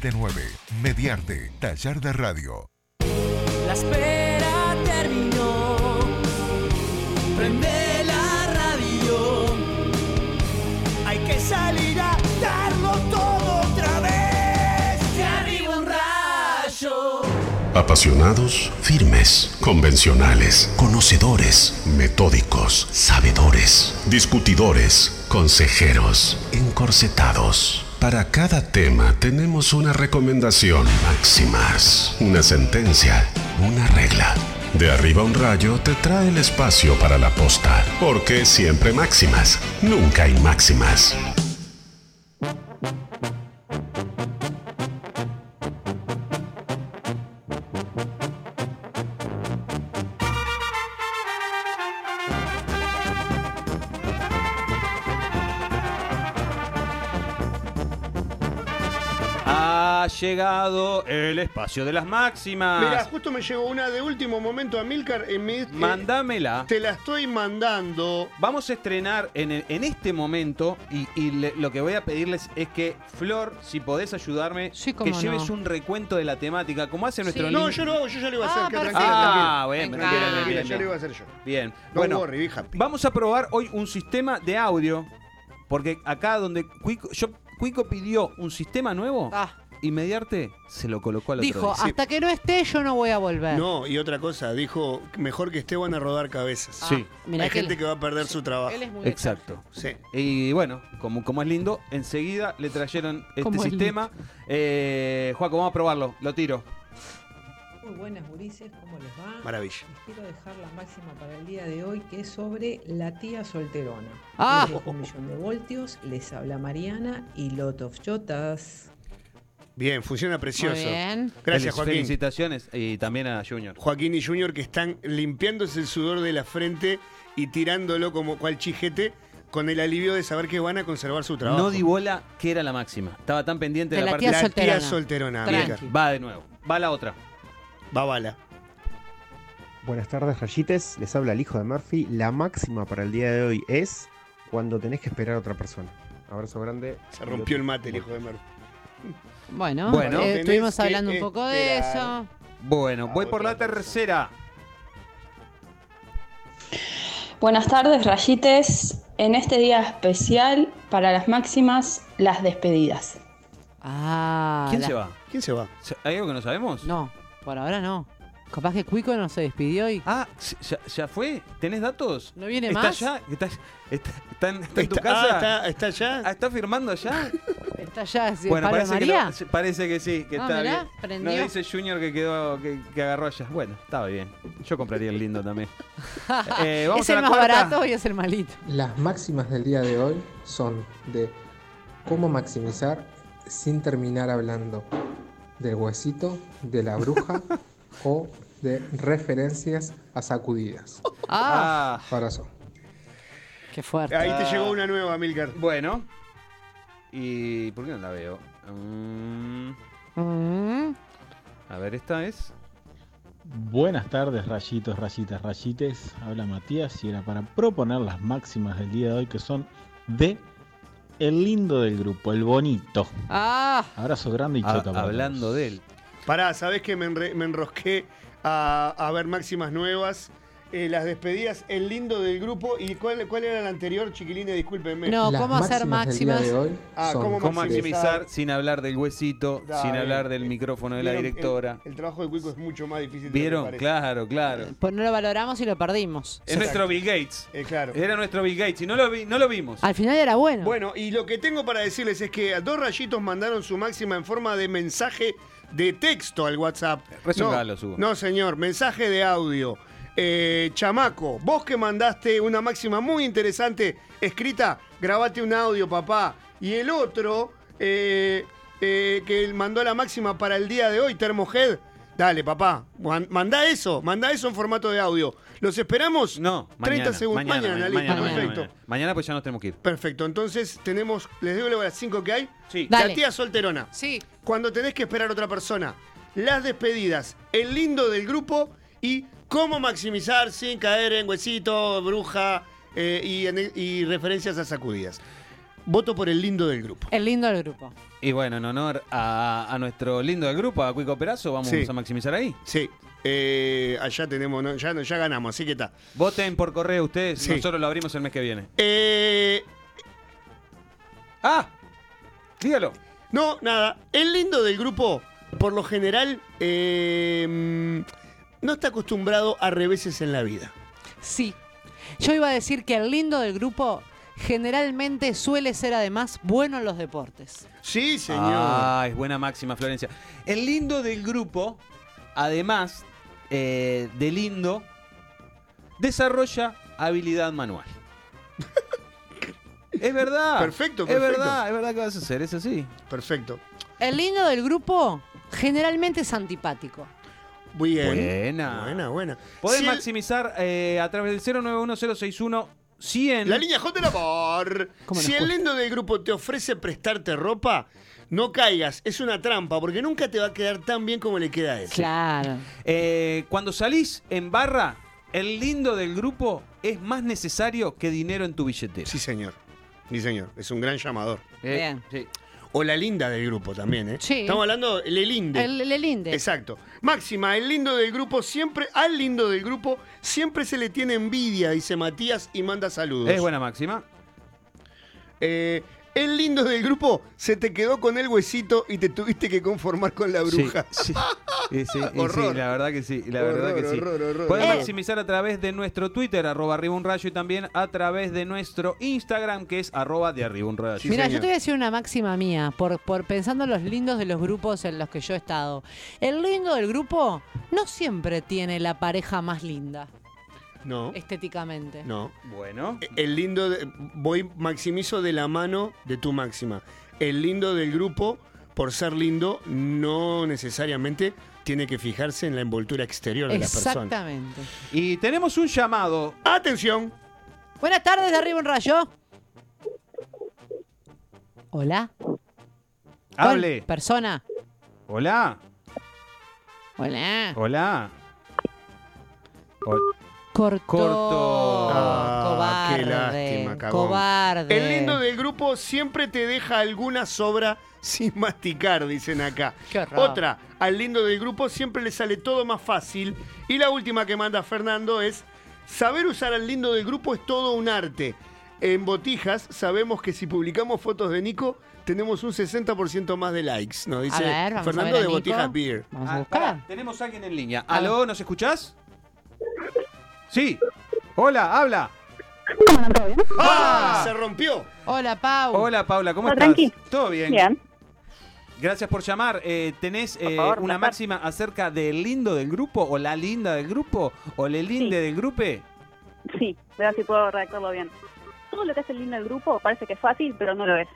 479 Mediarte, taller de radio. La espera terminó. Prende la radio. Hay que salir a darlo todo otra vez. De arriba un rayo. Apasionados, firmes, convencionales, conocedores, metódicos, sabedores, discutidores, consejeros, encorsetados. Para cada tema tenemos una recomendación máximas, una sentencia, una regla. De arriba un rayo te trae el espacio para la posta, porque siempre máximas, nunca hay máximas. Llegado el espacio de las máximas. Mira, justo me llegó una de último momento a Milcar. En mi, eh, Mándamela. te la estoy mandando. Vamos a estrenar en, el- en este momento y, y le- lo que voy a pedirles es que, Flor, si podés ayudarme, que cómo lleves no. un recuento de la temática, como hace nuestro No, link. yo lo hago, yo ya lo iba a hacer. Ah, que perfecto. tranquila, Ah, tranquila. bueno, Tranquila, bien, tranquila, bien, ya bien. lo iba a hacer yo. Bien. Bueno, worry, be happy. vamos a probar hoy un sistema de audio. Porque acá donde Cuico, yo, Cuico pidió un sistema nuevo Ah. Y Mediarte se lo colocó al otro Dijo, día. hasta que no esté yo no voy a volver. No, y otra cosa, dijo, mejor que esté van a rodar cabezas. Sí. Mirá Hay que gente él- que va a perder su trabajo. Él es muy Exacto. Sí. Y bueno, como, como es lindo, enseguida le trajeron este Como es sistema. Eh, Juaco, vamos a probarlo. Lo tiro. Muy buenas, gurises, ¿cómo les va? Maravilla. Les quiero dejar la máxima para el día de hoy, que es sobre la tía solterona. Ah. Un millón de voltios, les habla Mariana y Lot of Chotas. Bien, funciona precioso. Muy bien. Gracias, Joaquín. Felicitaciones y también a Junior. Joaquín y Junior que están limpiándose el sudor de la frente y tirándolo como cual chijete con el alivio de saber que van a conservar su trabajo. No di bola que era la máxima. Estaba tan pendiente de, De la, la parte tía la solterona. tía solterona. Tranqui. Va de nuevo. Va la otra. Va bala. Buenas tardes, rayites. Les habla el hijo de Murphy. La máxima para el día de hoy es cuando tenés que esperar a otra persona. Abrazo grande. Se rompió el mate el hijo de Mer. Bueno, Bueno. eh, estuvimos hablando un poco de eso. Bueno, voy por la tercera. Buenas tardes, rayites. En este día especial, para las máximas, las despedidas. Ah. ¿Quién la- se va? ¿Quién se va? ¿Hay algo que no sabemos? No, por ahora no. Capaz que Cuico no se despidió y. Ah, ¿ya, ya fue? ¿Tenés datos? ¿No viene ¿Está más? ya? ¿Está, está, está en, está en tu casa? ah, está, está allá. Ah, ¿Está firmando ya? ¿Está ya sí, bueno, parece que, María? lo- parece que sí, que Ah, está mirá, bien. prendió. Nos dice Junior que quedó, que, que agarró allá. Bueno, estaba bien. Yo compraría el lindo también. Eh, vamos es a el la más cuarta. barato y es el malito. Las máximas del día de hoy son de cómo maximizar sin terminar hablando del huesito, de la bruja o de referencias a sacudidas. Ah, Ah, Abrazo. qué fuerte. Ahí te Ah. llegó una nueva, Milcar. bueno. ¿Y por qué no la veo? Mm, Mm. a ver, esta es. Buenas tardes, rayitos, rayitas, rayites. Habla Matías y era para proponer las máximas del día de hoy que son de el lindo del grupo, el bonito. Ah, Abrazo grande y A- chota. hablando de él. Pará, ¿sabés que me, enre- me enrosqué a, a ver máximas nuevas? Eh, las despedidas, el lindo del grupo. ¿Y cuál, cuál era el anterior, chiquilines? Discúlpenme. No, Las ¿cómo hacer máximas Ah, ¿cómo ¿Cómo maximizar? sin hablar del huesito, sin hablar del micrófono de la Vieron, directora? El, el trabajo de Cuico es mucho más difícil de lo que ¿Vieron? Claro, claro. pues no lo valoramos y lo perdimos. Es nuestro Bill Gates. Eh, claro. Era nuestro Bill Gates y no lo, vi, no lo vimos. Al final era bueno. Bueno, y lo que tengo para decirles es que a dos rayitos mandaron su máxima en forma de mensaje de texto al WhatsApp. No, subo. no, señor, mensaje de audio. Eh, chamaco, vos que mandaste una máxima muy interesante escrita, grabate un audio, papá. Y el otro, eh, eh, que mandó la máxima para el día de hoy, Termohead, dale, papá, man- mandá eso, mandá eso en formato de audio. ¿Los esperamos? No, 30 mañana, segundos. Mañana, Mañana, mañana, listo, mañana, perfecto. mañana. Mañana, pues ya nos tenemos que ir. Perfecto, entonces tenemos, les digo luego las cinco que hay. Sí. La Dale. tía solterona. Sí. Cuando tenés que esperar a otra persona. Las despedidas, el lindo del grupo y cómo maximizar sin caer en huesito, bruja eh, y, en- y referencias a sacudidas. Voto por el lindo del grupo. El lindo del grupo. Y bueno, en honor a, a nuestro lindo del grupo, a Cuico Perazo, vamos Sí. a maximizar ahí. Sí. Eh, allá tenemos, no, ya, ya ganamos, así que está. Voten por correo ustedes, Sí. nosotros lo abrimos el mes que viene. Eh, ¡Ah! Dígalo. No, nada. El lindo del grupo, por lo general, eh, mm, no está acostumbrado a reveses en la vida. Sí. Yo iba a decir que el lindo del grupo generalmente suele ser además bueno en los deportes. Sí, señor. Ah, es buena máxima, Florencia. El lindo del grupo, además eh, de lindo, desarrolla habilidad manual. es verdad. Perfecto, Es verdad, es verdad que vas a hacer, es así. Perfecto. El lindo del grupo generalmente es antipático. Muy bien. Buena. Buena, buena. Podés Si el- maximizar eh, a través del 091 100 La línea J del amor. ¿Cómo Si el lindo del grupo te ofrece prestarte ropa, no caigas. Es una trampa, porque nunca te va a quedar tan bien como le queda a él. Claro. Eh, cuando salís en barra, el lindo del grupo es más necesario que dinero en tu billetera. Sí, señor. Sí, señor. Es un gran llamador. Eh, Bien. sí. O la linda del grupo también, ¿eh? Sí. Estamos hablando del linde. El, el linde. Exacto. Máxima, el lindo del grupo siempre, al lindo del grupo siempre se le tiene envidia, dice Matías y manda saludos. Es buena máxima. Eh, el lindo del grupo se te quedó con el huesito y te tuviste que conformar con la bruja. Sí, sí. Y sí, y Horror. sí, la verdad que sí, la Horror, verdad que sí. horror. Pueden Eh. maximizar a través de nuestro Twitter, arroba arriba un rayo, y también a través de nuestro Instagram, que es arroba de arriba un rayo. Mira, yo te voy a decir una máxima mía, por, por pensando en los lindos de los grupos en los que yo he estado. El lindo del grupo no siempre tiene la pareja más linda, No, estéticamente. no. Bueno. El lindo, de- voy maximizo de la mano de tu máxima. El lindo del grupo, por ser lindo, no necesariamente tiene que fijarse en la envoltura exterior de la persona. Exactamente. Y tenemos un llamado. Atención. Buenas tardes, de arriba un rayo. Hola. Hable. Persona. Hola. Hola. Hola. Hol- Cortó. Cortó. Ah, cobarde. qué lástima, cagón. cobarde. El lindo del grupo siempre te deja alguna sobra sin masticar, dicen acá. Qué. Otra, al lindo del grupo siempre le sale todo más fácil. Y la última que manda Fernando es, saber usar al lindo del grupo es todo un arte. En Botijas sabemos que si publicamos fotos de Nico, tenemos un 60% más de likes, nos dice ver, vamos a Fernando ver a de. Botijas Beer. Vamos a Ah, buscar. tenemos a alguien en línea. ¿Aló? ¿Nos escuchás? Sí. Hola, habla. ¡Ah! Se rompió. Hola, Pau. Hola, Paula, ¿cómo ¿Todo estás? tranqui? ¿Todo bien? Bien. Gracias por llamar. Eh, ¿Tenés eh, favor, una placer. máxima acerca del lindo del grupo o la linda del grupo o el linde Sí. del grupo? Sí, voy a ver si puedo redactarlo bien. Todo lo que hace el lindo del grupo parece que es fácil, pero no lo es.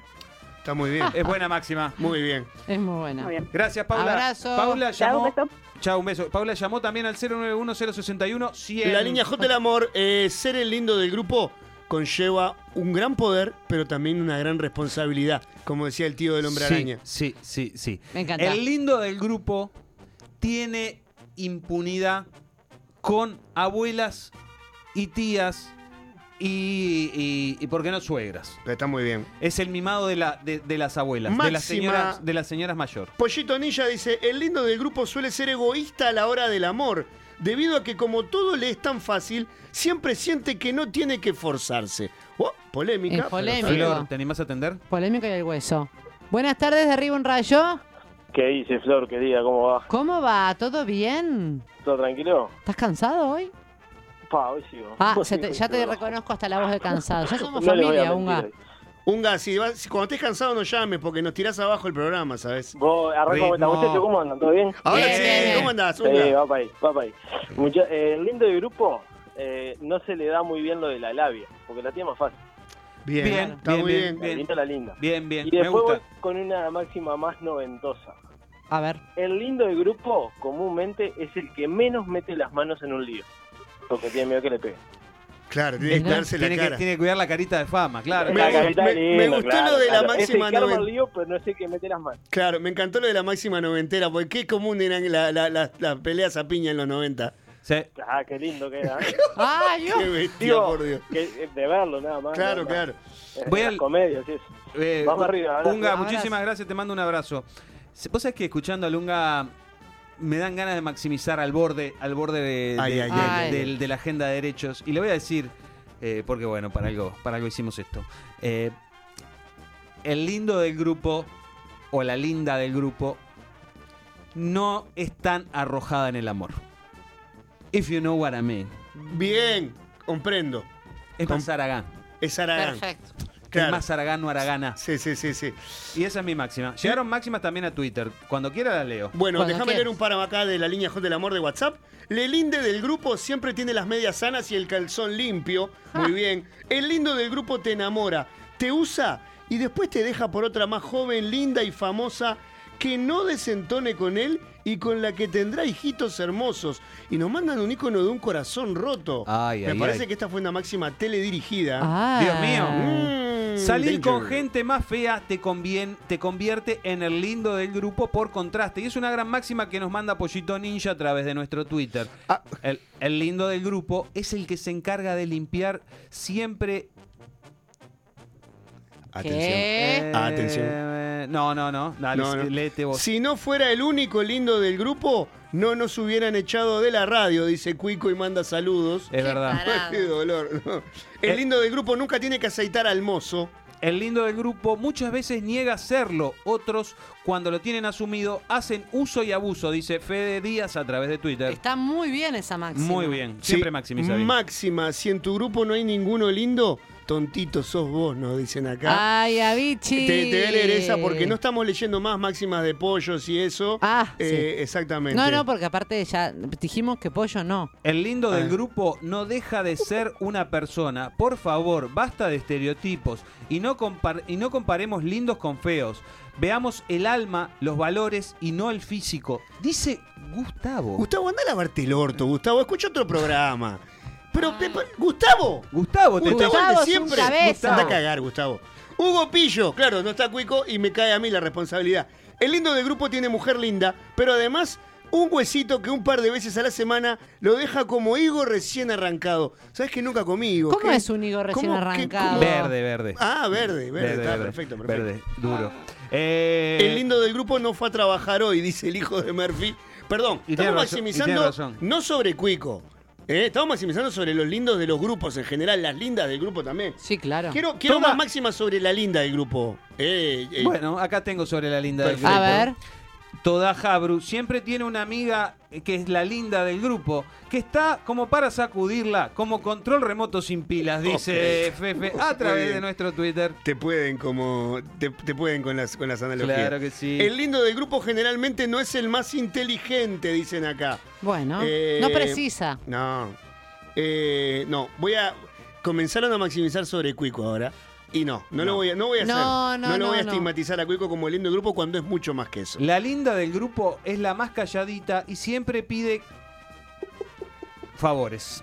Está muy bien. Es buena máxima. Muy bien. Es muy buena. Muy bien. Gracias, Paula. Abrazo. Paula Chao, llamó. un beso. Chao, un beso. Paula llamó tambitambién al 091 061 100. La línea J del amor, eh, ser el lindo del grupo conlleva un gran poder, pero también una gran responsabilidad, como decía el tío del hombre Sí, araña. Sí, sí, sí. Me encanta. El lindo del grupo tiene impunidad con abuelas y tías y, y, y, ¿por qué no suegras? Está muy bien. Es el mimado de, la, de, de las abuelas, de las, señoras, de las señoras mayor. Pollito Ninja dice, el lindo del grupo suele ser egoísta a la hora del amor, debido a que como todo le es tan fácil, siempre siente que no tiene que forzarse. Oh, polémica. Flor, ¿te animás a atender? Polémica y el hueso. Buenas tardes, de arriba un rayo. ¿Qué dice Flor, querida? ¿Cómo va? ¿Cómo va? ¿Todo bien? ¿Todo tranquilo? ¿Estás cansado hoy? Pa, hoy sigo. Ah, te- ya te reconozco hasta la voz de cansado. Ya somos No familia, Unga. Unga, si, vas- si cuando estés cansado no llames porque nos tirás abajo el programa, ¿sabes? Vos, arranco muchacho, ¿cómo andan? ¿Todo bien? Ahora sí, ¿cómo andás, Sí, Unga? va para ahí, va para ahí. Mucha- eh, el lindo del grupo eh, no se le da muy bien lo de la labia, porque la tiene más fácil. Bien, Bien, está bien, muy bien, bien. La bien. linda, la linda. Bien, bien, Y me después gusta. voy con una máxima más noventosa. A ver. El lindo del grupo, comúnmente, es el que menos mete las manos en un lío. Porque tiene miedo que le pegue. Claro, tiene que cuidarse la cara. tiene que cuidar la carita de fama, claro. Me- La carita me- linda, me gustó claro, lo de la claro. máxima Es el que arma noven- el lío, pero no es el que mete las manos. Claro, me encantó lo de la máxima noventera, porque qué común eran la- la- la- las peleas a piña en los 90. Sí. Ah, qué lindo que era. ¿eh? ¡Ay, Qué bestia, Digo, por Dios. que- eh, de verlo nada más. Claro, nada claro. más. Eh, Voy al- comedias, eso. Eh, Vamos arriba, Abrazo. muchísimas gracias, te mando un abrazo. Vos sabés que escuchando a Lunga me dan ganas de maximizar al borde, al borde de, Ay, de- ay, de- ay. del- de la agenda de derechos. Y le voy a decir, eh, porque bueno, para algo, para algo hicimos esto. Eh, el lindo del grupo, o la linda del grupo, no es tan arrojada en el amor. If you know what I mean. Bien, comprendo. Es más Aragán. Es Aragán. Perfecto. Claro. Es más Aragán, no Aragana. Sí, sí, sí, sí. Y esa es mi máxima. Llegaron máximas también a Twitter. Cuando quiera la leo. Bueno, Cuando déjame quieras. leer un par acá de la línea J del amor de WhatsApp. El linde del grupo siempre tiene las medias sanas y el calzón limpio. Muy bien. El lindo del grupo te enamora, te usa y después te deja por otra más joven, linda y famosa que no desentone con él y con la que tendrá hijitos hermosos. Y nos mandan un icono de un corazón roto. Ay, Me ay, parece ay. que esta fue una máxima teledirigida. Ah. Dios mío. Mm, Salir con gente más fea te, convien- te convierte en el lindo del grupo por contraste. Y es una gran máxima que nos manda Pollito Ninja a través de nuestro Twitter. Ah. El, el lindo del grupo es el que se encarga de limpiar siempre. Atención. ¿Qué? Atención. Eh, no, no, no. Dale, No, no. léete vos. Si no fuera el único lindo del grupo, no nos hubieran echado de la radio, dice Cuico y manda saludos. Es verdad. Qué dolor. no. El Eh. lindo del grupo nunca tiene que aceitar al mozo. El lindo del grupo muchas veces niega serlo. Otros, cuando lo tienen asumido, hacen uso y abuso, dice Fede Díaz a través de Twitter. Está muy bien esa máxima. Muy bien. Siempre Sí, maximiza bien. Máxima, si en tu grupo no hay ninguno lindo, tontito sos vos, nos dicen acá. Ay, Avicii. Te, te voy a leer esa porque no estamos leyendo más máximas de pollos y eso. Ah, Eh, Exactamente. No, no, porque aparte ya dijimos que pollo no. El lindo del Ah. grupo no deja de ser una persona. Por favor, basta de estereotipos y no, compar- y no comparemos lindos con feos. Veamos el alma, los valores y no el físico. Dice Gustavo. Gustavo, anda a lavarte el orto, Gustavo. Escucha otro programa. Pero, Gustavo. Gustavo, te Gustavo, Gustavo el de es un siempre. cabeza. Anda a cagar, Gustavo. Hugo Pillo, claro, no está Cuico y me cae a mí la responsabilidad. El lindo del grupo tiene mujer linda, pero además un huesito que un par de veces a la semana lo deja como higo recién arrancado. ¿Sabes que nunca comí higo? ¿Cómo ¿Qué? es un higo recién ¿Cómo? ¿Qué? arrancado? ¿Cómo? Verde, verde. Ah, verde, verde, está perfecto, perfecto. Verde, duro. Eh, El lindo del grupo no fue a trabajar hoy, dice el hijo de Murphy. Perdón, Y tiene estamos razón, y maximizando razón. no sobre Cuico. ¿Eh? Estamos maximizando sobre los lindos de los grupos en general, las lindas del grupo también. Sí, claro. Quiero, quiero Toma. más máximas sobre la linda del grupo. Eh, eh, Bueno, acá tengo sobre la linda del grupo. A ver. Toda Jabru siempre tiene una amiga eh, que es la linda del grupo, que está como para sacudirla, como control remoto sin pilas, dice Ok. Fefe a través de nuestro Twitter. Te pueden como. Te, te pueden con las, con las analogías. Claro que sí. El lindo del grupo generalmente no es el más inteligente, dicen acá. Bueno, Eh, no precisa. No. Eh, no, voy a. Comenzaron a maximizar sobre Cuico ahora. Y no, no, lo voy a, no voy a hacer. No, no, lo voy a no, no. estigmatizar a Cuico como el lindo del grupo cuando es mucho más que eso. La linda del grupo es la más calladita y siempre pide favores.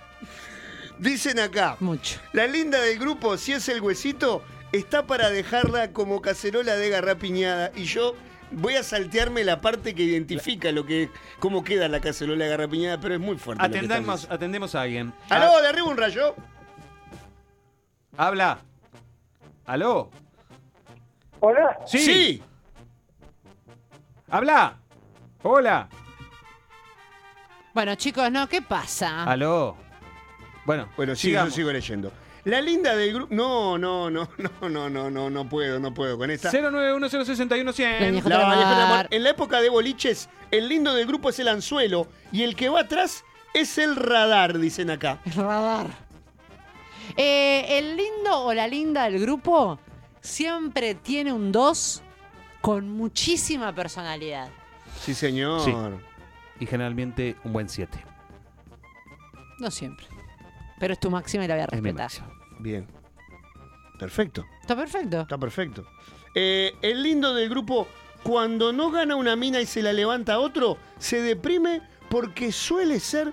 Dicen acá. Mucho. La linda del grupo, si es el huesito, está para dejarla como cacerola de garrapiñada. Y yo voy a saltearme la parte que identifica lo que cómo queda la cacerola de garrapiñada, pero es muy fuerte. lo que están Atendemos, atendemos a alguien. ¿Aló, de arriba un rayo? Habla. ¿Aló? Hola. Sí. Habla. Hola. Bueno, chicos, no, ¿qué pasa? ¿Aló? Bueno, Bueno, sí, yo sigo leyendo. La linda del grupo. No, no, no, no, no, no, no, no puedo, no puedo con esta. 091061100. La Amor. En la época de boliches, el lindo del grupo es el anzuelo y el que va atrás es el radar, dicen acá. El radar. Eh, el lindo o la linda del grupo siempre tiene un 2 con muchísima personalidad. Sí, señor. Sí. Y generalmente un buen 7. No siempre. Pero es tu máxima y la voy a Es mi respetar. Bien. Perfecto. Está perfecto. Está perfecto. Eh, el lindo del grupo, cuando no gana una mina y se la levanta a otro, se deprime porque suele ser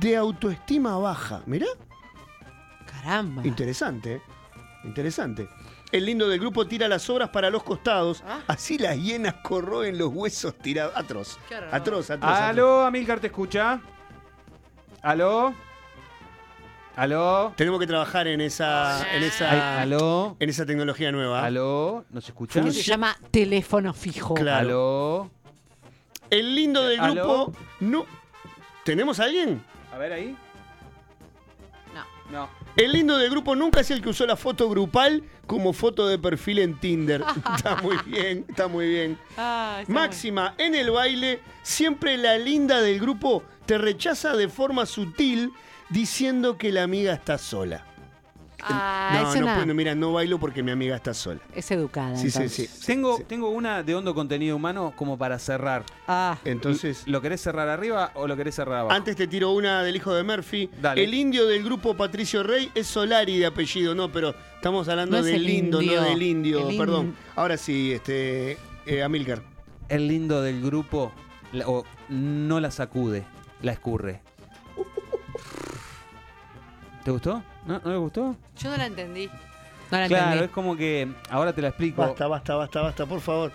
de autoestima baja. Mirá. Caramba. Interesante. Interesante. El lindo del grupo tira las obras para los costados, así las hienas corroen los huesos tirados. Atroz. Atroz, atroz. ¿Aló, Amilcar, te escucha? ¿Aló? ¿Aló? Tenemos que trabajar en esa, en esa, ¿Aló? en esa tecnología nueva. ¿Aló? ¿Nos escucha? Que se llama teléfono fijo. Claro. ¿Aló? El lindo del ¿Aló? grupo. No. ¿Tenemos a alguien? A ver ahí. No. No. El lindo del grupo nunca es el que usó la foto grupal como foto de perfil en Tinder. está muy bien, está muy bien. Ah, está Máxima, en el baile, siempre la linda del grupo te rechaza de forma sutil diciendo que la amiga está sola. Ah, no, es no, una- puedo, mira, no bailo porque mi amiga está sola. Es educada. Sí, sí, entonces. sí. Tengo, tengo una de hondo contenido humano como para cerrar. Ah. Entonces, ¿Lo querés cerrar arriba o lo querés cerrar abajo? antes te tiro una del hijo de Murphy. Dale. El indio del grupo Patricio Rey es Solari de apellido, no, pero estamos hablando No es del el lindo, indio. no del indio, El in- perdón. Ahora sí, este, eh, Amilcar. El lindo del grupo la- o no la sacude, la escurre. ¿Te gustó? ¿No, ¿No le gustó? Yo no la entendí. No la Claro, entendí. es como que ahora te la explico. Basta, basta, basta, basta, por favor.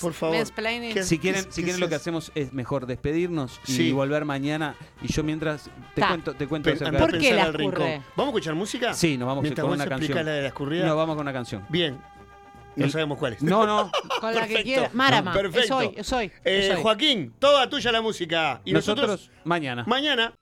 Por favor. mansplaining. ¿Qué- Si quieren, si quieren lo que hacemos es mejor despedirnos y volver mañana. Y yo mientras te Ta. cuento, te cuento Pe- acerca ¿Por qué la rincón. ¿Vamos a escuchar música? Sí, nos vamos Mientras con una canción. la de la escurrida. No, vamos con una canción. Bien. No El- sabemos cuál es. No, no. Con la que quiera. Marama. Perfecto. Es hoy. Eh. Joaquín, toda tuya la música. Y nosotros, nosotros mañana. mañana